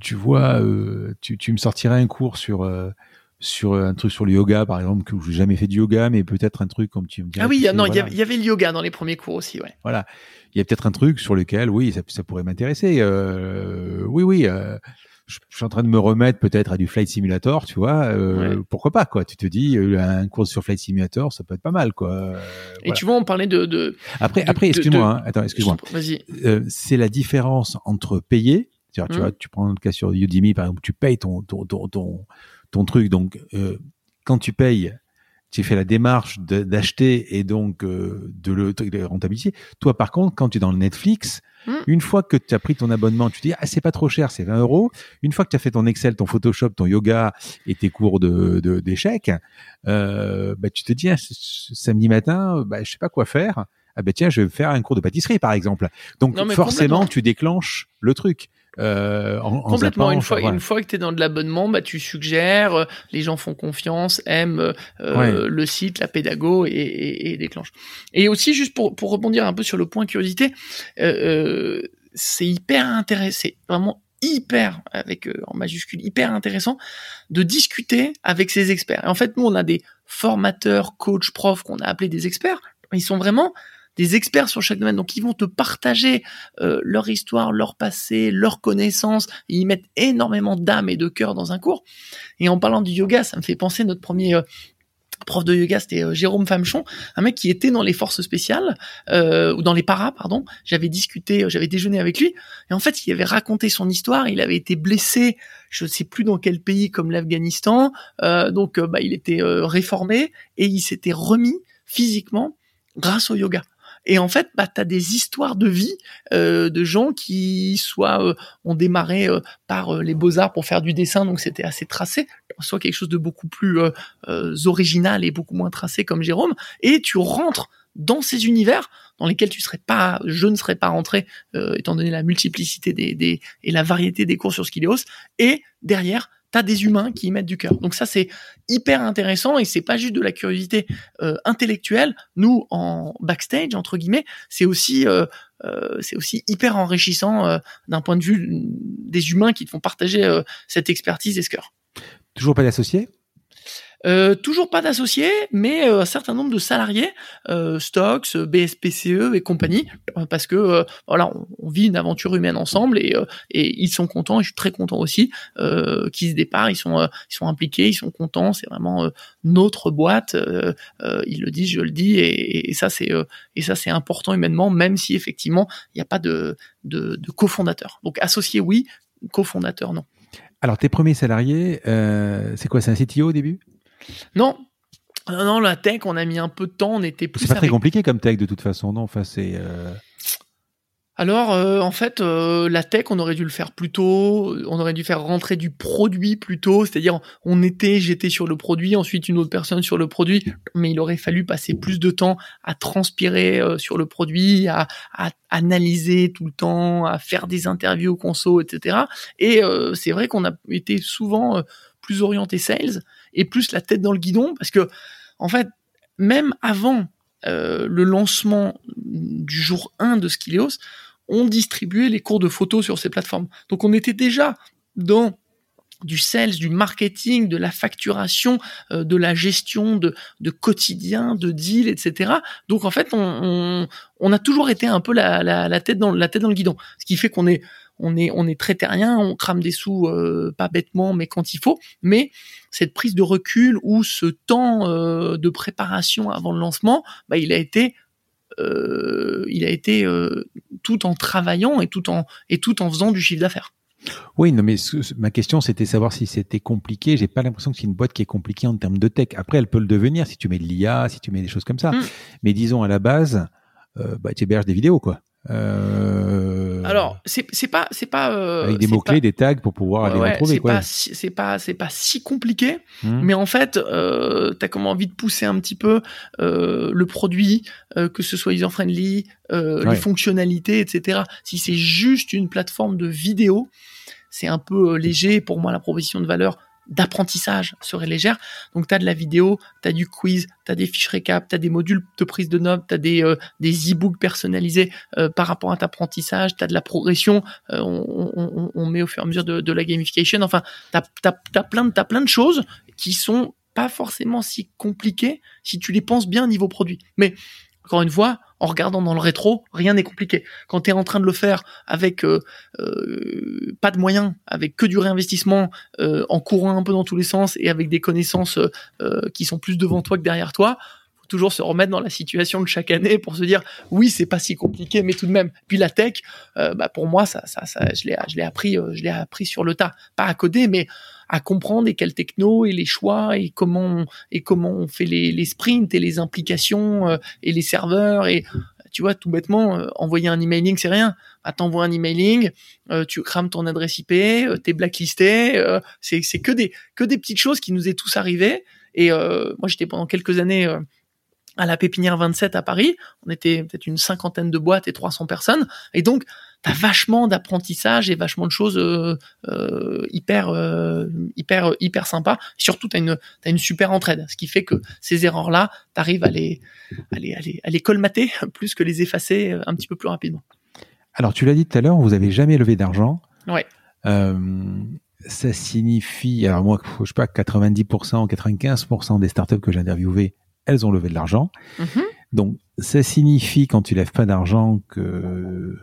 tu vois, euh, tu, tu me sortirais un cours sur euh, sur un truc sur le yoga, par exemple, que j'ai jamais fait du yoga, mais peut-être un truc comme tu me dis. Ah oui, non, il y avait- il y avait le yoga dans les premiers cours aussi, ouais. Voilà. Il y a peut-être un truc sur lequel, oui, ça, ça pourrait m'intéresser. Euh, oui, oui. euh, je, je suis en train de me remettre peut-être à du flight simulator, tu vois. Euh, Ouais. Pourquoi pas, quoi Tu te dis, euh, un cours sur flight simulator, ça peut être pas mal, quoi. Euh, Et voilà. tu vois, on parlait de. de Après, de- après, de- excuse-moi. de- hein, attends, excuse-moi. Vas-y. Euh, c'est la différence entre payer. C'est-à-dire, tu Mhm. vois, tu prends le cas sur Udemy, par exemple, tu payes ton ton ton ton, ton truc. Donc, euh, quand tu payes, tu fais la démarche d'acheter et donc euh, de le de le rentabiliser. Toi, par contre, quand tu es dans le Netflix, Mhm. une fois que tu as pris ton abonnement, tu te dis ah c'est pas trop cher, c'est 20 euros. Une fois que tu as fait ton Excel, ton Photoshop, ton yoga et tes cours de de- d'échecs, euh, bah, tu te dis ah, samedi matin, bah, je sais pas quoi faire. Ah ben tiens, je vais faire un cours de pâtisserie par exemple. Donc Non, forcément, tu déclenches le truc. Euh, en, en Complètement. zappant, Une fois, voilà. une fois que tu es dans de l'abonnement, bah, tu suggères, euh, les gens font confiance, aiment euh, Ouais. le site, la pédago et, et, et déclenchent. Et aussi, juste pour, pour rebondir un peu sur le point curiosité, euh, euh, c'est hyper intéressant, c'est vraiment hyper, avec euh, en majuscule, hyper intéressant de discuter avec ces experts. Et en fait, nous, on a des formateurs, coachs, profs qu'on a appelés des experts. Ils sont vraiment des experts sur chaque domaine. Donc, ils vont te partager euh, leur histoire, leur passé, leurs connaissances. Ils mettent énormément d'âme et de cœur dans un cours. Et en parlant du yoga, ça me fait penser notre premier euh, prof de yoga, c'était euh, Jérôme Famechon, un mec qui était dans les forces spéciales euh, ou dans les paras, pardon. J'avais discuté, euh, j'avais déjeuné avec lui. Et en fait, il avait raconté son histoire. Il avait été blessé, je ne sais plus dans quel pays, comme l'Afghanistan. Euh, donc, euh, bah, il était réformé et il s'était remis physiquement grâce au yoga. Et en fait, bah, tu as des histoires de vie euh, de gens qui soit euh, ont démarré euh, par les beaux-arts pour faire du dessin, donc c'était assez tracé, soit quelque chose de beaucoup plus original et beaucoup moins tracé comme Jérôme, et tu rentres dans ces univers dans lesquels tu serais pas, je ne serais pas rentré, étant donné la multiplicité des, des, et la variété des cours sur Skilleos, et derrière, des humains qui y mettent du cœur. Donc ça c'est hyper intéressant et c'est pas juste de la curiosité euh, intellectuelle. Nous en backstage entre guillemets, c'est aussi euh, euh, c'est aussi hyper enrichissant d'un point de vue des humains qui te font partager cette expertise et ce cœur. Toujours pas d'associés? Euh, toujours pas d'associés, mais euh, un certain nombre de salariés, euh, Stocks, BSPCE et compagnie, parce que voilà, on, vit une aventure humaine ensemble et, ils sont contents et je suis très content aussi qu'ils se départent, ils sont impliqués, ils sont contents, c'est vraiment notre boîte, ils le disent, je le dis et, ça c'est important humainement, même si effectivement il n'y a pas de cofondateur. Donc associé oui, cofondateur non. Alors tes premiers salariés, c'est quoi, c'est un CTO au début? Non, non, la tech, on a mis un peu de temps, on était plus. C'est pas très compliqué comme tech de toute façon, non? Enfin, c'est. Euh, Alors, euh, en fait, euh, la tech, on aurait dû le faire plus tôt. On aurait dû faire rentrer du produit plus tôt. C'est-à-dire, on était, j'étais sur le produit, ensuite une autre personne sur le produit, mais il aurait fallu passer plus de temps à transpirer sur le produit, à, à, analyser tout le temps, à faire des interviews au conso, etc. Et c'est vrai qu'on a été souvent plus orienté sales et plus la tête dans le guidon parce que en fait même avant euh, le lancement du jour 1 de Skilleos, on distribuait les cours de photos sur ces plateformes. Donc on était déjà dans du sales, du marketing, de la facturation, euh, de la gestion de, de quotidien, de deal, etc. Donc en fait, on, a toujours été un peu la, tête dans la tête dans le guidon, ce qui fait qu'on est on est on est très terrien, on crame des sous euh, pas bêtement mais quand il faut, mais cette prise de recul ou ce temps euh, de préparation avant le lancement, bah, il a été euh, il a été tout en travaillant et tout en et tout en faisant du chiffre d'affaires. Oui, non, mais ma question c'était savoir si c'était compliqué. J'ai pas l'impression que c'est une boîte qui est compliquée en termes de tech. Après, elle peut le devenir si tu mets de l'IA, si tu mets des choses comme ça. Mm. Mais disons à la base, bah, tu héberges des vidéos, quoi. Euh... Alors, c'est pas c'est pas euh, avec des mots clés, des tags pour pouvoir aller ouais, retrouver. C'est pas c'est pas c'est pas si compliqué, hmm. mais en fait, euh, t'as comme envie de pousser un petit peu euh, le produit, que ce soit user friendly, euh, les fonctionnalités, etc. Si c'est juste une plateforme de vidéo, c'est un peu léger pour moi la proposition de valeur d'apprentissage serait légère. Donc tu as de la vidéo, tu as du quiz, tu as des fiches récap, tu as des modules de prise de notes, tu as des euh, des e-books personnalisés euh, par rapport à ton apprentissage, tu as de la progression, euh, on, met au fur et à mesure de, la gamification. Enfin, tu as, plein de plein de choses qui sont pas forcément si compliquées si tu les penses bien niveau produit. Mais encore une fois, en regardant dans le rétro, rien n'est compliqué. Quand tu es en train de le faire avec euh, euh, pas de moyens, avec que du réinvestissement, euh, en courant un peu dans tous les sens et avec des connaissances qui sont plus devant toi que derrière toi, faut toujours se remettre dans la situation de chaque année pour se dire oui c'est pas si compliqué mais tout de même. Puis la tech, bah pour moi ça, ça, ça je l'ai je l'ai appris je l'ai appris sur le tas, pas à coder mais à comprendre et quelle techno et les choix et comment et comment on fait les, les sprints et les implications euh, et les serveurs et tu vois tout bêtement euh, envoyer un emailing c'est rien ah, t'envoies un emailing euh, tu crames ton adresse IP t'es blacklisté c'est c'est que des que des petites choses qui nous est tous arrivé et moi j'étais pendant quelques années à la Pépinière 27 à Paris. On était peut-être une cinquantaine de boîtes et 300 personnes. Et donc, t'as vachement d'apprentissage et vachement de choses euh, euh, hyper, euh, hyper, hyper sympa. Surtout, t'as une, as une super entraide, ce qui fait que ces erreurs-là, t'arrives à les, à les, à les, à les colmater plus que les effacer un petit peu plus rapidement. Alors, tu l'as dit tout à l'heure, vous avez jamais levé d'argent. Ouais. ça signifie, alors moi, je sais pas, 90%, 95% des startups que j'ai interviewées elles ont levé de l'argent. Mhm. Donc, ça signifie quand tu lèves pas d'argent que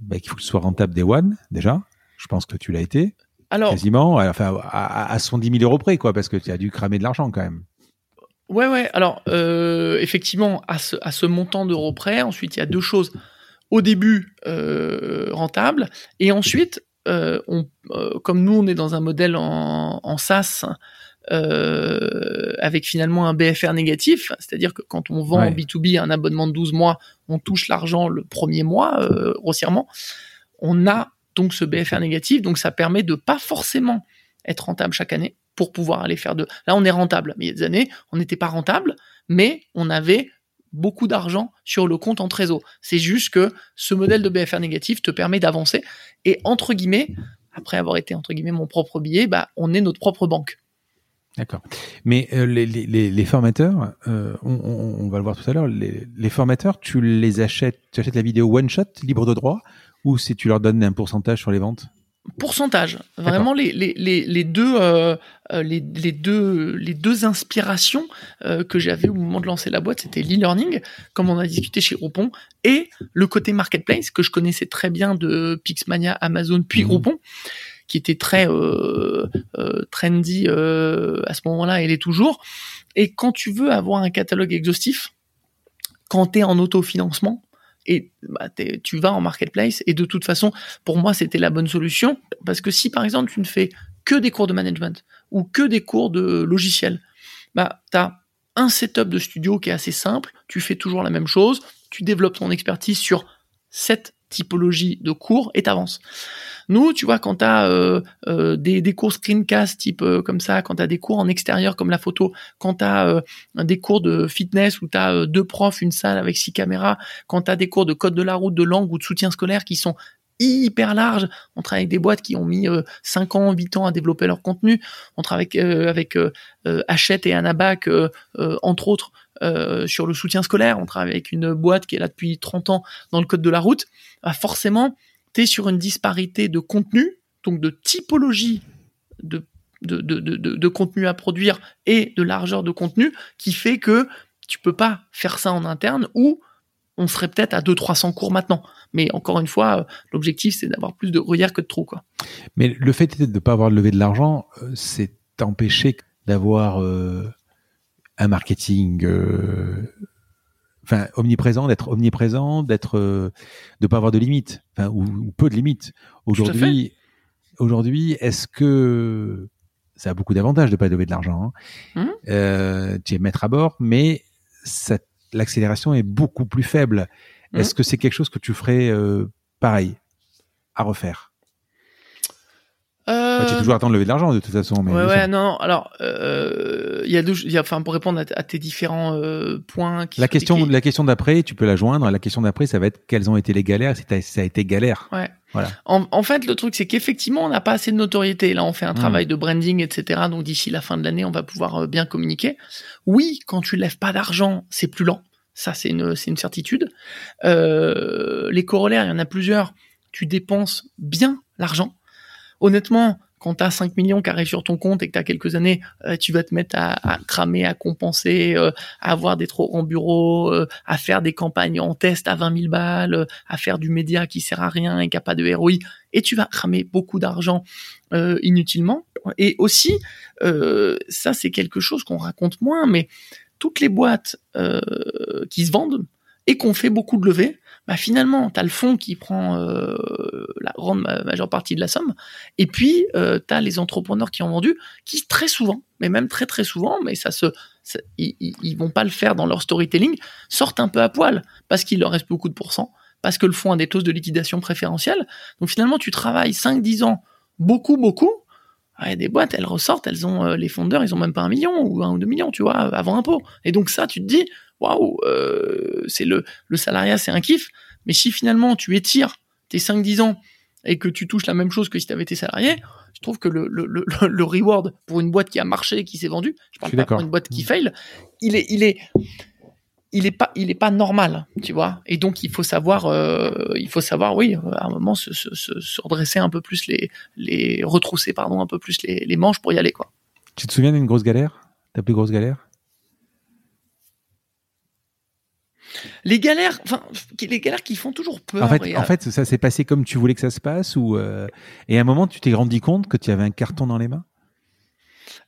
bah, qu'il faut que ce soit rentable des one déjà. Je pense que tu l'as été. Alors, quasiment, enfin, à, à 110 000 euros près, quoi, parce que tu as dû cramer de l'argent quand même. Ouais, ouais. Alors, euh, effectivement, à ce, à ce montant d'euros près, ensuite, il y a deux choses. Au début, euh, rentable, et ensuite, euh, on, euh, comme nous, on est dans un modèle en, en SaaS, euh, avec finalement un BFR négatif, c'est-à-dire que quand on vend en B2B un abonnement de 12 mois, on touche l'argent le premier mois, euh, grossièrement, on a donc ce BFR négatif, donc ça permet de pas forcément être rentable chaque année pour pouvoir aller faire de... Là, on est rentable, mais il y a des années, on n'était pas rentable, mais on avait beaucoup d'argent sur le compte en trésor. C'est juste que ce modèle de BFR négatif te permet d'avancer. Et entre guillemets, après avoir été entre guillemets mon propre billet, bah on est notre propre banque. D'accord. Mais euh, les, les, les, formateurs, euh, on, on, va le voir tout à l'heure, les, les, formateurs, tu les achètes, tu achètes la vidéo one shot, libre de droit, ou si tu leur donnes un pourcentage sur les ventes? Pourcentage. Vraiment les, deux euh, les, deux les deux inspirations que j'avais au moment de lancer la boîte, c'était l'e-learning, comme on a discuté chez Groupon, et le côté marketplace que je connaissais très bien de Pixmania, Amazon, puis mmh. Groupon, qui était très trendy à ce moment-là, et l'est toujours. Et quand tu veux avoir un catalogue exhaustif, quand tu es en autofinancement, et bah, tu vas en marketplace et de toute façon pour moi c'était la bonne solution parce que si par exemple tu ne fais que des cours de management ou que des cours de logiciel bah as un setup de studio qui est assez simple tu fais toujours la même chose tu développes ton expertise sur cette typologie de cours et t'avances. Nous, tu vois, quand tu as euh, euh, des, des, cours screencast type euh, comme ça, quand tu as des cours en extérieur comme la photo, quand tu as des cours de fitness où tu as deux profs, une salle avec six caméras, quand tu as des cours de code de la route, de langue ou de soutien scolaire qui sont hyper larges, on travaille avec des boîtes qui ont mis 5 ans, 8 ans à développer leur contenu, on travaille avec, avec Hachette et Anabac, entre autres, euh, sur le soutien scolaire, on travaille avec une boîte qui est là depuis 30 ans dans le code de la route, bah forcément, tu es sur une disparité de contenu, donc de typologie de, de, de, de, contenu à produire et de largeur de contenu qui fait que tu peux pas faire ça en interne ou on serait peut-être à 200-300 cours maintenant. Mais encore une fois, euh, l'objectif, c'est d'avoir plus de gruyère que de trous. Mais le fait de ne pas avoir levé de l'argent, euh, c'est empêché d'avoir un marketing euh, enfin omniprésent, d'être omniprésent, d'être euh, de pas avoir de limites, enfin ou, peu de limites. Aujourd'hui, aujourd'hui, est-ce que ça a beaucoup d'avantages de pas lever de l'argent hein. Mmh. euh, Tu es maître à bord, mais l'accélération est beaucoup plus faible. Mmh. Est-ce que c'est quelque chose que tu ferais euh, pareil à refaire? Euh... tu toujours attendre de lever de l'argent de toute façon. Mais ouais, ouais, non, Alors, euh, il y a deux, y a, enfin, pour répondre à, tes différents euh, points. Qui la question, la question d'après, tu peux la joindre. La question d'après, ça va être quelles ont été les galères. Si ça a été galère. Ouais. Voilà. En, en fait, le truc, c'est qu'effectivement, on n'a pas assez de notoriété. Là, on fait un hmm. travail de branding, etc. Donc, d'ici la fin de l'année, on va pouvoir euh, bien communiquer. Oui, quand tu lèves pas d'argent, c'est plus lent. Ça, c'est une, c'est une certitude. Les corollaires, il y en a plusieurs. Tu dépenses bien l'argent honnêtement, quand tu as 5 millions qui arrivent sur ton compte et que tu as quelques années, euh, tu vas te mettre à, cramer, à compenser, euh, à avoir des trop en bureau, euh, à faire des campagnes en test à 20 000 balles, à faire du média qui sert à rien et qui a pas de ROI, et tu vas cramer beaucoup d'argent inutilement. Et aussi, ça c'est quelque chose qu'on raconte moins, mais toutes les boîtes qui se vendent et qu'on fait beaucoup de levées, bah finalement, tu as le fonds qui prend euh, la grande majeure partie de la somme, et puis euh, tu as les entrepreneurs qui ont vendu, qui très souvent, mais même très très souvent, mais ça se, ils, ils, vont pas le faire dans leur storytelling, sortent un peu à poil, parce qu'il leur reste beaucoup de pourcents, parce que le fonds a des taux de liquidation préférentielles. Donc finalement, tu travailles 5-10 ans, beaucoup, beaucoup, a des boîtes, elles ressortent, elles ont euh, les fondeurs, ils ont même pas un million ou un ou deux millions, tu vois, avant impôt. Et donc ça, tu te dis, waouh, euh, c'est le, le salariat, c'est un kiff. Mais si finalement tu étires tes 5-10 ans et que tu touches la même chose que si tu avais été salarié, je trouve que le, le, le, le, reward pour une boîte qui a marché, qui s'est vendue, je parle pas pour une boîte qui fail, il est, il est, il est pas, il est pas normal, tu vois. Et donc il faut savoir, euh, il faut savoir, oui, à un moment se, se, se, redresser un peu plus les, les retrousser, pardon, un peu plus les, les manches pour y aller, quoi. Tu te souviens d'une grosse galère, ta plus grosse galère? Les galères, enfin, les galères qui font toujours peur. En fait, en fait ça s'est passé comme tu voulais que ça se passe ou euh, et à un moment tu t'es rendu compte que tu avais un carton dans les mains?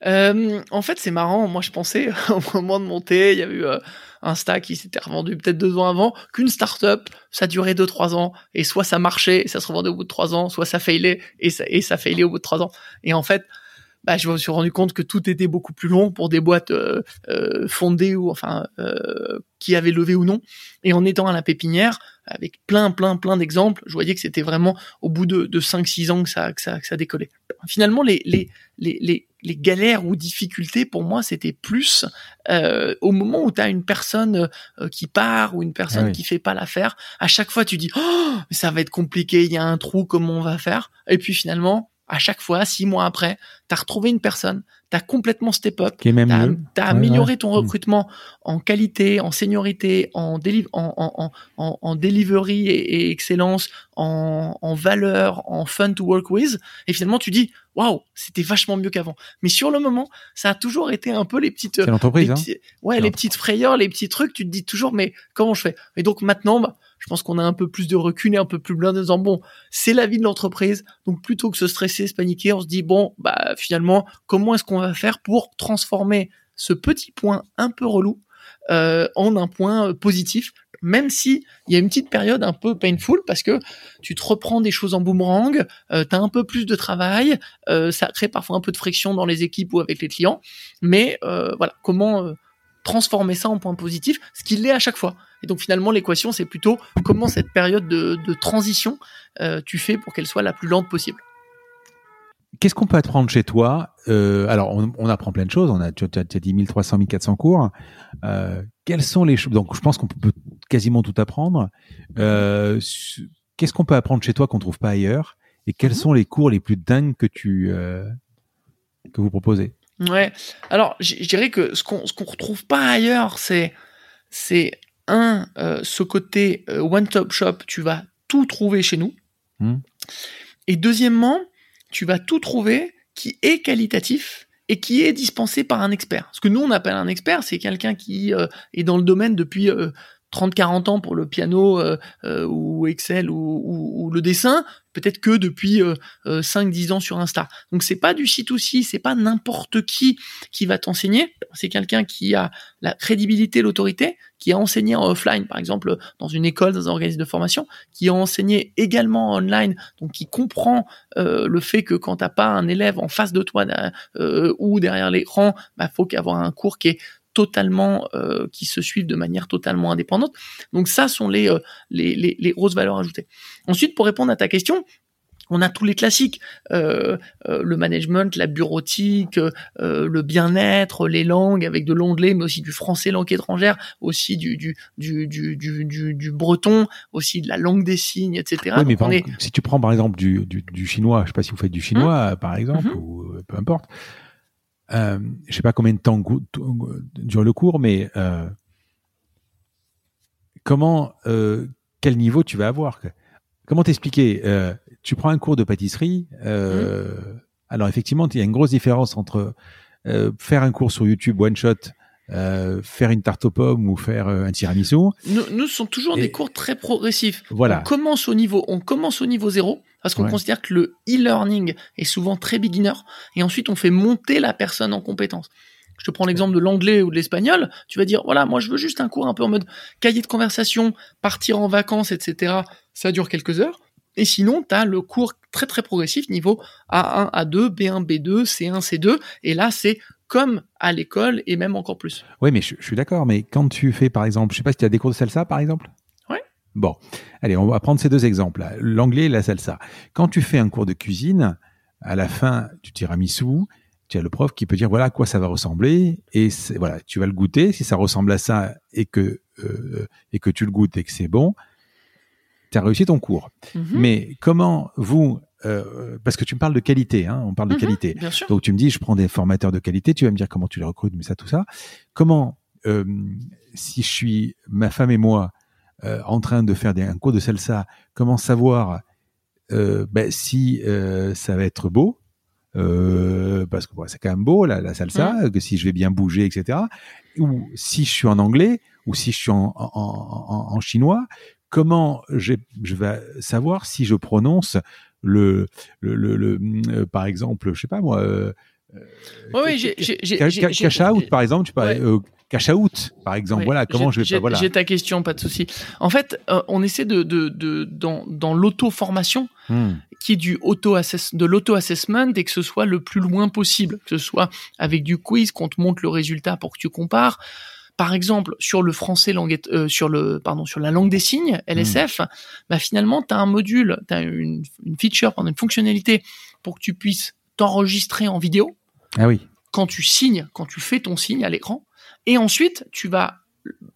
Euh, en fait, c'est marrant. Moi, je pensais au moment de monter, il y a eu euh, un stack qui s'était revendu peut-être deux ans avant, qu'une startup, ça durait deux trois ans, et soit ça marchait, ça se revendait au bout de trois ans, soit ça failait et ça et ça failait au bout de trois ans. Et en fait, bah, je me suis rendu compte que tout était beaucoup plus long pour des boîtes fondées ou enfin qui avaient levé ou non. Et en étant à la pépinière, avec plein, plein, plein d'exemples, je voyais que c'était vraiment au bout de, de 5-6 ans que ça, que ça, que ça décollait. Finalement, les, les, les, les, les galères ou difficultés, pour moi, c'était plus euh, au moment où tu as une personne euh, qui part ou une personne Ah oui. qui fait pas l'affaire. À chaque fois, tu dis oh, ça va être compliqué, il y a un trou, comment on va faire? Et puis finalement, à chaque fois, six mois après, tu as retrouvé une personne, tu as complètement step up, mieux. as amélioré ton Mm. recrutement en qualité, en seniorité, en, déli- en, en, en, en, en delivery et, et excellence, en, en valeur, en fun to work with. Et finalement, tu dis, waouh, c'était vachement mieux qu'avant. Mais sur le moment, ça a toujours été un peu les petites, l'entreprise, les hein. ouais, les petites frayeurs, les petits trucs. Tu te dis toujours, mais comment je fais? Et donc maintenant, bah, je pense qu'on a un peu plus de recul et un peu plus blindé en disant, bon, c'est la vie de l'entreprise. Donc plutôt que se stresser, se paniquer, on se dit, bon, bah finalement, comment est-ce qu'on va faire pour transformer ce petit point un peu relou euh, en un point positif, même si il y a une petite période un peu painful parce que tu te reprends des choses en boomerang, euh, tu as un peu plus de travail, euh, ça crée parfois un peu de friction dans les équipes ou avec les clients, mais euh, voilà, comment transformer ça en point positif, ce qu'il est à chaque fois. Et donc finalement, l'équation, c'est plutôt comment cette période de, de transition euh, tu fais pour qu'elle soit la plus lente possible. Qu'est-ce qu'on peut apprendre chez toi Euh, Alors, on, on apprend plein de choses. On a, tu, as, dit 1300, 1400 cours. Euh, quelles sont les choses Donc, je pense qu'on peut quasiment tout apprendre. Qu'est-ce qu'on peut apprendre chez toi qu'on trouve pas ailleurs Et quels Mhm. sont les cours les plus dingues que tu que vous proposez? Ouais. Alors, je je dirais que ce qu'on ce qu'on retrouve pas ailleurs, c'est c'est un euh, ce côté euh, one top shop. Tu vas tout trouver chez nous. Hmm. Et deuxièmement, tu vas tout trouver qui est qualitatif et qui est dispensé par un expert. Ce que nous on appelle un expert, c'est quelqu'un qui euh, est dans le domaine depuis euh, 30-40 ans pour le piano euh, euh, ou Excel ou, ou- ou le dessin, peut-être que depuis euh, euh, 5-10 ans sur Insta. Donc c'est pas du C2C, c'est pas n'importe qui qui va t'enseigner. C'est quelqu'un qui a la crédibilité, l'autorité, qui a enseigné en offline, par exemple dans une école, dans un organisme de formation, qui a enseigné également en online, donc qui comprend euh, le fait que quand t'as pas un élève en face de toi euh, ou derrière l'écran, bah faut qu'avoir un cours qui est totalement euh, qui se suivent de manière totalement indépendante. Donc ça sont les, euh, les, les, les grosses valeurs ajoutées. Ensuite, pour répondre à ta question, on a tous les classiques, euh, euh, le management, la bureautique, euh, le bien-être, les langues avec de l'anglais, mais aussi du français langue étrangère, aussi du du, du, du, du, du, breton, aussi de la langue des signes, etc. Oui, mais par est- si tu prends par exemple du, du, du chinois, je sais pas si vous faites du chinois, par exemple, Mhm. ou euh, peu importe. Euh, je sais pas combien de temps dure le cours, mais euh, comment, euh, quel niveau tu vas avoir Comment t'expliquer euh, Tu prends un cours de pâtisserie. Euh, Alors effectivement, il y a une grosse différence entre euh, faire un cours sur YouTube one shot, euh, faire une tarte aux pommes ou faire un tiramisu. nous, nous ce sont toujours Et- des cours très progressifs. Voilà. On commence au niveau, on commence au niveau zéro parce qu'on Ouais. considère que le e-learning est souvent très beginner et ensuite on fait monter la personne en compétences. Je te prends l'exemple de l'anglais ou de l'espagnol. Tu vas dire voilà, moi je veux juste un cours un peu en mode cahier de conversation, partir en vacances, etc. Ça dure quelques heures. Et sinon, tu as le cours très très progressif niveau A1, A2, B1, B2, C1, C2. Et là, c'est comme à l'école et même encore plus. Oui, mais je, je suis d'accord. Mais quand tu fais, par exemple, je sais pas si tu as des cours de salsa, par exemple? Bon, allez, on va prendre ces deux exemples, l'anglais et la salsa. Quand tu fais un cours de cuisine, à la fin du tiramisu, tu as le prof qui peut dire voilà à quoi ça va ressembler et voilà, tu vas le goûter. Si ça ressemble à ça et que euh, et que tu le goûtes et que c'est bon, tu as réussi ton cours. Mhm. Mais comment vous, euh, parce que tu me parles de qualité, hein, on parle de Mhm, qualité. Bien sûr. Donc tu me dis, je prends des formateurs de qualité, tu vas me dire comment tu les recrutes, mais ça, tout ça. Comment, euh, si je suis ma femme et moi euh, en train de faire des, un cours de salsa, comment savoir euh, ben, si euh, ça va être beau parce que bon, c'est quand même beau la, la salsa, que si je vais bien bouger, etc. Ou si je suis en anglais, ou si je suis en, en, en, en chinois, comment je, je vais savoir si je prononce le, le, le, le par exemple, je sais pas moi, euh, oui, j'ai, cash out, par exemple, tu euh, cash out, par exemple. Voilà, comment je vais pas, voilà. J'ai ta question, pas de souci. En fait, euh, on essaie de, de, de dans, dans l'auto-formation, hmm. qui est du auto de l'auto-assessment et que ce soit le plus loin possible, que ce soit avec du quiz, qu'on te montre le résultat pour que tu compares. Par exemple, sur le français langue, euh, sur le, pardon, sur la langue des signes, LSF, hmm. bah finalement, tu as un module, tu as une, une feature, pardon, une fonctionnalité pour que tu puisses t'enregistrer en vidéo ah oui. Quand tu signes, quand tu fais ton signe à l'écran, et ensuite tu vas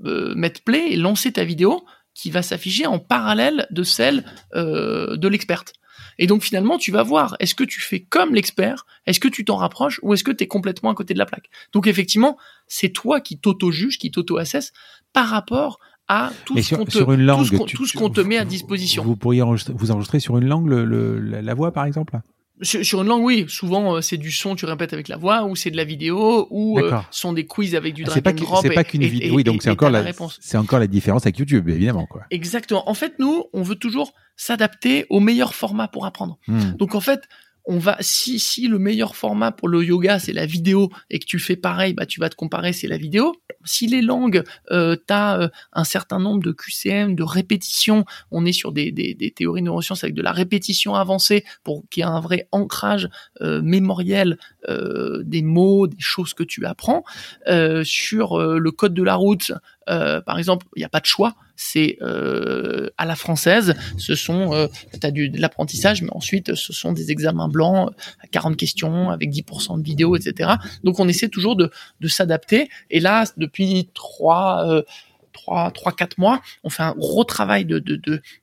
euh, mettre play et lancer ta vidéo qui va s'afficher en parallèle de celle euh, de l'experte. Et donc finalement, tu vas voir, est-ce que tu fais comme l'expert, est-ce que tu t'en rapproches, ou est-ce que tu es complètement à côté de la plaque? Donc effectivement, c'est toi qui t'auto-juge, qui t'auto-assesse par rapport à tout ce qu'on te, tout ce qu'on te met à disposition. Vous pourriez vous enregistrer sur une langue la voix, par exemple? Sur, une langue, oui. Souvent, euh, c'est du son, tu répètes avec la voix, ou c'est de la vidéo, ou euh, sont des quiz avec du drag ah, and drop. C'est pas qu'une vidéo. Oui, donc c'est encore la, c'est encore la différence avec YouTube, évidemment, quoi. Exactement. En fait, nous, on veut toujours s'adapter au meilleur format pour apprendre. Hmm. Donc, en fait, on va si si le meilleur format pour le yoga c'est la vidéo et que tu fais pareil bah tu vas te comparer c'est la vidéo. Si les langues euh, tu as euh, un certain nombre de QCM de répétitions on est sur des, des, des théories neurosciences avec de la répétition avancée pour qu'il y ait un vrai ancrage euh, mémoriel euh, des mots des choses que tu apprends euh, sur le code de la route par exemple il n'y a pas de choix c'est euh, à la française. Ce sont, euh, tu as du, de l'apprentissage, mais ensuite ce sont des examens blancs à 40 questions avec 10% de vidéos, etc. Donc on essaie toujours de, de s'adapter. Et là, depuis trois 3, 3 4 mois, on fait un gros travail de,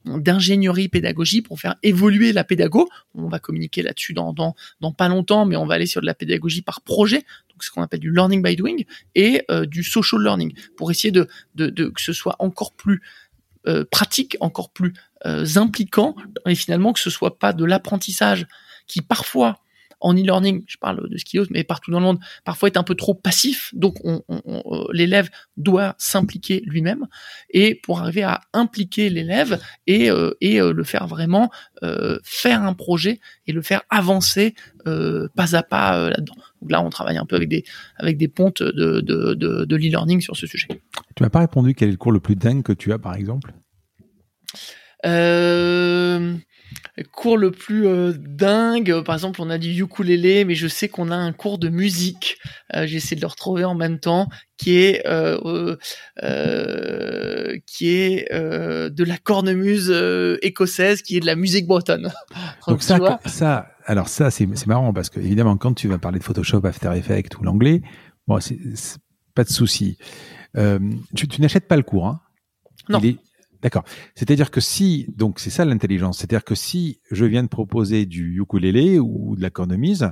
d'ingénierie pédagogie pour faire évoluer la pédago. On va communiquer là-dessus dans, dans, dans pas longtemps, mais on va aller sur de la pédagogie par projet, donc ce qu'on appelle du learning by doing, et euh, du social learning, pour essayer de, de, de que ce soit encore plus euh, pratique, encore plus euh, impliquant, et finalement que ce soit pas de l'apprentissage qui parfois en e-learning, je parle de Skios, mais partout dans le monde, parfois est un peu trop passif. Donc, on, euh, l'élève doit s'impliquer lui-même et pour arriver à impliquer l'élève et, euh, et euh, le faire vraiment faire un projet et le faire avancer pas à pas là-dedans. Donc là, on travaille un peu avec des avec des pontes de de, de, de l'e-learning sur ce sujet. Tu m'as pas répondu quel est le cours le plus dingue que tu as, par exemple? Euh, cours le plus euh, dingue, par exemple, on a du ukulélé, mais je sais qu'on a un cours de musique. Euh, J'essaie de le retrouver en même temps, qui est euh, qui est de la cornemuse écossaise, qui est de la musique bretonne. Donc, ça, ça, alors ça, c'est marrant parce que évidemment, quand tu vas parler de Photoshop, After Effects ou l'anglais, bon, c'est pas de souci. tu, tu n'achètes pas le cours, hein? Non. D'accord. C'est-à-dire que si, donc c'est ça l'intelligence, c'est-à-dire que si je viens de proposer du ukulélé ou de la cornemuse,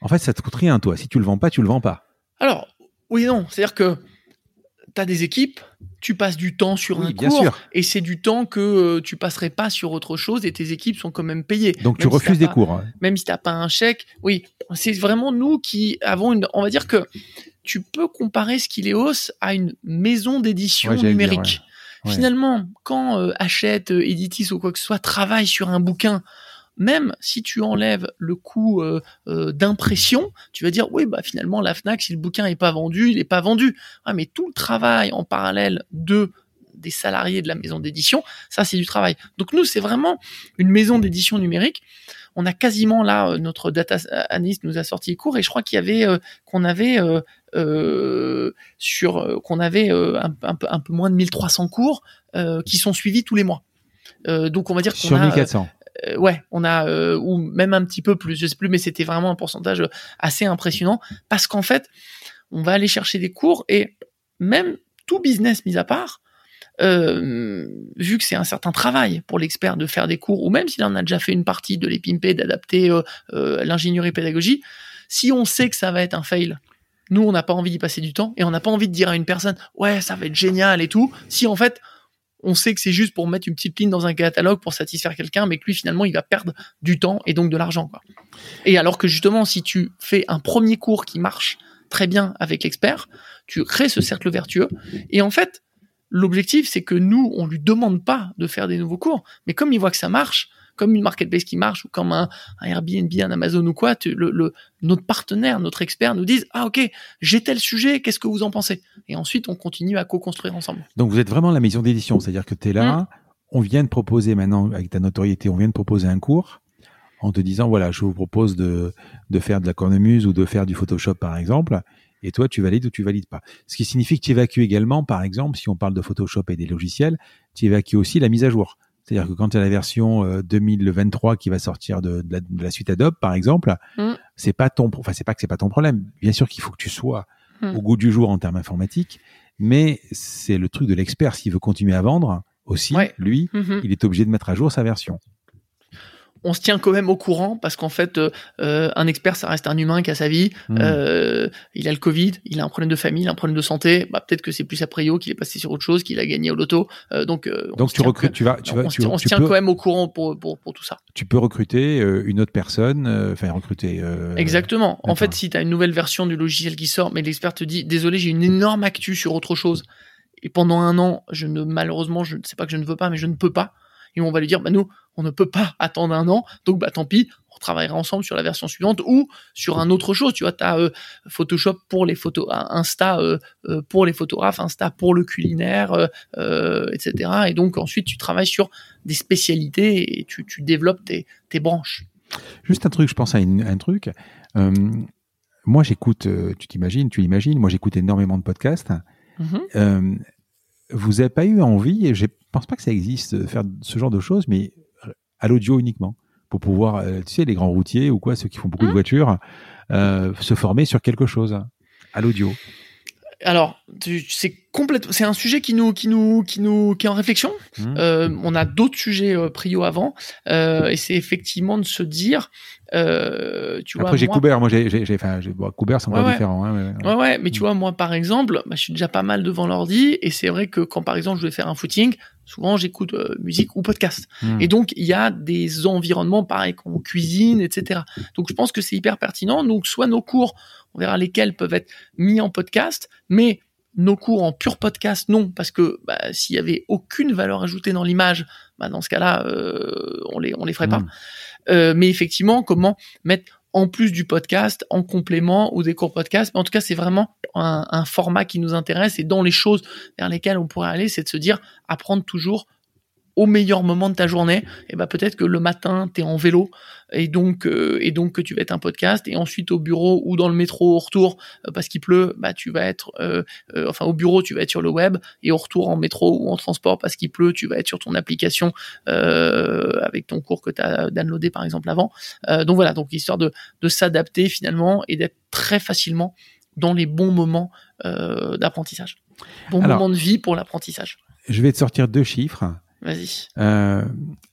en fait, ça te coûte rien, toi. Si tu le vends pas, tu le vends pas. Alors, oui non. C'est-à-dire que tu as des équipes, tu passes du temps sur un cours, et c'est du temps que euh, tu passerais pas sur autre chose, et tes équipes sont quand même payées. Donc tu refuses des cours. Hein. Même si t'as pas un chèque, oui. C'est vraiment nous qui avons une, on va dire que tu peux comparer Skileos à une maison d'édition numérique. Finalement, quand euh, Hachette, euh, Editis ou quoi que ce soit travaille sur un bouquin, même si tu enlèves le coût euh, euh, d'impression, tu vas dire oui bah finalement la Fnac si le bouquin est pas vendu, il est pas vendu. Ah, mais tout le travail en parallèle de des salariés de la maison d'édition, ça c'est du travail. Donc nous c'est vraiment une maison d'édition numérique. On a quasiment là notre data analyst nous a sorti les cours et je crois qu'il y avait qu'on avait euh, sur euh, qu'on avait euh, un, un, peu, un, peu, moins de 1300 cours qui sont suivis tous les mois. donc on va dire qu'on sur 1400. ouais, on a ou même un petit peu plus, je sais plus, mais c'était vraiment un pourcentage assez impressionnant parce qu'en fait, on va aller chercher des cours et même tout business mis à part, euh, vu que c'est un certain travail pour l'expert de faire des cours, ou même s'il en a déjà fait une partie de les pimper, d'adapter euh, l'ingénierie pédagogie, si on sait que ça va être un fail, nous, on n'a pas envie d'y passer du temps et on n'a pas envie de dire à une personne, ouais, ça va être génial et tout. Si en fait, on sait que c'est juste pour mettre une petite ligne dans un catalogue pour satisfaire quelqu'un, mais que lui, finalement, il va perdre du temps et donc de l'argent, quoi. Et alors que justement, si tu fais un premier cours qui marche très bien avec l'expert, tu crées ce cercle vertueux. Et en fait, l'objectif, c'est que nous, on lui demande pas de faire des nouveaux cours, mais comme il voit que ça marche, comme une marketplace qui marche ou comme un, Airbnb, un Amazon ou quoi, le, notre partenaire, notre expert nous dise ah ok j'ai tel sujet, qu'est-ce que vous en pensez? Et ensuite on continue à co-construire ensemble. Donc vous êtes vraiment la maison d'édition, c'est-à-dire que tu es là, mm. on vient de proposer maintenant avec ta notoriété, on vient de proposer un cours en te disant voilà je vous propose de, de faire de la cornemuse ou de faire du Photoshop par exemple et toi tu valides ou tu valides pas. Ce qui signifie que tu évacues également, par exemple, si on parle de Photoshop et des logiciels, tu évacues aussi la mise à jour. C'est-à-dire que quand tu as la version 2023 euh, qui va sortir de, la, suite Adobe, par exemple, mm. c'est pas ton, enfin c'est pas que c'est pas ton problème. Bien sûr qu'il faut que tu sois mm. au goût du jour en termes informatiques, mais c'est le truc de l'expert s'il veut continuer à vendre aussi. Lui, mm-hmm. il est obligé de mettre à jour sa version on se tient quand même au courant parce qu'en fait, euh, euh, un expert, ça reste un humain qui a sa vie. Hmm. Euh, il a le Covid, il a un problème de famille, il a un problème de santé. Bah, peut-être que c'est plus après qu'il est passé sur autre chose, qu'il a gagné au loto. donc, donc tu recrutes, tu vas, tu vas, on, se tient quand même au courant pour, pour, pour, tout ça. Tu peux recruter une autre personne, enfin recruter. Exactement. En fait, si tu as une nouvelle version du logiciel qui sort, mais l'expert te dit, désolé, j'ai une énorme actu sur autre chose. Et pendant un an, je ne malheureusement, je ne sais pas que je ne veux pas, mais je ne peux pas et on va lui dire, bah nous, on ne peut pas attendre un an, donc bah tant pis, on travaillera ensemble sur la version suivante ou sur un autre chose. Tu vois, tu as euh, Photoshop pour les photos, Insta euh, euh, pour les photographes, Insta pour le culinaire, etc. Et donc ensuite, tu travailles sur des spécialités et tu, développes tes, branches. Juste un truc, je pense à, un truc. moi, j'écoute, tu t'imagines, tu l'imagines, moi j'écoute énormément de podcasts. Mm-hmm. vous n'avez pas eu envie, et j'ai pense pas que ça existe, euh, faire ce genre de choses, mais à l'audio uniquement, pour pouvoir, euh, tu sais, les grands routiers ou quoi, ceux qui font beaucoup de mmh. voitures, se former sur quelque chose à l'audio. Alors, c'est complètement, c'est un sujet qui nous, qui nous, qui nous, qui est en réflexion. Mmh. Euh, on a d'autres sujets euh, prio avant, euh, et c'est effectivement de se dire, euh, tu Après, j'ai Coubert, moi j'ai, j'ai, enfin, bon, Coubert c'est encore différent. Hein, mais, ouais. ouais, mais tu mmh. vois, moi par exemple, bah, je suis déjà pas mal devant l'ordi, et c'est vrai que quand par exemple je vais faire un footing, souvent j'écoute musique ou podcast. Mmh. Et donc il y a des environnements pareils qu'on cuisine, etc. Donc je pense que c'est hyper pertinent. Donc soit nos cours on verra lesquels peuvent être mis en podcast, mais nos cours en pur podcast, non, parce que bah, s'il y avait aucune valeur ajoutée dans l'image, bah, dans ce cas-là, euh, on les on les ferait pas. Hmm. Euh, mais effectivement, comment mettre en plus du podcast, en complément ou des cours podcast. Mais en tout cas, c'est vraiment un, un, format qui nous intéresse et dans les choses vers lesquelles on pourrait aller, c'est de se dire apprendre toujours au meilleur moment de ta journée, et ben peut-être que le matin tu es en vélo et donc euh, et donc que tu vas être un podcast et ensuite au bureau ou dans le métro au retour euh, parce qu'il pleut, bah tu vas être euh, enfin au bureau tu vas être sur le web et au retour en métro ou en transport parce qu'il pleut, tu vas être sur ton application avec ton cours que tu as downloadé par exemple avant. donc voilà, donc histoire de de s'adapter finalement et d'être très facilement dans les bons moments d'apprentissage. Bons moments de vie pour l'apprentissage. Je vais te sortir deux chiffres. Vas-y. Euh,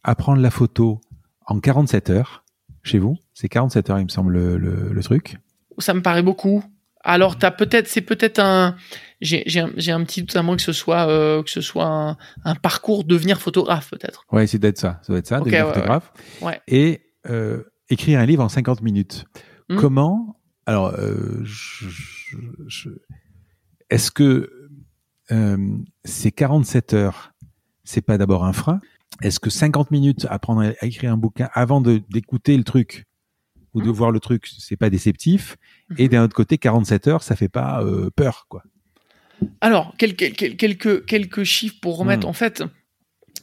apprendre la photo en 47 heures chez vous, c'est 47 heures, il me semble, le, le, truc. Ça me paraît beaucoup. Alors, t'as peut-être, c'est peut-être un, j'ai, j'ai, un, j'ai un petit doute à moins que ce soit, euh, que ce soit un, un, parcours devenir photographe, peut-être. Ouais, c'est d'être ça. Ça doit être ça, devenir photographe. Ouais. Et euh, écrire un livre en 50 minutes. Hmm. Comment Alors, euh, je, je, est-ce que euh, ces 47 heures c'est pas d'abord un frein Est-ce que 50 minutes à apprendre à écrire un bouquin avant d'écouter le truc ou de mmh. voir le truc, c'est pas déceptif Et mmh. d'un autre côté, 47 heures, ça fait pas euh, peur, quoi. Alors, quelques, quelques, quelques chiffres pour remettre. Mmh. En fait,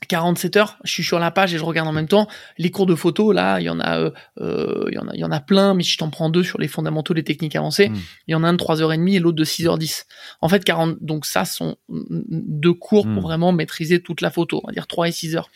47 heures, je suis sur la page et je regarde en même temps les cours de photo. Là, il y en a, euh, euh, il y en a, il y en a plein, mais je t'en prends deux sur les fondamentaux, les techniques avancées. Hmm. Il y en a un de 3h30 et l'autre de 6h10. En fait, 40, donc ça sont deux cours pour hmm. vraiment maîtriser toute la photo. On va dire 3 et 6 heures.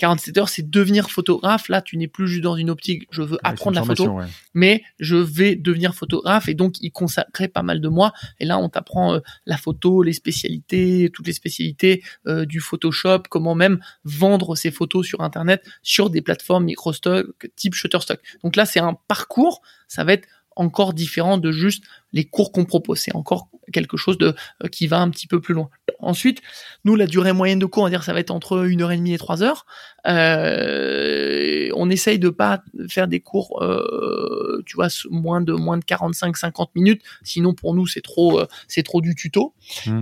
47 heures, c'est devenir photographe. Là, tu n'es plus juste dans une optique, je veux apprendre la photo, mais je vais devenir photographe et donc y consacrer pas mal de mois. Et là, on t'apprend euh, la photo, les spécialités, toutes les spécialités euh, du Photoshop, comment même vendre ses photos sur Internet sur des plateformes microstock type Shutterstock. Donc là, c'est un parcours. Ça va être encore différent de juste les cours qu'on propose. C'est encore quelque chose de euh, qui va un petit peu plus loin. Ensuite, nous, la durée moyenne de cours, on va dire, ça va être entre une heure et demie et trois heures. Euh, on essaye de pas faire des cours, euh, tu vois, moins de moins de 45-50 minutes. Sinon, pour nous, c'est trop, euh, c'est trop du tuto. Mmh.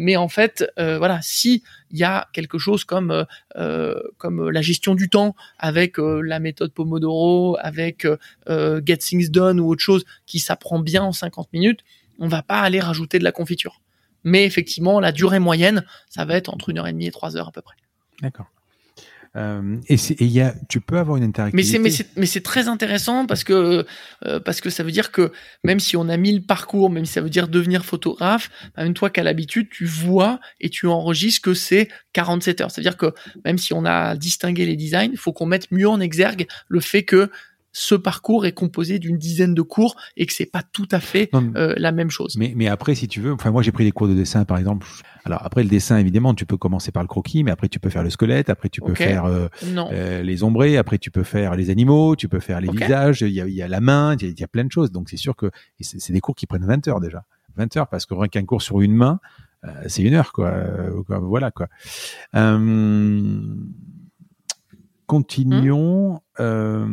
Mais en fait, voilà, si il y a quelque chose comme comme la gestion du temps avec la méthode Pomodoro, avec Get Things Done ou autre chose qui s'apprend bien en 50 minutes, on va pas aller rajouter de la confiture. Mais effectivement, la durée moyenne, ça va être entre une heure et demie et trois heures à peu près. D'accord. Euh, et il y a, tu peux avoir une interactivité? Mais c'est très intéressant parce que euh, parce que ça veut dire que même si on a mis le parcours, même si ça veut dire devenir photographe, bah, même toi qu'à l'habitude tu vois et tu enregistres que c'est 47 heures. C'est-à-dire que même si on a distingué les designs, il faut qu'on mette mieux en exergue le fait que ce parcours est composé d'une dizaine de cours et que c'est pas tout à fait euh, la même chose. Mais, mais après, si tu veux, enfin moi j'ai pris des cours de dessin par exemple. Alors après le dessin évidemment, tu peux commencer par le croquis, mais après tu peux faire le squelette, après tu peux faire euh, euh, les ombrés, après tu peux faire les animaux, tu peux faire les visages, il y a, y a, la main, il y, a plein de choses. Donc c'est sûr que c'est des cours qui prennent 20 heures déjà, 20 heures parce que rien qu'un cours sur une main, c'est une heure quoi. voilà quoi. Continuons. Euh,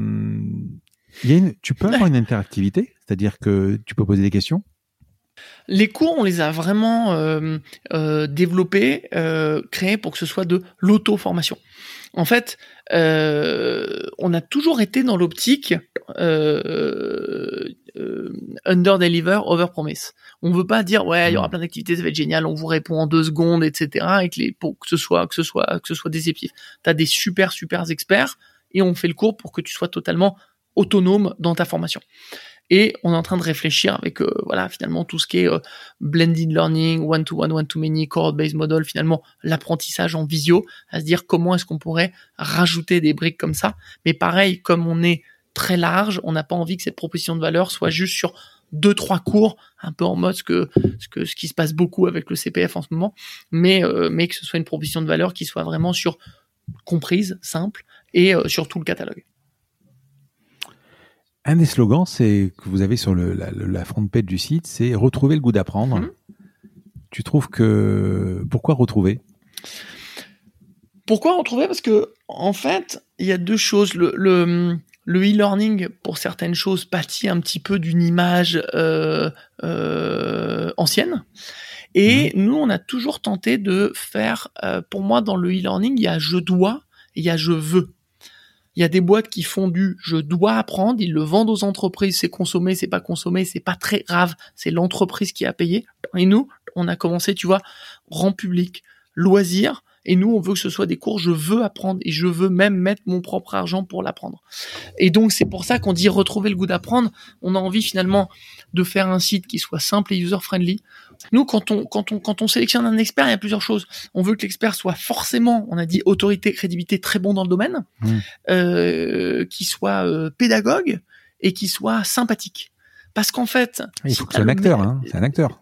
tu peux avoir une interactivité, c'est-à-dire que tu peux poser des questions? Les cours, on les a vraiment euh, euh, développés, créés pour que ce soit de l'auto-formation. En fait, on a toujours été dans l'optique under deliver, over promise. On veut pas dire ouais, il y aura hmm. plein d'activités, ça va être génial, on vous répond en deux secondes, etc. Et que les, pour que ce soit que ce soit que ce soit déceptif. T'as des super super experts et on fait le cours pour que tu sois totalement autonome dans ta formation. Et on est en train de réfléchir avec euh, voilà finalement tout ce qui est euh, blended learning, one to one, one to many, cohort based model, finalement l'apprentissage en visio, à se dire comment est-ce qu'on pourrait rajouter des briques comme ça. Mais pareil, comme on est très large, on n'a pas envie que cette proposition de valeur soit juste sur deux trois cours, un peu en mode ce que ce que ce qui se passe beaucoup avec le CPF en ce moment, mais euh, mais que ce soit une proposition de valeur qui soit vraiment sur comprise, simple et sur tout le catalogue. Un des slogans, c'est que vous avez sur le, la, la front page du site, c'est retrouver le goût d'apprendre. Mhm. Tu trouves que pourquoi retrouver? Pourquoi retrouver? Parce que en fait, il y a deux choses. Le, le, le e-learning, pour certaines choses, pâtit un petit peu d'une image euh, euh, ancienne. Et mhm. nous, on a toujours tenté de faire, euh, pour moi, dans le e-learning, il y a je dois et il y a je veux. Il y a des boîtes qui font du je dois apprendre, ils le vendent aux entreprises, c'est consommé, c'est pas consommé, c'est pas très grave, c'est l'entreprise qui a payé. Et nous, on a commencé, tu vois, rang public, loisir, et nous, on veut que ce soit des cours, je veux apprendre et je veux même mettre mon propre argent pour l'apprendre. Et donc, c'est pour ça qu'on dit retrouver le goût d'apprendre. On a envie finalement de faire un site qui soit simple et user-friendly. Nous, quand on, quand on, quand on sélectionne un expert, il y a plusieurs choses. On veut que l'expert soit forcément, on a dit autorité, crédibilité, très bon dans le domaine, mmh. euh, qui soit euh, pédagogue et qui soit sympathique. Parce qu'en fait, il faut que c'est un acteur, hein, c'est un acteur.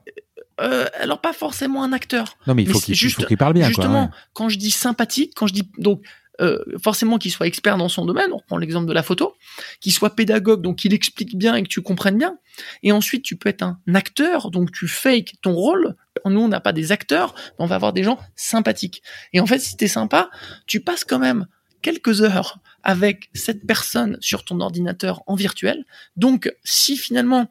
Euh, alors pas forcément un acteur. Non, mais il faut qu'il parle bien. Justement, quand je dis sympathique, quand je dis donc euh, forcément qu'il soit expert dans son domaine, on prend l'exemple de la photo, qu'il soit pédagogue, donc qu'il explique bien et que tu comprennes bien. Et ensuite, tu peux être un acteur, donc tu fake ton rôle. Nous, on n'a pas des acteurs, mais on va avoir des gens sympathiques. Et en fait, si t'es sympa, tu passes quand même quelques heures avec cette personne sur ton ordinateur en virtuel. Donc, si finalement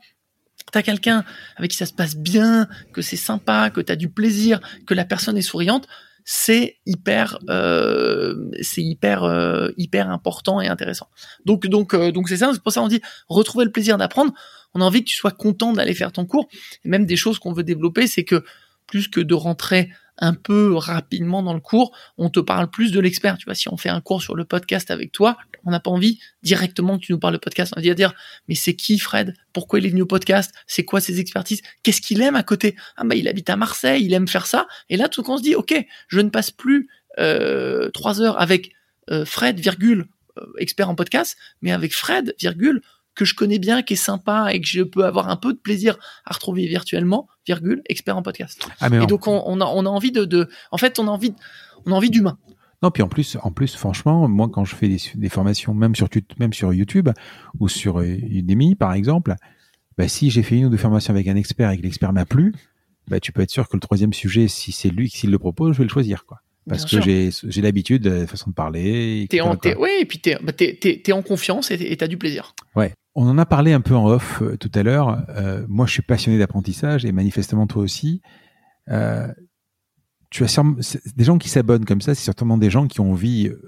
t'as quelqu'un avec qui ça se passe bien, que c'est sympa, que t'as du plaisir, que la personne est souriante, c'est hyper, euh, c'est hyper, euh, hyper important et intéressant. Donc, donc, euh, donc c'est ça. C'est pour ça qu'on dit retrouver le plaisir d'apprendre. On a envie que tu sois content d'aller faire ton cours. Et même des choses qu'on veut développer, c'est que plus que de rentrer un peu rapidement dans le cours, on te parle plus de l'expert. Tu vois, si on fait un cours sur le podcast avec toi, on n'a pas envie directement que tu nous parles de podcast. On va dire, mais c'est qui Fred? Pourquoi il est venu au podcast? C'est quoi ses expertises? Qu'est-ce qu'il aime à côté? Ah bah il habite à Marseille, il aime faire ça. Et là, tout qu'on se dit, ok, je ne passe plus euh, trois heures avec euh, Fred, virgule, euh, expert en podcast, mais avec Fred, virgule, que je connais bien, qui est sympa et que je peux avoir un peu de plaisir à retrouver virtuellement, virgule, expert en podcast. Ah, et donc on, a, on a envie de, de, en fait, on a envie, on a envie d'humain. Non, puis en plus, en plus, franchement, moi, quand je fais des, formations, même sur, même sur YouTube ou sur Udemy, par exemple, bah, si j'ai fait une ou deux formations avec un expert et que l'expert m'a plu, bah, tu peux être sûr que le troisième sujet, si c'est lui qui le propose, je vais le choisir, quoi. Parce que j'ai, j'ai l'habitude, la façon de parler. T'es en, ouais, et puis t'es, bah, t'es, t'es, t'es en confiance et t'as du plaisir. Ouais. On en a parlé un peu en off euh, tout à l'heure. Euh, moi, je suis passionné d'apprentissage et manifestement toi aussi. Euh, tu as sûrement, des gens qui s'abonnent comme ça, c'est certainement des gens qui ont envie, euh,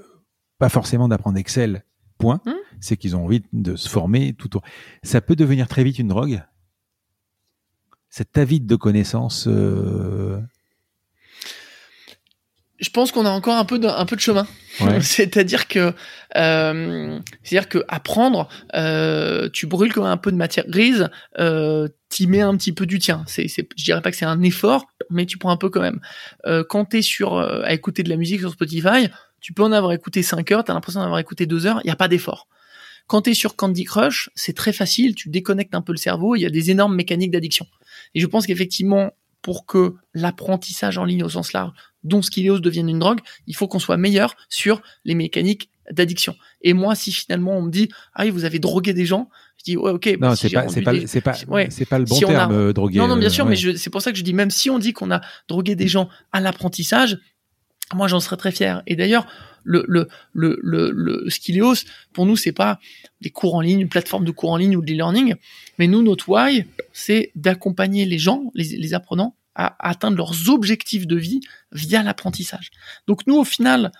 pas forcément d'apprendre Excel, point. Mmh. C'est qu'ils ont envie de se former tout au. Ça peut devenir très vite une drogue? Cet avide de connaissances. Euh, je pense qu'on a encore un peu de, un peu de chemin. c'est-à-dire que, euh, c'est-à-dire que apprendre, euh, tu brûles comme un peu de matière grise, euh, t'y mets un petit peu du tien. C'est, c'est, je dirais pas que c'est un effort, mais tu prends un peu quand même. Euh, quand t'es sur euh, à écouter de la musique sur Spotify, tu peux en avoir écouté 5 heures, t'as l'impression d'en avoir écouté 2 heures, il y a pas d'effort. Quand tu es sur Candy Crush, c'est très facile, tu déconnectes un peu le cerveau, il y a des énormes mécaniques d'addiction. Et je pense qu'effectivement, pour que l'apprentissage en ligne au sens large, dont Skilleos devienne une drogue, il faut qu'on soit meilleur sur les mécaniques d'addiction. Et moi, si finalement on me dit, ah oui, vous avez drogué des gens, je dis, ouais, ok. Non, c'est pas, c'est pas, c'est pas, c'est pas le bon terme, euh, droguer. Non, non, bien sûr, mais c'est pour ça que je dis, même si on dit qu'on a drogué des gens à l'apprentissage, moi, j'en serais très fier. Et d'ailleurs, le, le, le, le, le pour nous, c'est pas des cours en ligne, une plateforme de cours en ligne ou de e-learning, mais nous, notre why, c'est d'accompagner les gens, les, les apprenants, à atteindre leurs objectifs de vie via l'apprentissage. Donc nous, au final,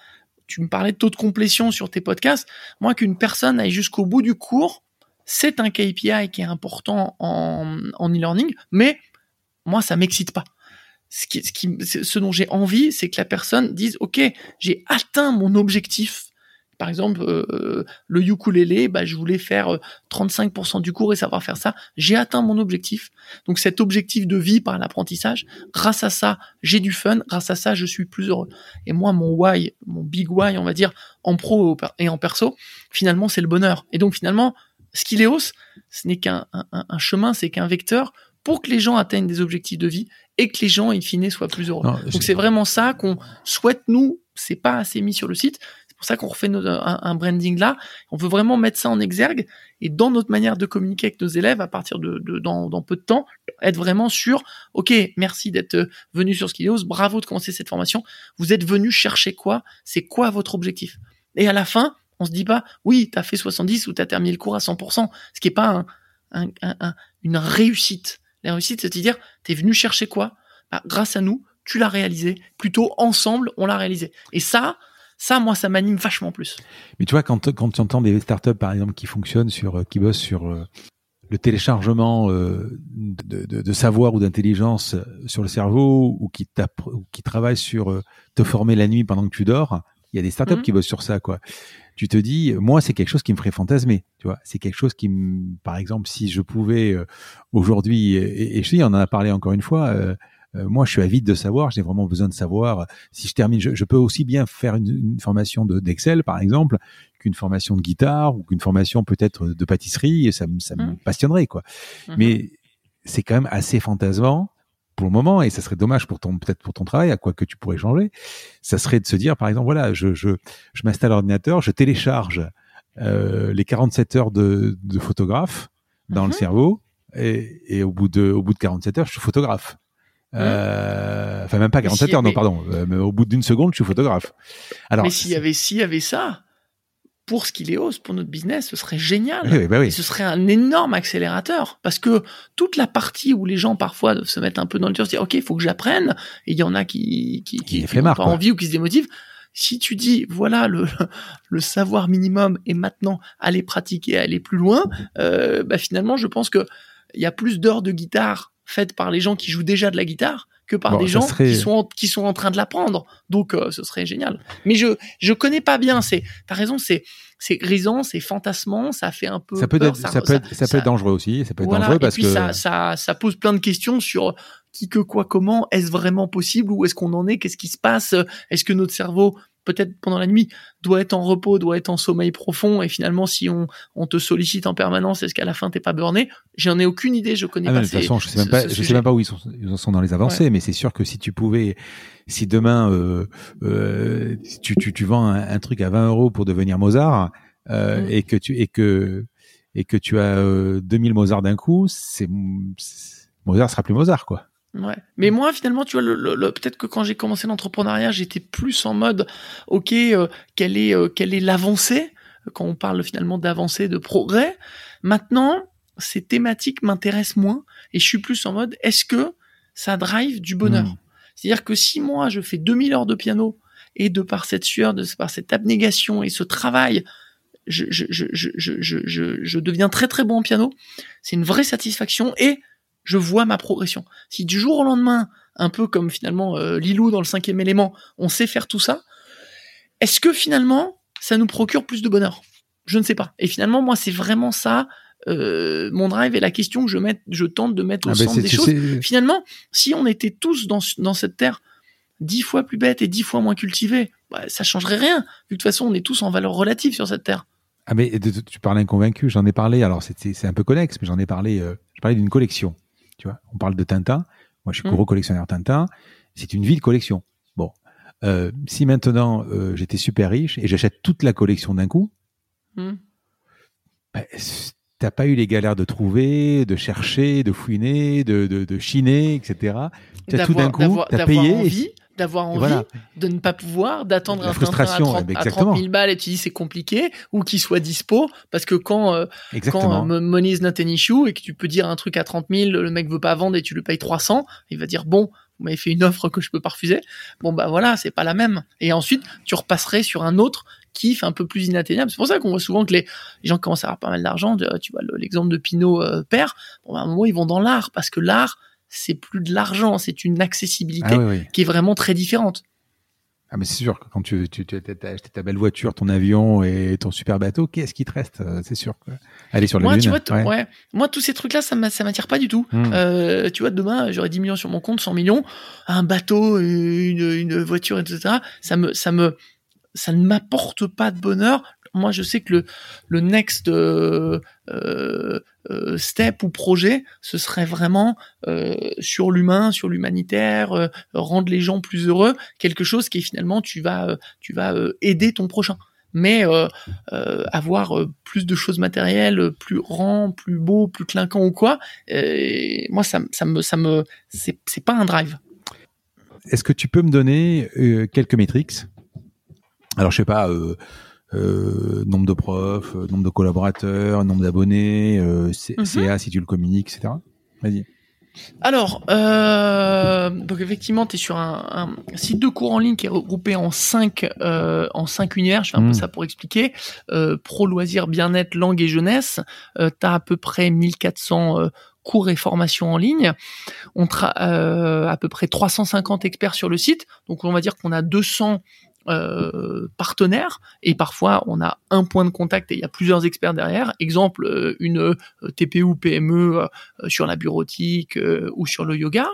tu me parlais de taux de complétion sur tes podcasts. Moi, qu'une personne aille jusqu'au bout du cours, c'est un KPI qui est important en, e-learning, mais moi, ça m'excite pas. Ce dont j'ai envie, c'est que la personne dise, OK, j'ai atteint mon objectif par exemple, euh, le ukulélé, bah, je voulais faire 35% euh, du cours et savoir faire ça. J'ai atteint mon objectif. Donc cet objectif de vie par l'apprentissage, grâce à ça, j'ai du fun. Grâce à ça, je suis plus heureux. Et moi, mon why, mon big why, on va dire, en pro et en perso, finalement, c'est le bonheur. Et donc finalement, Skileos, ce n'est qu'un un, chemin, c'est qu'un vecteur pour que les gens atteignent des objectifs de vie et que les gens, in fine, soient plus heureux. Donc c'est vraiment ça qu'on souhaite, nous, c'est pas assez mis sur le site, pour ça qu'on refait un, branding là. On veut vraiment mettre ça en exergue et dans notre manière de communiquer avec nos élèves à partir de, dans, peu de temps, être vraiment sûr. Ok, merci d'être venu sur Skillios, bravo de commencer cette formation. Vous êtes venu chercher quoi? C'est quoi votre objectif Et à la fin, on se dit pas, oui, t'as fait 70 ou t'as terminé le cours à 100%, ce qui est pas une réussite. La réussite, c'est de dire, t'es venu chercher quoi? Bah, Grâce à nous, tu l'as réalisé. Plutôt ensemble, on l'a réalisé. Et ça, ça, moi, ça m'anime vachement plus. Mais tu vois, quand, quand tu entends des startups, par exemple, qui fonctionnent sur, euh, qui bossent sur euh, le téléchargement euh, de, de, de, savoir ou d'intelligence sur le cerveau, ou qui, ou qui travaillent sur te former la nuit pendant que tu dors, il y a des startups mmh. qui bossent sur ça, quoi. Tu te dis, moi, c'est quelque chose qui me ferait fantasmer, tu vois. C'est quelque chose qui, me, par exemple, si je pouvais aujourd'hui, et, et, je dis, on en a parlé encore une fois moi, je suis avide de savoir. J'ai vraiment besoin de savoir. Si je termine, je, peux aussi bien faire une, formation d'Excel, par exemple, qu'une formation de guitare ou qu'une formation peut-être de pâtisserie. Et ça, ça me mmh. passionnerait, quoi. Mmh Mais c'est quand même assez fantasmant pour le moment, et ça serait dommage pour ton peut-être pour ton travail, à quoi que tu pourrais changer, ça serait de se dire, par exemple, voilà, je je, je m'installe l'ordinateur, je télécharge euh, les 47 heures de, de photographe dans le mmh cerveau, et, et, au bout de au bout de 47 heures, je suis photographe. Euh, enfin, même pas 47 heures, non, pardon. Euh, mais au bout d'une seconde, je suis photographe. Alors, mais s'il y avait, s'il y avait ça, pour ce qu'il est hausse, pour notre business, ce serait génial. Oui, bah oui. ce serait un énorme accélérateur. Parce que toute la partie où les gens parfois doivent se mettre un peu dans le dur, se dire, OK, il faut que j'apprenne. Et il y en a qui, qui, qui, qui n'ont pas envie ou qui se démotivent. Si tu dis, voilà, le, le savoir minimum et maintenant aller pratiquer, aller plus loin, euh, bah finalement, je pense que il y a plus d'heures de guitare faite par les gens qui jouent déjà de la guitare que par des gens qui sont en, qui sont en train de l'apprendre. Donc euh, ce serait génial. Mais je je connais pas bien. C'est t'as raison. C'est c'est grisant, c'est fantasmant, ça fait un peu. Ça peut être, ça, peut être, ça, peut être dangereux aussi. Ça peut être dangereux parce et puis ça ça ça pose plein de questions sur qui que quoi comment est-ce vraiment possible où est-ce qu'on en est qu'est-ce qui se passe est-ce que notre cerveau peut-être pendant la nuit, doit être en repos, doit être en sommeil profond, et finalement, si on, on te sollicite en permanence, est-ce qu'à la fin t'es pas burné? J'en ai aucune idée, je connais ah pas. de toute façon, je sais même pas, je sais même pas où ils sont, ils sont dans les avancées, mais c'est sûr que si tu pouvais, si demain euh, euh, tu, tu, tu vends un, truc à 20 euros pour devenir Mozart, euh, mm. et que tu et que et que tu as 2000 Mozart d'un coup, c'est Mozart sera plus Mozart, quoi. Ouais. Mais moi, finalement, tu vois, le, peut-être que quand j'ai commencé l'entrepreneuriat, j'étais plus en mode, ok, euh, quelle est euh, quelle est l'avancée quand on parle finalement d'avancée, de progrès. Maintenant, ces thématiques m'intéressent moins et je suis plus en mode, est-ce que ça drive du bonheur hmm. C'est-à-dire que si moi je fais 2000 heures de piano et de par cette sueur, de par cette abnégation et ce travail, je, je, je, je, je, je deviens très très bon en piano, c'est une vraie satisfaction et je vois ma progression. Si du jour au lendemain, un peu comme finalement euh, Lilou dans le cinquième élément, on sait faire tout ça, est-ce que finalement ça nous procure plus de bonheur? Je ne sais pas. Et finalement, moi, c'est vraiment ça. Euh, mon drive est la question que je, mette, je tente de mettre au ah ben, centre des choses. Finalement, si on était tous dans, dans cette terre dix fois plus bêtes et dix fois moins cultivés, bah, ça changerait rien. Vu de toute façon, on est tous en valeur relative sur cette terre. Ah mais tu parles inconvaincu, j'en ai parlé. Alors c'est un peu connexe, mais j'en ai parlé. Euh, je parlais d'une collection. Tu vois, on parle de Tintin. Moi, je suis mmh. gros collectionneur Tintin. C'est une vie de collection. Bon, euh, si maintenant euh, j'étais super riche et j'achète toute la collection d'un coup, mmh. ben, t'as pas eu les galères de trouver, de chercher, de fouiner, de, de, de chiner, etc. Tu as tout d'un coup, t'as payé. Envie d'avoir envie, de ne pas pouvoir, d'attendre un train à 30, 000 balles et tu dis c'est compliqué, ou qu'il soit dispo, parce que quand, euh, quand euh, money is not an issue et que tu peux dire un truc à 30 000, le mec veut pas vendre et tu le payes 300, il va dire bon, vous m'avez fait une offre que je peux pas refuser. Bon bah voilà, c'est pas la même. Et ensuite, tu repasserais sur un autre kiff un peu plus inatteignable. C'est pour ça qu'on voit souvent que les, gens commencent à avoir pas mal d'argent. Tu vois l'exemple de Pinot euh, père. Bon, bah, à un moment ils vont dans l'art parce que l'art c'est plus de l'argent, c'est une accessibilité ah qui est vraiment très différente. Ah mais c'est sûr que quand tu, tu, tu as acheté ta belle voiture, ton avion et ton super bateau, qu'est-ce qui te reste euh, C'est sûr. Aller sur la moi, lune. Tu vois, ouais. Moi, tous ces trucs-là, ça m'attire pas du tout. Hmm. Euh, tu vois, demain, j'aurai 10 millions sur mon compte, 100 millions, un bateau, une, une voiture, etc. Ça me, ça me, ça ne m'apporte pas de bonheur moi je sais que le, le next euh, euh, euh, step ou projet, ce serait vraiment sur l'humain, sur l'humanitaire, rendre les gens plus heureux, quelque chose qui est finalement tu vas tu vas aider ton prochain. Mais avoir plus de choses matérielles, plus grand, plus beau, plus clinquant ou quoi, moi ça, ça me ça me c'est pas un drive. Est-ce que tu peux me donner quelques métriques? Alors je sais pas, euh, euh, nombre de profs, euh, nombre de collaborateurs, nombre d'abonnés, euh, CA mhm. si tu le communiques, etc. Vas-y. Alors, euh, donc effectivement, tu es sur un, site de cours en ligne qui est regroupé en cinq euh, en cinq univers. Je fais un peu mhm. ça pour expliquer. Euh, pro loisirs, bien-être, langue et jeunesse. Euh, tu as à peu près 1400 cours et formations en ligne. On euh, à peu près 350 experts sur le site. Donc on va dire qu'on a 200 euh, partenaires et parfois on a un point de contact et il y a plusieurs experts derrière. Exemple, euh, une euh, TPE ou PME sur la bureautique ou sur le yoga.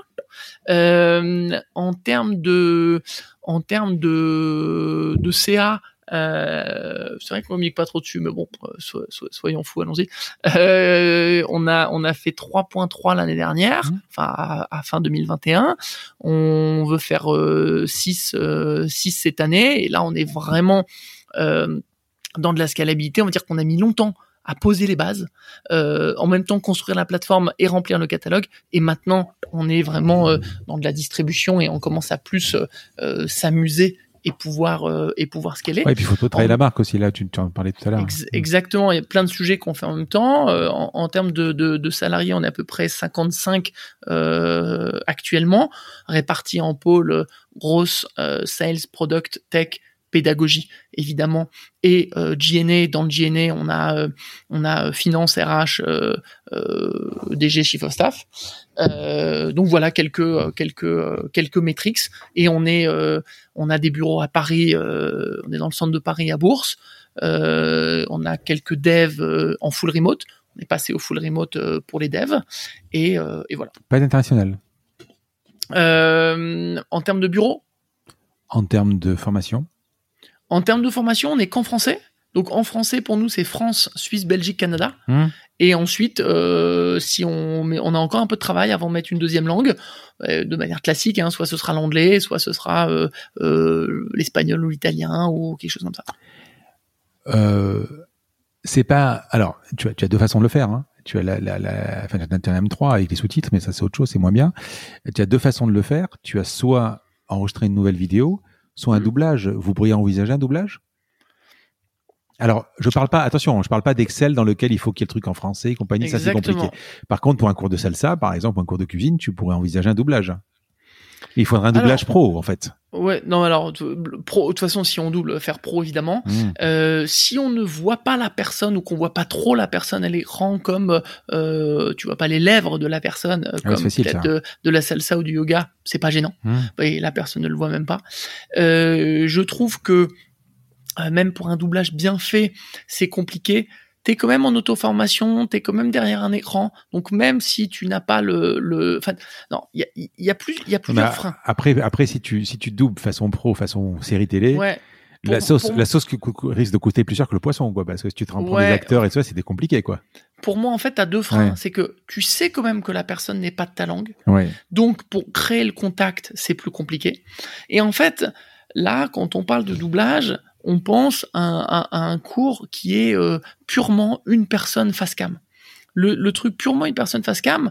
en termes de en termes de, de CA, euh, c'est vrai qu'on ne pas trop dessus, mais bon, euh, soyons fous, allons-y. Euh, on a on a fait 3.3 l'année dernière, mmh. enfin à, fin 2021. On veut faire 6 6 cette année, et là on est vraiment dans de la scalabilité. On va dire qu'on a mis longtemps à poser les bases, en même temps construire la plateforme et remplir le catalogue. Et maintenant, on est vraiment dans de la distribution et on commence à plus s'amuser et pouvoir euh, et pouvoir scaler. Ouais, et puis il faut travailler la marque aussi là. Tu, tu en parlais tout à l'heure. exactement. Il y a plein de sujets qu'on fait en même temps. Euh, en, en, termes de, de, de, salariés, on est à peu près 55 euh, actuellement, répartis en pôles grosse euh, sales, product, tech, pédagogie évidemment. Et euh, GNA dans le GNA on a euh, on a finance RH euh, euh, DG chief of staff. Euh, donc voilà quelques quelques quelques métriques. Et on est on a des bureaux à Paris on est dans le centre de Paris à Bourse. On a quelques devs en full remote. On est passé au full remote pour les devs. Et, et voilà. Pas d'international. En termes de bureau en termes de formation? En termes de formation, on n'est qu'en français. Donc en français, pour nous, c'est France, Suisse, Belgique, Canada. Mmh. Et ensuite, euh, si on, met, on a encore un peu de travail avant de mettre une deuxième langue, euh, de manière classique, hein, soit ce sera l'anglais, soit ce sera euh, l'espagnol ou l'italien ou quelque chose comme ça. c'est pas. Alors, tu as, tu as deux façons de le faire. Hein. Tu as la, la, la, enfin, tu as un M3 avec les sous-titres, mais ça c'est autre chose, c'est moins bien. Tu as deux façons de le faire. Tu as soit enregistrer une nouvelle vidéo, soit un Mhm. doublage. Vous pourriez envisager un doublage? Alors, je parle pas. Attention, je parle pas d'Excel dans lequel il faut qu'il y ait le truc en français et compagnie. Ça c'est compliqué. Par contre, pour un cours de salsa, par exemple, un cours de cuisine, tu pourrais envisager un doublage. Il faudrait un doublage Alors- pro, en fait. Ouais, non, alors, pro, de toute façon, si on double, faire pro, évidemment. Mmh. Euh, si on ne voit pas la personne ou qu'on voit pas trop la personne à l'écran comme euh, tu vois pas les lèvres de la personne euh, Ouais, comme peut-être de, de la salsa ou du yoga c'est pas gênant Mmh. et la personne ne le voit même pas euh, je trouve que même pour un doublage bien fait c'est compliqué t'es quand même en auto-formation, t'es quand même derrière un écran, donc même si tu n'as pas le, le, enfin, non, il y a, y a plus, il y a plusieurs Bah, freins. après, après, si tu si tu doubles façon pro, façon série télé, Ouais. la sauce pour- la sauce cou- risque de coûter plus cher que le poisson, quoi. Parce que si tu te rends pour des Ouais. acteurs et tout ça, c'est compliqué, quoi. Pour moi, en fait, t'as deux freins. Ouais. C'est que tu sais quand même que la personne n'est pas de ta langue. Ouais. Donc, pour créer le contact, c'est plus compliqué. Et en fait, là, quand on parle de doublage, on pense à, un- cours qui est euh, purement une personne face cam. Le, le truc purement une personne face cam,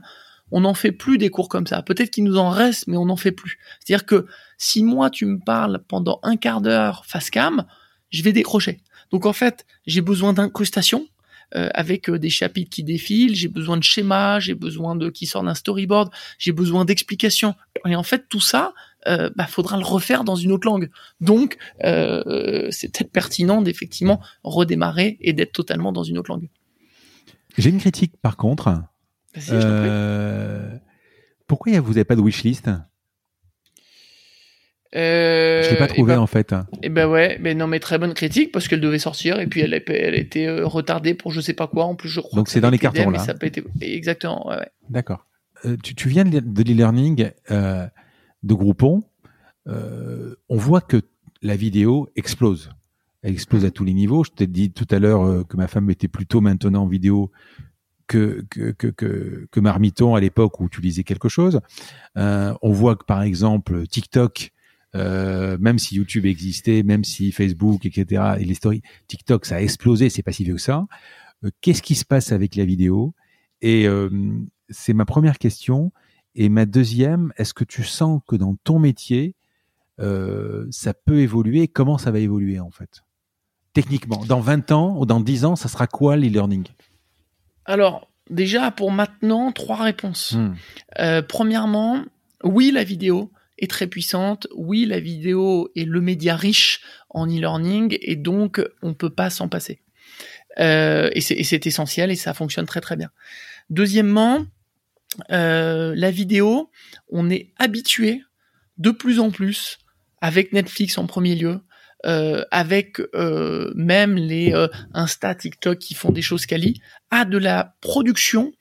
on n'en fait plus des cours comme ça. Peut-être qu'il nous en reste, mais on n'en fait plus. C'est-à-dire que si moi, tu me parles pendant un quart d'heure face cam, je vais décrocher. Donc, en fait, j'ai besoin d'incrustation. euh, avec euh, des chapitres qui défilent, j'ai besoin de schémas, j'ai besoin de qui sort d'un storyboard, j'ai besoin d'explications. Et en fait, tout ça, euh, bah, faudra le refaire dans une autre langue. Donc, euh, c'est peut-être pertinent d'effectivement redémarrer et d'être totalement dans une autre langue. J'ai une critique, par contre. Euh, pourquoi vous n'avez pas de wishlist? Euh, Je l'ai pas et trouvé ben- en fait. Et ben ouais, mais non, mais très bonne critique parce qu'elle devait sortir et puis elle a, elle euh, retardée pour je sais pas quoi. En plus, je crois. Donc que c'est dans les cartons, là. ça a pas été exactement. Ouais, ouais. D'accord. Euh, tu, tu viens de l'e- de l'e-learning euh, de Groupon. Euh, on voit que la vidéo explose. Elle explose à tous les niveaux. Je t'ai dit tout à l'heure euh, que ma femme était plutôt maintenant en vidéo que, que, que, que, que Marmiton à l'époque où tu lisais quelque chose. Euh, on voit que par exemple TikTok, euh, même si YouTube existait, même si Facebook, etc., et les stories, TikTok, ça a explosé, c'est pas si vieux que ça. Euh, Qu'est-ce qui se passe avec la vidéo? Et euh, c'est ma première question. Et ma deuxième, est-ce que tu sens que dans ton métier, euh, ça peut évoluer? Comment ça va évoluer en fait? Techniquement, dans 20 ans ou dans 10 ans, ça sera quoi l'e-learning? Alors, déjà pour maintenant, trois réponses. Hmm. Euh, premièrement, oui, la vidéo est très puissante. Oui, la vidéo est le média riche en e-learning et donc on peut pas s'en passer. Euh, et c'est et c'est essentiel et ça fonctionne très très bien. Deuxièmement, euh, la vidéo, on est habitué de plus en plus avec Netflix en premier lieu. euh, avec euh, même les Insta, TikTok qui font des choses quali, à de la production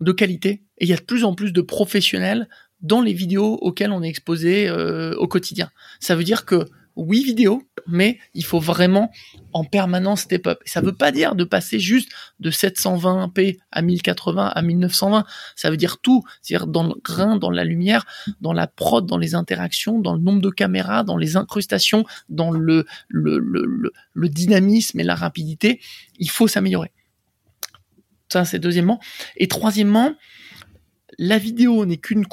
de qualité. Et il y a de plus en plus de professionnels dans les vidéos auxquelles on est exposé au quotidien. Ça veut dire que oui, vidéo, mais il faut vraiment en permanence step up. Ça veut pas dire de passer juste de 720p à 1080 à 1920. Ça veut dire tout. C'est-à-dire dans le grain, dans la lumière, dans la prod, dans les interactions, dans le nombre de caméras, dans les incrustations, dans le, dynamisme et la rapidité. Il faut s'améliorer. Ça, c'est deuxièmement. Et troisièmement, la vidéo n'est qu'une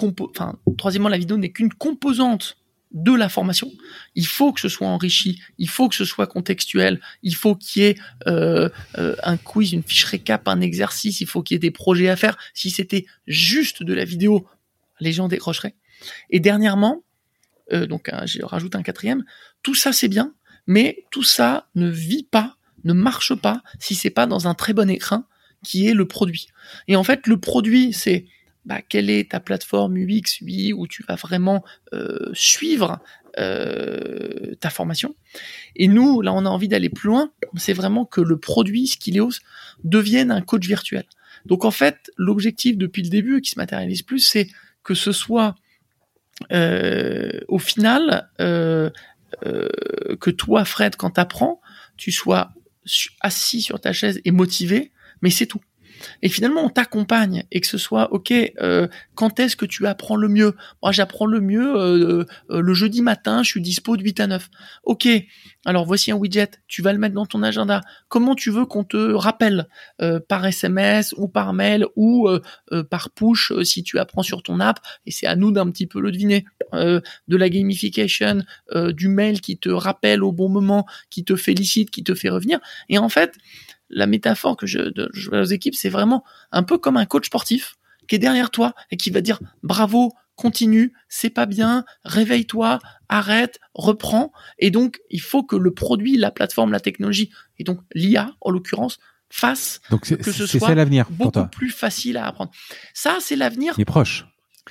troisièmement, la vidéo n'est qu'une composante de la formation. Il faut que ce soit enrichi, il faut que ce soit contextuel, il faut qu'il y ait euh, euh, un quiz, une fiche récap, un exercice, il faut qu'il y ait des projets à faire. Si c'était juste de la vidéo, les gens décrocheraient. Et dernièrement, euh, donc je rajoute un quatrième, tout ça c'est bien, mais tout ça ne vit pas, ne marche pas si c'est pas dans un très bon écran qui est le produit. Et en fait, le produit, c'est bah, quelle est ta plateforme UX, UI, où tu vas vraiment euh, suivre euh, ta formation. Et nous, là, on a envie d'aller plus loin. C'est vraiment que le produit Skilleos devienne un coach virtuel. Donc en fait, l'objectif depuis le début, qui se matérialise plus, c'est que ce soit euh, au final que toi, Fred, quand t'apprends, tu sois assis sur ta chaise et motivé, mais c'est tout. Et finalement on t'accompagne et que ce soit ok euh, quand est-ce que tu apprends le mieux? Moi j'apprends le mieux euh, euh, le jeudi matin je suis dispo de 8 à 9 ok alors voici un widget tu vas le mettre dans ton agenda. Comment tu veux qu'on te rappelle par SMS ou par mail ou par push si tu apprends sur ton app? Et c'est à nous d'un petit peu le deviner. De la gamification du mail qui te rappelle au bon moment qui te félicite qui te fait revenir. Et en fait la métaphore que je, je aux équipes, c'est vraiment un peu comme un coach sportif qui est derrière toi et qui va dire bravo, continue, c'est pas bien, réveille-toi, arrête, reprends. Et donc, il faut que le produit, la plateforme, la technologie, et donc l'IA en l'occurrence, fasse que ce soit beaucoup plus facile à apprendre. Ça, c'est l'avenir. Il est proche.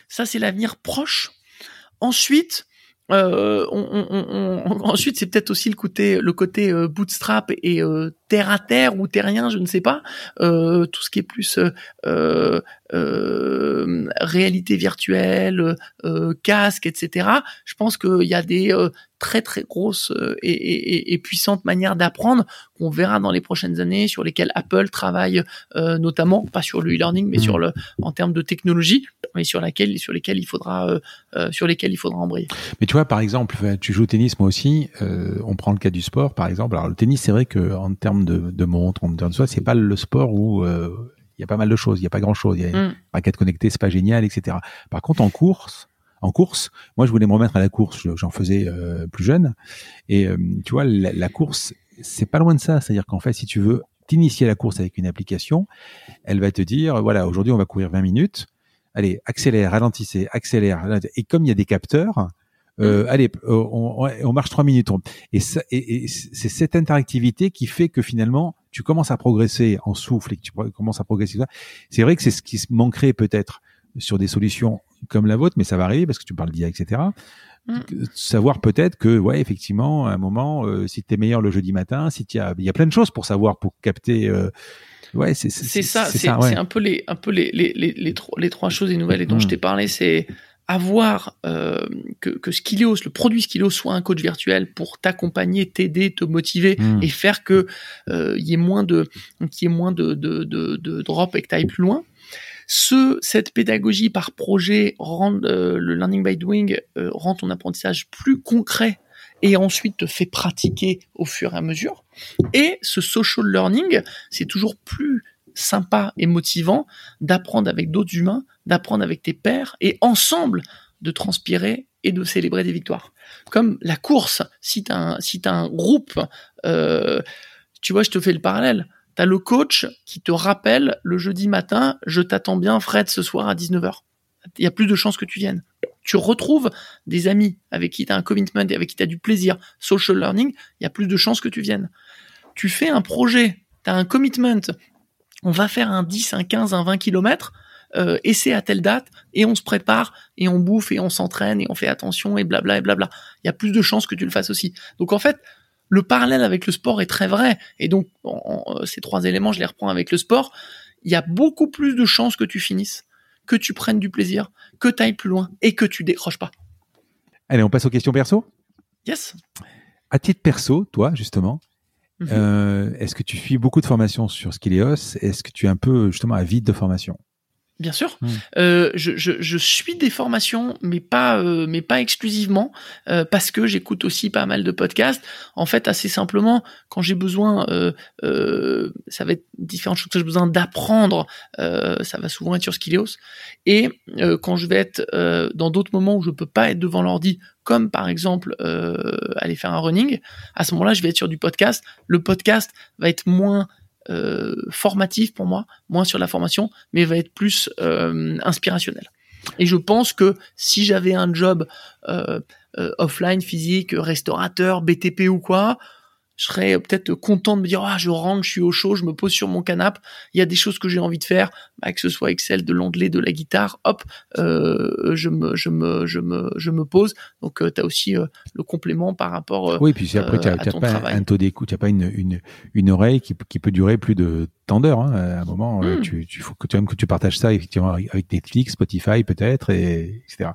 Ça, c'est l'avenir proche. Ensuite, euh, ensuite, c'est peut-être aussi le côté, le côté euh, bootstrap et euh, terre à terre ou terrien, je ne sais pas. tout ce qui est plus réalité virtuelle, casque, etc. Je pense qu'il y a des très très grosses et, et, et puissantes manières d'apprendre qu'on verra dans les prochaines années, sur lesquelles Apple travaille notamment, pas sur le e-learning, mais mmh. sur le en termes de technologie, mais sur laquelle sur lesquelles il faudra sur lesquelles il faudra embrayer. Mais tu vois, par exemple, tu joues au tennis, moi aussi. Euh, on prend le cas du sport, par exemple. Alors le tennis, c'est vrai que en termes de, de montre, en termes de soi, c'est pas le sport où euh, il y a pas mal de choses, il y a pas grand chose. Il y a mm. raquette connectée, c'est pas génial, etc. Par contre, en course, en course, moi je voulais me remettre à la course, j'en faisais euh, plus jeune, et euh, tu vois, la, la course, c'est pas loin de ça. C'est-à-dire qu'en fait, si tu veux t'initier à la course avec une application, elle va te dire, voilà, aujourd'hui on va courir 20 minutes allez, accélère, ralentissez, accélère. Et comme il y a des capteurs, euh, mm. allez, euh, on, on, marche trois minutes. Et, et, c'est cette interactivité qui fait que finalement, tu commences à progresser en souffle et que tu commences à progresser. C'est vrai que c'est ce qui se manquerait peut-être sur des solutions comme la vôtre, mais ça va arriver parce que tu parles d'IA, etc. Mm. Savoir peut-être que, ouais, effectivement, à un moment, euh, si tu es meilleur le jeudi matin, si il y a plein de choses pour savoir, pour capter euh, Ouais, c'est ça, c'est un peu les un peu les les les, les, trois, les trois choses et nouvelles et dont je mm. t'ai parlé, c'est avoir euh, que, que Skilios, le produit Skilios soit un coach virtuel pour t'accompagner, t'aider, te motiver mm. et faire que euh, y ait moins de qu'il y ait moins de de, de, de drop et que t'ailles plus loin. Ce, cette pédagogie par projet rend euh, le learning by doing euh, rend ton apprentissage plus concret et ensuite te fait pratiquer au fur et à mesure. Et ce social learning, c'est toujours plus sympa et motivant d'apprendre avec d'autres humains, d'apprendre avec tes pairs et ensemble de transpirer et de célébrer des victoires. Comme la course, si tu as, un, groupe, euh, tu vois, je te fais le parallèle. Tu as le coach qui te rappelle le jeudi matin, je t'attends bien Fred ce soir à 19h. Il y a plus de chances que tu viennes tu retrouves des amis avec qui tu as un commitment et avec qui tu as du plaisir, social learning, il y a plus de chances que tu viennes. Tu fais un projet, tu as un commitment, on va faire un 10, un 15, un 20 km, euh, et c'est à telle date, et on se prépare, et on bouffe, et on s'entraîne, et on fait attention, et blabla, et blabla. Il y a plus de chances que tu le fasses aussi. Donc en fait, le parallèle avec le sport est très vrai, et donc ces trois éléments, je les reprends avec le sport. Il y a beaucoup plus de chances que tu finisses que tu prennes du plaisir, que tu ailles plus loin et que tu décroches pas. Allez, on passe aux questions perso? Yes. À titre perso, toi, justement, euh, est-ce que tu suis beaucoup de formations sur Skilios Est-ce que tu es un peu, justement, à vide de formation? Bien sûr, hmm. euh, je, je, je, suis des formations, mais pas, euh, mais pas exclusivement, euh, parce que j'écoute aussi pas mal de podcasts. En fait, assez simplement, quand j'ai besoin, euh, euh, ça va être différentes choses que j'ai besoin d'apprendre, ça va souvent être sur Skilios. Et quand je vais être dans d'autres moments où je peux pas être devant l'ordi, comme par exemple aller faire un running, à ce moment-là, je vais être sur du podcast. Le podcast va être moins euh, formatif pour moi, moins sur la formation, mais va être plus euh, inspirationnel. Et je pense que si j'avais un job euh, offline, physique, restaurateur, BTP ou quoi, je serais peut-être content de me dire ah je rentre, je suis au chaud, je me pose sur mon canapé, il y a des choses que j'ai envie de faire, bah, que ce soit Excel, de l'anglais, de la guitare, hop, euh, je me je me je me je me pose. Donc euh, tu as aussi euh, le complément par rapport euh, Oui, puis après tu n'as pas un taux d'écoute, tu n'as pas une, une une oreille qui, qui peut durer plus de tant d'heures hein. à un moment hmm. tu tu faut que tu que tu partages ça effectivement avec Netflix, Spotify peut-être et etc.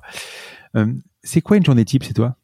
c'est quoi une journée type, c'est toi?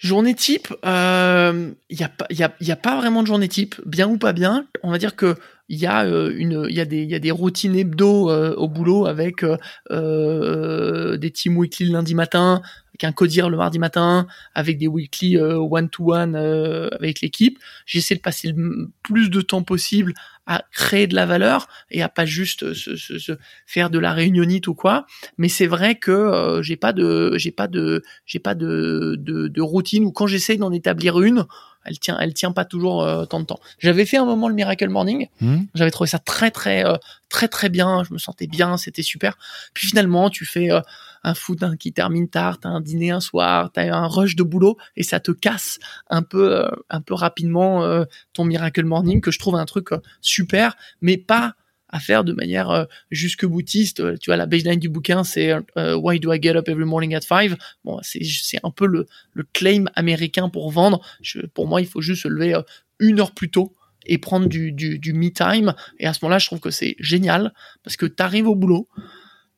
Journée type, il euh, n'y a, y y a pas vraiment de journée type, bien ou pas bien. On va dire que il y a une, il y a des, il y a des routines hebdo au boulot avec des team weekly lundi matin, avec un codir le mardi matin, avec des weekly one to one avec l'équipe. J'essaie de passer le plus de temps possible à créer de la valeur et à pas juste se, se, se faire de la réunionite ou quoi. Mais c'est vrai que euh, j'ai pas de j'ai pas de j'ai pas de, de, de routine ou quand j'essaye d'en établir une, elle tient elle tient pas toujours euh, tant de temps. J'avais fait un moment le Miracle Morning, Hmm. j'avais trouvé ça très très euh, très très bien, je me sentais bien, c'était super. Puis finalement, tu fais euh, un foot hein, qui termine tard, t'as un dîner un soir, t'as un rush de boulot et ça te casse un peu euh, un peu rapidement euh, ton Miracle Morning que je trouve un truc euh, super, mais pas à faire de manière euh, jusque boutiste. Euh, Tu vois, la baseline du bouquin, c'est euh, Why do I get up every morning at 5 Bon, c'est c'est un peu le, le claim américain pour vendre. Je, pour moi, il faut juste se lever euh, une heure plus tôt et prendre du, du, du me time. Et à ce moment-là, je trouve que c'est génial parce que tu au boulot,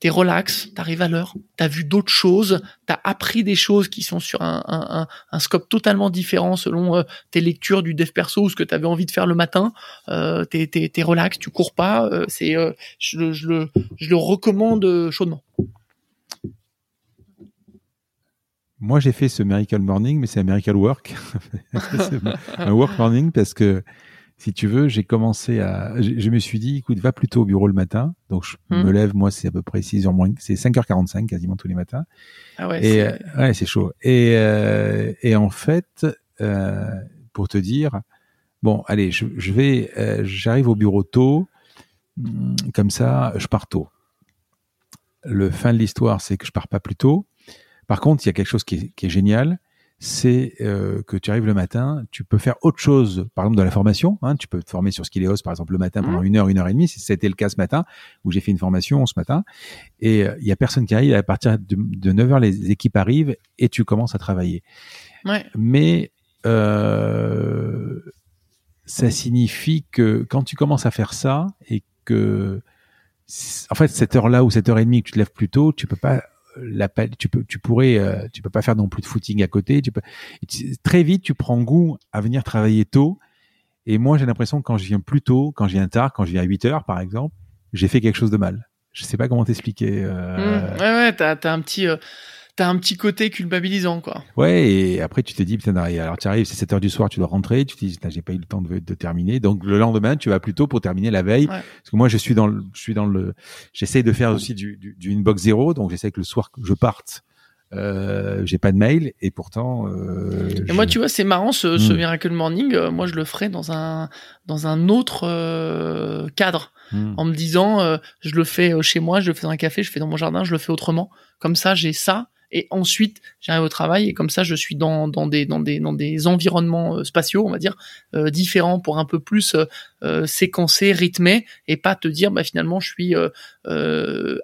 t'es relax, t'arrives à l'heure, t'as vu d'autres choses, t'as appris des choses qui sont sur un, un, scope totalement différent selon euh, tes lectures du dev perso ou ce que t'avais envie de faire le matin. Euh, t'es, relax, tu cours pas. euh, c'est, euh, je, je, le, je le recommande chaudement. Moi, j'ai fait ce Miracle Morning, mais c'est un Miracle Work. un Work Morning parce que, si tu veux, j'ai commencé à, je, je me suis dit, écoute, va plutôt au bureau le matin. Donc, je Hmm. me lève, moi, c'est à peu près 6h moins, c'est 5h45 quasiment tous les matins. Ah ouais, et, c'est- euh, ouais, c'est chaud. Et, euh, et en fait, euh, pour te dire, bon, allez, je, je vais, j'arrive au bureau tôt, hum, comme ça, je pars tôt. Le fin de l'histoire, c'est que je pars pas plus tôt. Par contre, il y a quelque chose qui est, qui est génial, c'est euh, que tu arrives le matin, tu peux faire autre chose, par exemple de la formation. Hein, tu peux te former sur Skilleos, par exemple, le matin pendant une heure, une heure et demie. si C'était le cas ce matin, où j'ai fait une formation ce matin. Et euh, il y a personne qui arrive. À partir de, de 9 heures, les équipes arrivent et tu commences à travailler. ouais. Mais euh, ça signifie que quand tu commences à faire ça et que en fait cette heure-là ou cette heure et demie que tu te lèves plus tôt, tu peux pas tu peux tu pourrais euh, tu peux pas faire non plus de footing à côté, tu peux très vite tu prends goût à venir travailler tôt et moi j'ai l'impression que quand je viens plus tôt, quand je viens tard, quand je viens à 8 heures par exemple, j'ai fait quelque chose de mal. Je sais pas comment t'expliquer. euh, Mmh. Ouais, ouais, t'as, t'as un petit, euh, t'as un petit côté culpabilisant, quoi. Ouais, et après tu te dis, putain, alors tu arrives, c'est 7 heures du soir, tu dois rentrer, tu te dis, putain, j'ai pas eu le temps de, de terminer. Donc le lendemain, tu vas plutôt pour terminer la veille. Ouais. Parce que moi, je suis dans le, je suis dans le, j'essaye de faire aussi du, du, du inbox zéro, donc j'essaie que le soir que je parte, euh, j'ai pas de mail, et pourtant. Euh, Et je- moi, tu vois, c'est marrant ce, ce Mm. Miracle Morning. euh, moi, je le ferais dans un dans un autre euh, cadre, Hmm. en me disant, euh, je le fais chez moi, je le fais dans un café, je le fais dans mon jardin, je le fais autrement. Comme ça, j'ai ça. Et ensuite, j'arrive au travail et comme ça, je suis dans, des environnements euh, spatiaux, on va dire, euh, différents pour un peu plus euh, séquencer, rythmer et pas te dire, bah finalement, je suis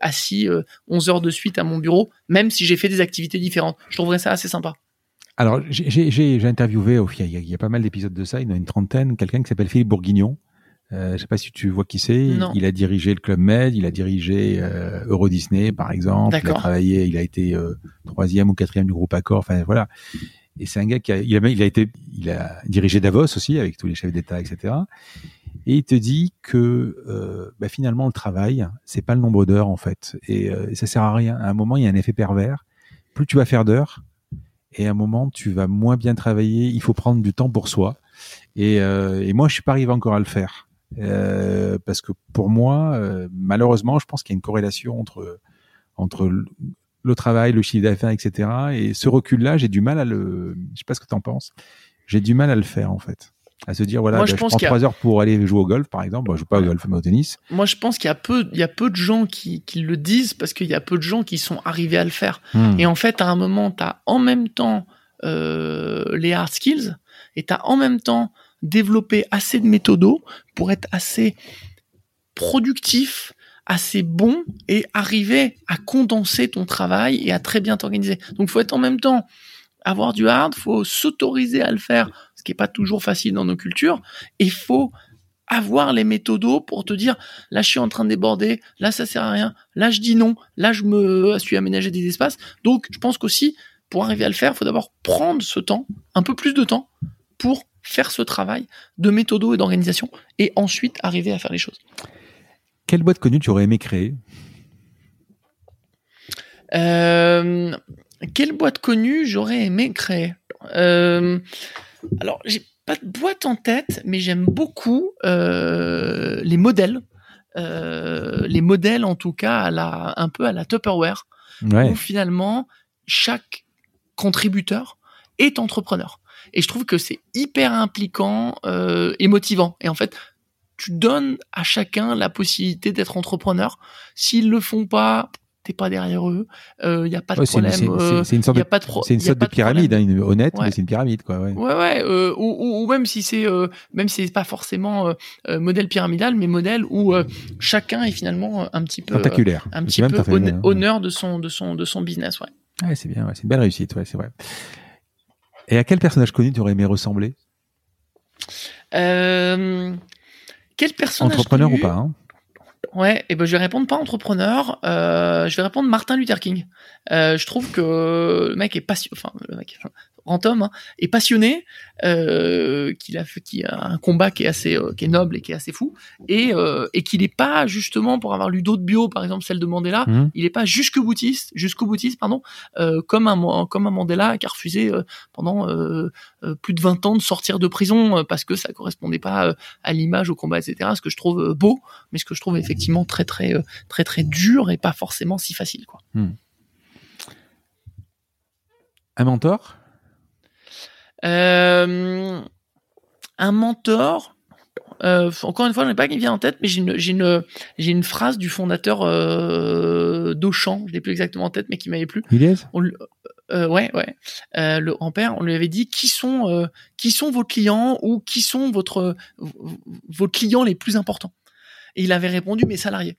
assis euh, 11 heures de suite à mon bureau, même si j'ai fait des activités différentes. Je trouverais ça assez sympa. Alors, j'ai- interviewé, au- il y, il y a pas mal d'épisodes de ça, il y en a une trentaine, quelqu'un qui s'appelle Philippe Bourguignon. Euh, je sais pas si tu vois qui c'est. Non. Il a dirigé le Club Med, il a dirigé euh, Euro Disney, par exemple. Il a travaillé, il a été euh, troisième ou quatrième du groupe Accor. Enfin voilà. Et c'est un gars qui a, il a, il a été, il a dirigé Davos aussi avec tous les chefs d'État, etc. Et il te dit que euh, bah, finalement le travail, c'est pas le nombre d'heures en fait, et, euh, ça sert à rien. À un moment, il y a un effet pervers. Plus tu vas faire d'heures, et à un moment, tu vas moins bien travailler. Il faut prendre du temps pour soi. Et, euh, et moi, je suis pas arrivé encore à le faire. Euh, parce que pour moi, euh, malheureusement, je pense qu'il y a une corrélation entre entre le, travail, le chiffre d'affaires, etc. Et ce recul-là, j'ai du mal à le. Je sais pas ce que tu en penses. J'ai du mal à le faire en fait, à se dire voilà, Moi, ben, je je, pense prends a- trois heures pour aller jouer au golf, par exemple. Bon, je joue pas au golf, mais au tennis. Moi, je pense qu'il y a peu, il y a peu de gens qui, qui le disent parce qu'il y a peu de gens qui sont arrivés à le faire. Hmm. Et en fait, à un moment, tu as en même temps euh, les hard skills et tu as en même temps développé assez de méthodos pour être assez productif, assez bon et arriver à condenser ton travail et à très bien t'organiser. Donc, faut être en même temps avoir du hard, faut s'autoriser à le faire, ce qui est pas toujours facile dans nos cultures, et faut avoir les méthodos pour te dire là je suis en train de déborder, là ça sert à rien, là je dis non, là je me suis aménagé des espaces. Donc je pense qu'aussi pour arriver à le faire, il faut d'abord prendre ce temps, un peu plus de temps pour faire ce travail de méthodo et d'organisation et ensuite arriver à faire les choses. Quelle boîte connue tu aurais aimé créer? Euh, Quelle boîte connue j'aurais aimé créer? Euh, Alors, j'ai pas de boîte en tête, mais j'aime beaucoup euh, les modèles. Euh, les modèles, en tout cas, à la, un peu à la Tupperware, Ouais. où finalement chaque contributeur est entrepreneur. Et je trouve que c'est hyper impliquant euh, et motivant. Et en fait, tu donnes à chacun la possibilité d'être entrepreneur. S'ils le font pas, t'es pas derrière eux. Il y a pas de Ouais, problème. c'est- euh, une sorte de, une sorte pyramide, hein, une- honnête, Ouais. mais c'est une pyramide, quoi. Ouais. Ouais, ouais, euh, ou, ou, ou même si c'est euh, même si c'est pas forcément euh, euh, modèle pyramidal, mais modèle où euh, chacun est finalement euh, un petit peu euh, un petit peu hein. honneur de son de son de son business, ouais. Ouais, c'est bien, ouais, c'est une belle réussite, ouais, c'est vrai. Et à quel personnage connu tu aurais aimé ressembler? Euh, quel personnage Entrepreneur connu ou pas hein? Ouais, et ben je vais répondre pas entrepreneur, euh, je vais répondre Martin Luther King. Euh, je trouve que le mec est passionné, enfin le mec, grand homme, hein, est passionné, euh, qu'il a fait, qui a un combat qui est assez, euh, qui est noble et qui est assez fou, et euh, et qu'il est pas justement pour avoir lu d'autres bio, par exemple celle de Mandela, Mhm. il est pas jusqu'au boutiste, jusqu'au boutiste pardon, comme un comme un Mandela qui a refusé pendant plus de 20 ans de sortir de prison parce que ça correspondait pas à l'image au combat etc. Ce que je trouve beau, mais ce que je trouve effectivement très très très très dur et pas forcément si facile quoi. Un mentor? Euh, un mentor. euh, encore une fois, je n'ai pas qui me vient en tête, mais j'ai une, phrase du fondateur euh, d'Auchan, je l'ai plus exactement en tête, mais qui m'avait plu. Iliès On, euh, ouais, ouais. Le grand-père, on lui avait dit qui sont, qui sont vos clients ou qui sont votre, vos clients les plus importants? Et il avait répondu mes salariés.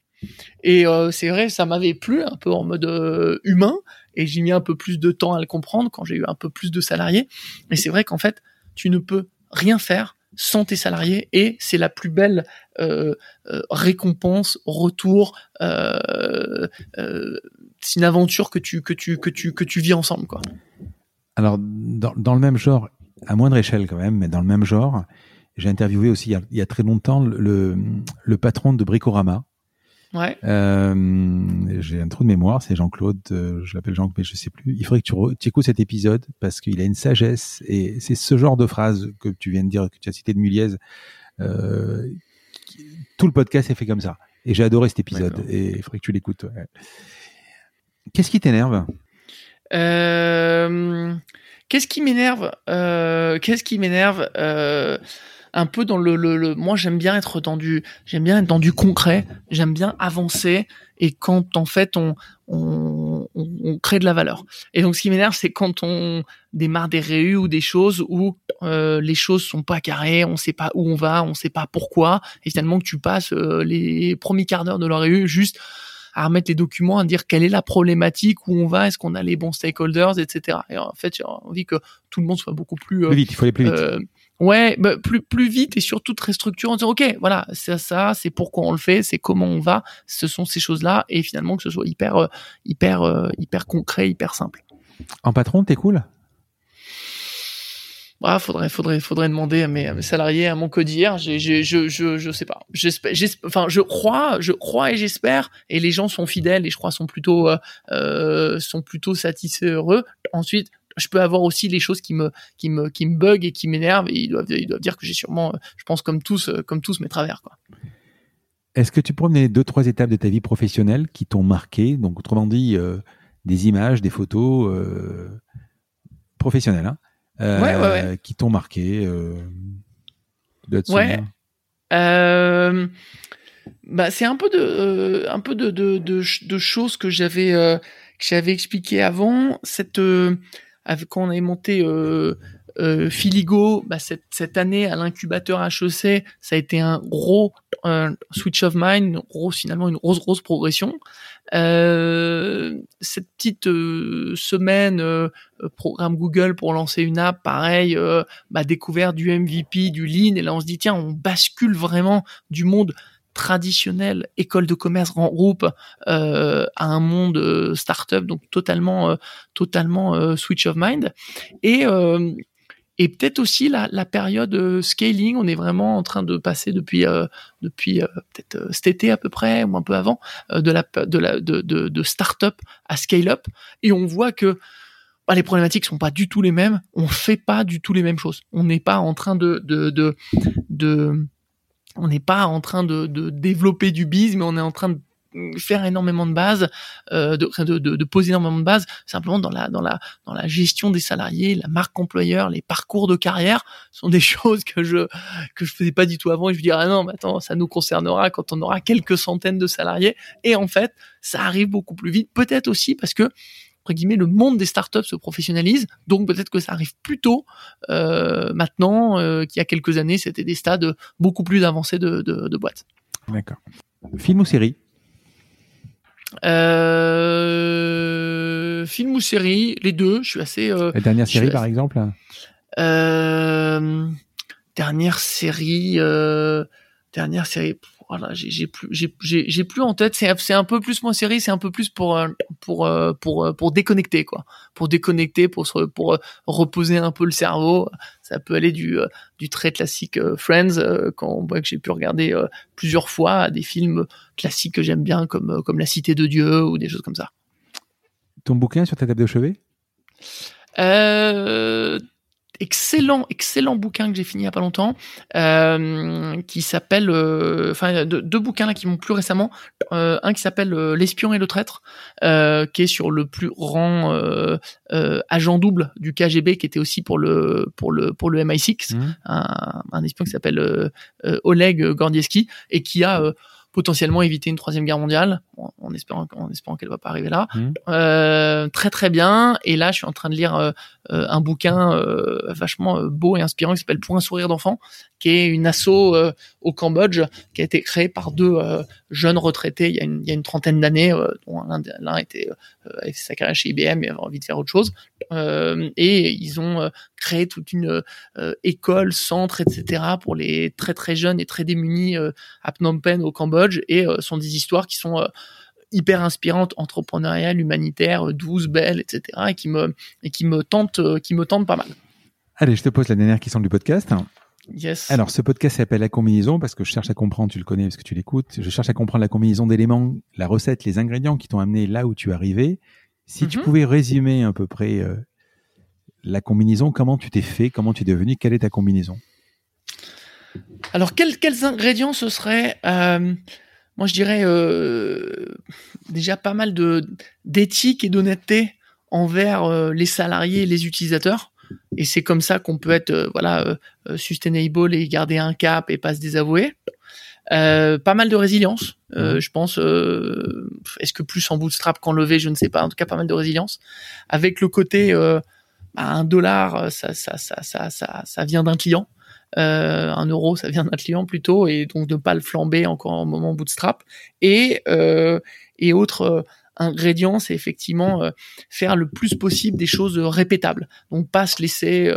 Et c'est vrai, ça m'avait plu un peu en mode humain. Et j'ai mis un peu plus de temps à le comprendre quand j'ai eu un peu plus de salariés. Et c'est vrai qu'en fait, tu ne peux rien faire sans tes salariés et c'est la plus belle euh, euh, récompense, retour. Euh, c'est une aventure que tu que tu que tu que tu vis ensemble. Alors, dans, dans le même genre, à moindre échelle quand même, mais dans le même genre, j'ai interviewé aussi il y a, il y a très longtemps le, le patron de Bricorama. Ouais. Euh, j'ai un trou de mémoire, c'est Jean-Claude, euh, je l'appelle Jean, mais je sais plus. Il faudrait que tu, re- tu écoutes cet épisode parce qu'il a une sagesse et c'est ce genre de phrase que tu viens de dire, que tu as cité de Muliez. Euh, qui- tout le podcast est fait comme ça. Et j'ai adoré cet épisode D'accord. et il faudrait que tu l'écoutes. ouais. Qu'est-ce qui t'énerve? Qu'est-ce qui m'énerve? Qu'est-ce qui m'énerve? Un peu dans le, le, le- moi j'aime bien être dans du j'aime bien être dans du concret. J'aime bien avancer et quand en fait on on, crée de la valeur. Et donc ce qui m'énerve c'est quand on démarre des réus ou des choses où euh, les choses sont pas carrées, on sait pas où on va, on sait pas pourquoi et finalement que tu passes euh, les premiers quarts d'heure de la réu juste à remettre les documents, à dire quelle est la problématique, où on va, est-ce qu'on a les bons stakeholders, etc. Et en fait, j'ai envie que tout le monde soit beaucoup plus, euh, Plus vite, il faut aller plus vite. euh, ouais, bah, plus plus vite et surtout très structuré en disant ok, voilà, c'est ça, c'est pourquoi on le fait, c'est comment on va, ce sont ces choses-là, et finalement que ce soit hyper euh, hyper euh, hyper concret, hyper simple. En patron, t'es cool? Ah, faudrait, faudrait, faudrait demander à mes, à mes salariés, à mon codir. J'ai, j'ai, je, je, je sais pas. J'espère, j'esp- enfin, je crois, je crois et j'espère. Et les gens sont fidèles et je crois sont plutôt, euh, euh, sont plutôt satisfaits, heureux. Ensuite, je peux avoir aussi les choses qui me, qui me, qui me bug et qui m'énervent. Et ils doivent, ils doivent dire que j'ai sûrement, euh, je pense comme tous, euh, comme tous mes travers, quoi. Est-ce que tu pourrais me donner deux, trois étapes de ta vie professionnelle qui t'ont marqué? Donc, autrement dit, euh, des images, des photos euh, professionnelles, hein, euh, Ouais, ouais, ouais. qui t'ont marqué. Ouais. bah, c'est un peu de, un peu de, de, de, ch- de choses que j'avais, que j'avais expliqué avant. Cette, quand on avait monté euh, euh, Filigo, bah, cette, année à l'incubateur HEC, ça a été un gros switch of mind, finalement une grosse, grosse progression. Euh, cette petite semaine, programme Google pour lancer une app, pareil, bah, découvert du MVP, du Lean, et là on se dit tiens, on bascule vraiment du monde traditionnel, école de commerce, grand groupe, euh, à un monde euh, startup, donc totalement, euh, totalement euh, switch of mind. Et et peut-être aussi la, période scaling. On est vraiment en train de passer depuis depuis peut-être cet été à peu près ou un peu avant de la de la de de, start-up à scale-up et on voit que bah, les problématiques sont pas du tout les mêmes. On fait pas du tout les mêmes choses. On n'est pas en train de, de on n'est pas en train de, de développer du biz, mais on est en train de faire énormément de bases, euh, de, de, de, poser énormément de bases, simplement dans la dans la dans la gestion des salariés, la marque employeur, les parcours de carrière sont des choses que je que je faisais pas du tout avant. Et je me dis ah non, mais attends, ça nous concernera quand on aura quelques centaines de salariés. Et en fait, ça arrive beaucoup plus vite. Peut-être aussi parce que entre guillemets, le monde des startups se professionnalise. Donc peut-être que ça arrive plus tôt euh, maintenant euh, qu'il y a quelques années. C'était des stades beaucoup plus avancés de, de, de boîtes. D'accord. Film ou série? Euh, film ou série, les deux. Je suis assez. La dernière série, par exemple? Dernière série. Dernière série. Voilà, j'ai plus, j'ai plus en tête. C'est un peu plus mon série. C'est un peu plus pour pour pour pour déconnecter quoi. Pour déconnecter, pour se, pour reposer un peu le cerveau. Ça peut aller du du très classique Friends quand que j'ai pu regarder plusieurs fois des films classiques que j'aime bien comme comme La Cité de Dieu ou des choses comme ça. Ton bouquin sur ta table de chevet? Euh, excellent, excellent bouquin que j'ai fini il y a pas longtemps, euh, qui s'appelle, euh, enfin deux, bouquins là qui m'ont plus récemment, euh, un qui s'appelle euh, L'espion et le traître, euh, qui est sur le plus grand agent double du KGB, qui était aussi pour le pour le pour le MI6, mmh. un, un, espion qui s'appelle Oleg Gordieski et qui a potentiellement éviter une troisième guerre mondiale, en espérant, en espérant qu'elle va pas arriver là. Mmh. Euh, très très bien. Et là, je suis en train de lire euh, euh un bouquin euh, vachement beau et inspirant qui s'appelle Point sourire d'enfant, qui est une asso au Cambodge, qui a été créée par deux jeunes retraités il y a une, il y a une trentaine d'années, dont l'un était avait fait sa carrière chez IBM et avait envie de faire autre chose. et ils ont créé toute une école, centre, etc. pour les très très jeunes et très démunis à Phnom Penh au Cambodge et euh, sont des histoires qui sont euh, hyper inspirantes, entrepreneuriales, humanitaires, douces, belles, etc. et qui me et qui me tentent, euh, qui me tentent pas mal. Allez, je te pose la dernière question du podcast. Yes. Alors, ce podcast s'appelle La combinaison parce que je cherche à comprendre, tu le connais parce que tu l'écoutes, je cherche à comprendre la combinaison d'éléments, la recette, les ingrédients qui t'ont amené là où tu es arrivé. Si tu mhm. pouvais résumer à peu près la combinaison, comment tu t'es fait, comment tu es devenu, quelle est ta combinaison? Alors, quels, ingrédients ce serait euh, Moi, je dirais euh, déjà pas mal d'éthique et d'honnêteté envers euh, les salariés et les utilisateurs. Et c'est comme ça qu'on peut être voilà sustainable et garder un cap et pas se désavouer. pas mal de résilience, je pense. Est-ce que plus en bootstrap qu'en levé, je ne sais pas. En tout cas, pas mal de résilience. Avec le côté bah, un dollar, ça, ça, ça, ça, ça, ça vient d'un client. Euh, un euro, ça vient d'un client plutôt, et donc de pas le flamber encore en moment bootstrap. Et euh, et autre euh, ingrédient, c'est effectivement euh, faire le plus possible des choses répétables. Donc pas se laisser.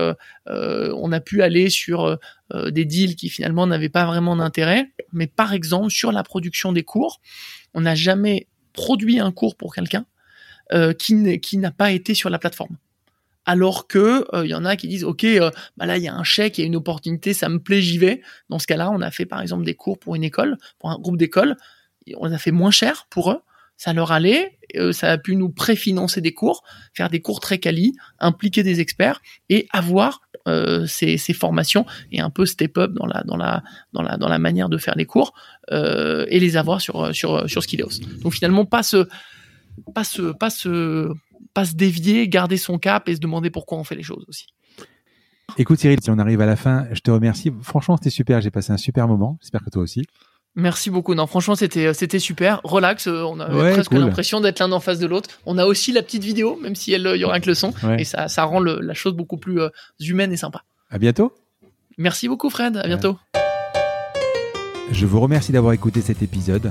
on a pu aller sur des deals qui finalement n'avaient pas vraiment d'intérêt, mais par exemple sur la production des cours, on n'a jamais produit un cours pour quelqu'un qui n'a pas été sur la plateforme alors que il euh, y en a qui disent ok euh, bah là il y a un chèque il y a une opportunité ça me plaît j'y vais. Dans ce cas-là on a fait par exemple des cours pour une école pour un groupe d'écoles on a fait moins cher pour eux. Ça leur allait. Euh, ça a pu nous préfinancer des cours faire des cours très quali impliquer des experts et avoir ces, ces, formations et un peu step up dans la dans la dans la dans la manière de faire les cours et les avoir sur sur sur Skillos donc finalement pas se pas se pas se pas se dévier, garder son cap et se demander pourquoi on fait les choses aussi. Écoute Cyril, si on arrive à la fin, je te remercie. Franchement, c'était super. J'ai passé un super moment. J'espère que toi aussi. Merci beaucoup. Non, franchement, c'était euh, c'était super. Relax. Euh, on a presque l'impression d'être l'un en face de l'autre. On a aussi la petite vidéo, même si elle, y aura que le son, et ça ça rend la chose beaucoup plus euh, humaine et sympa. À bientôt. Merci beaucoup, Fred. À bientôt. Je vous remercie d'avoir écouté cet épisode.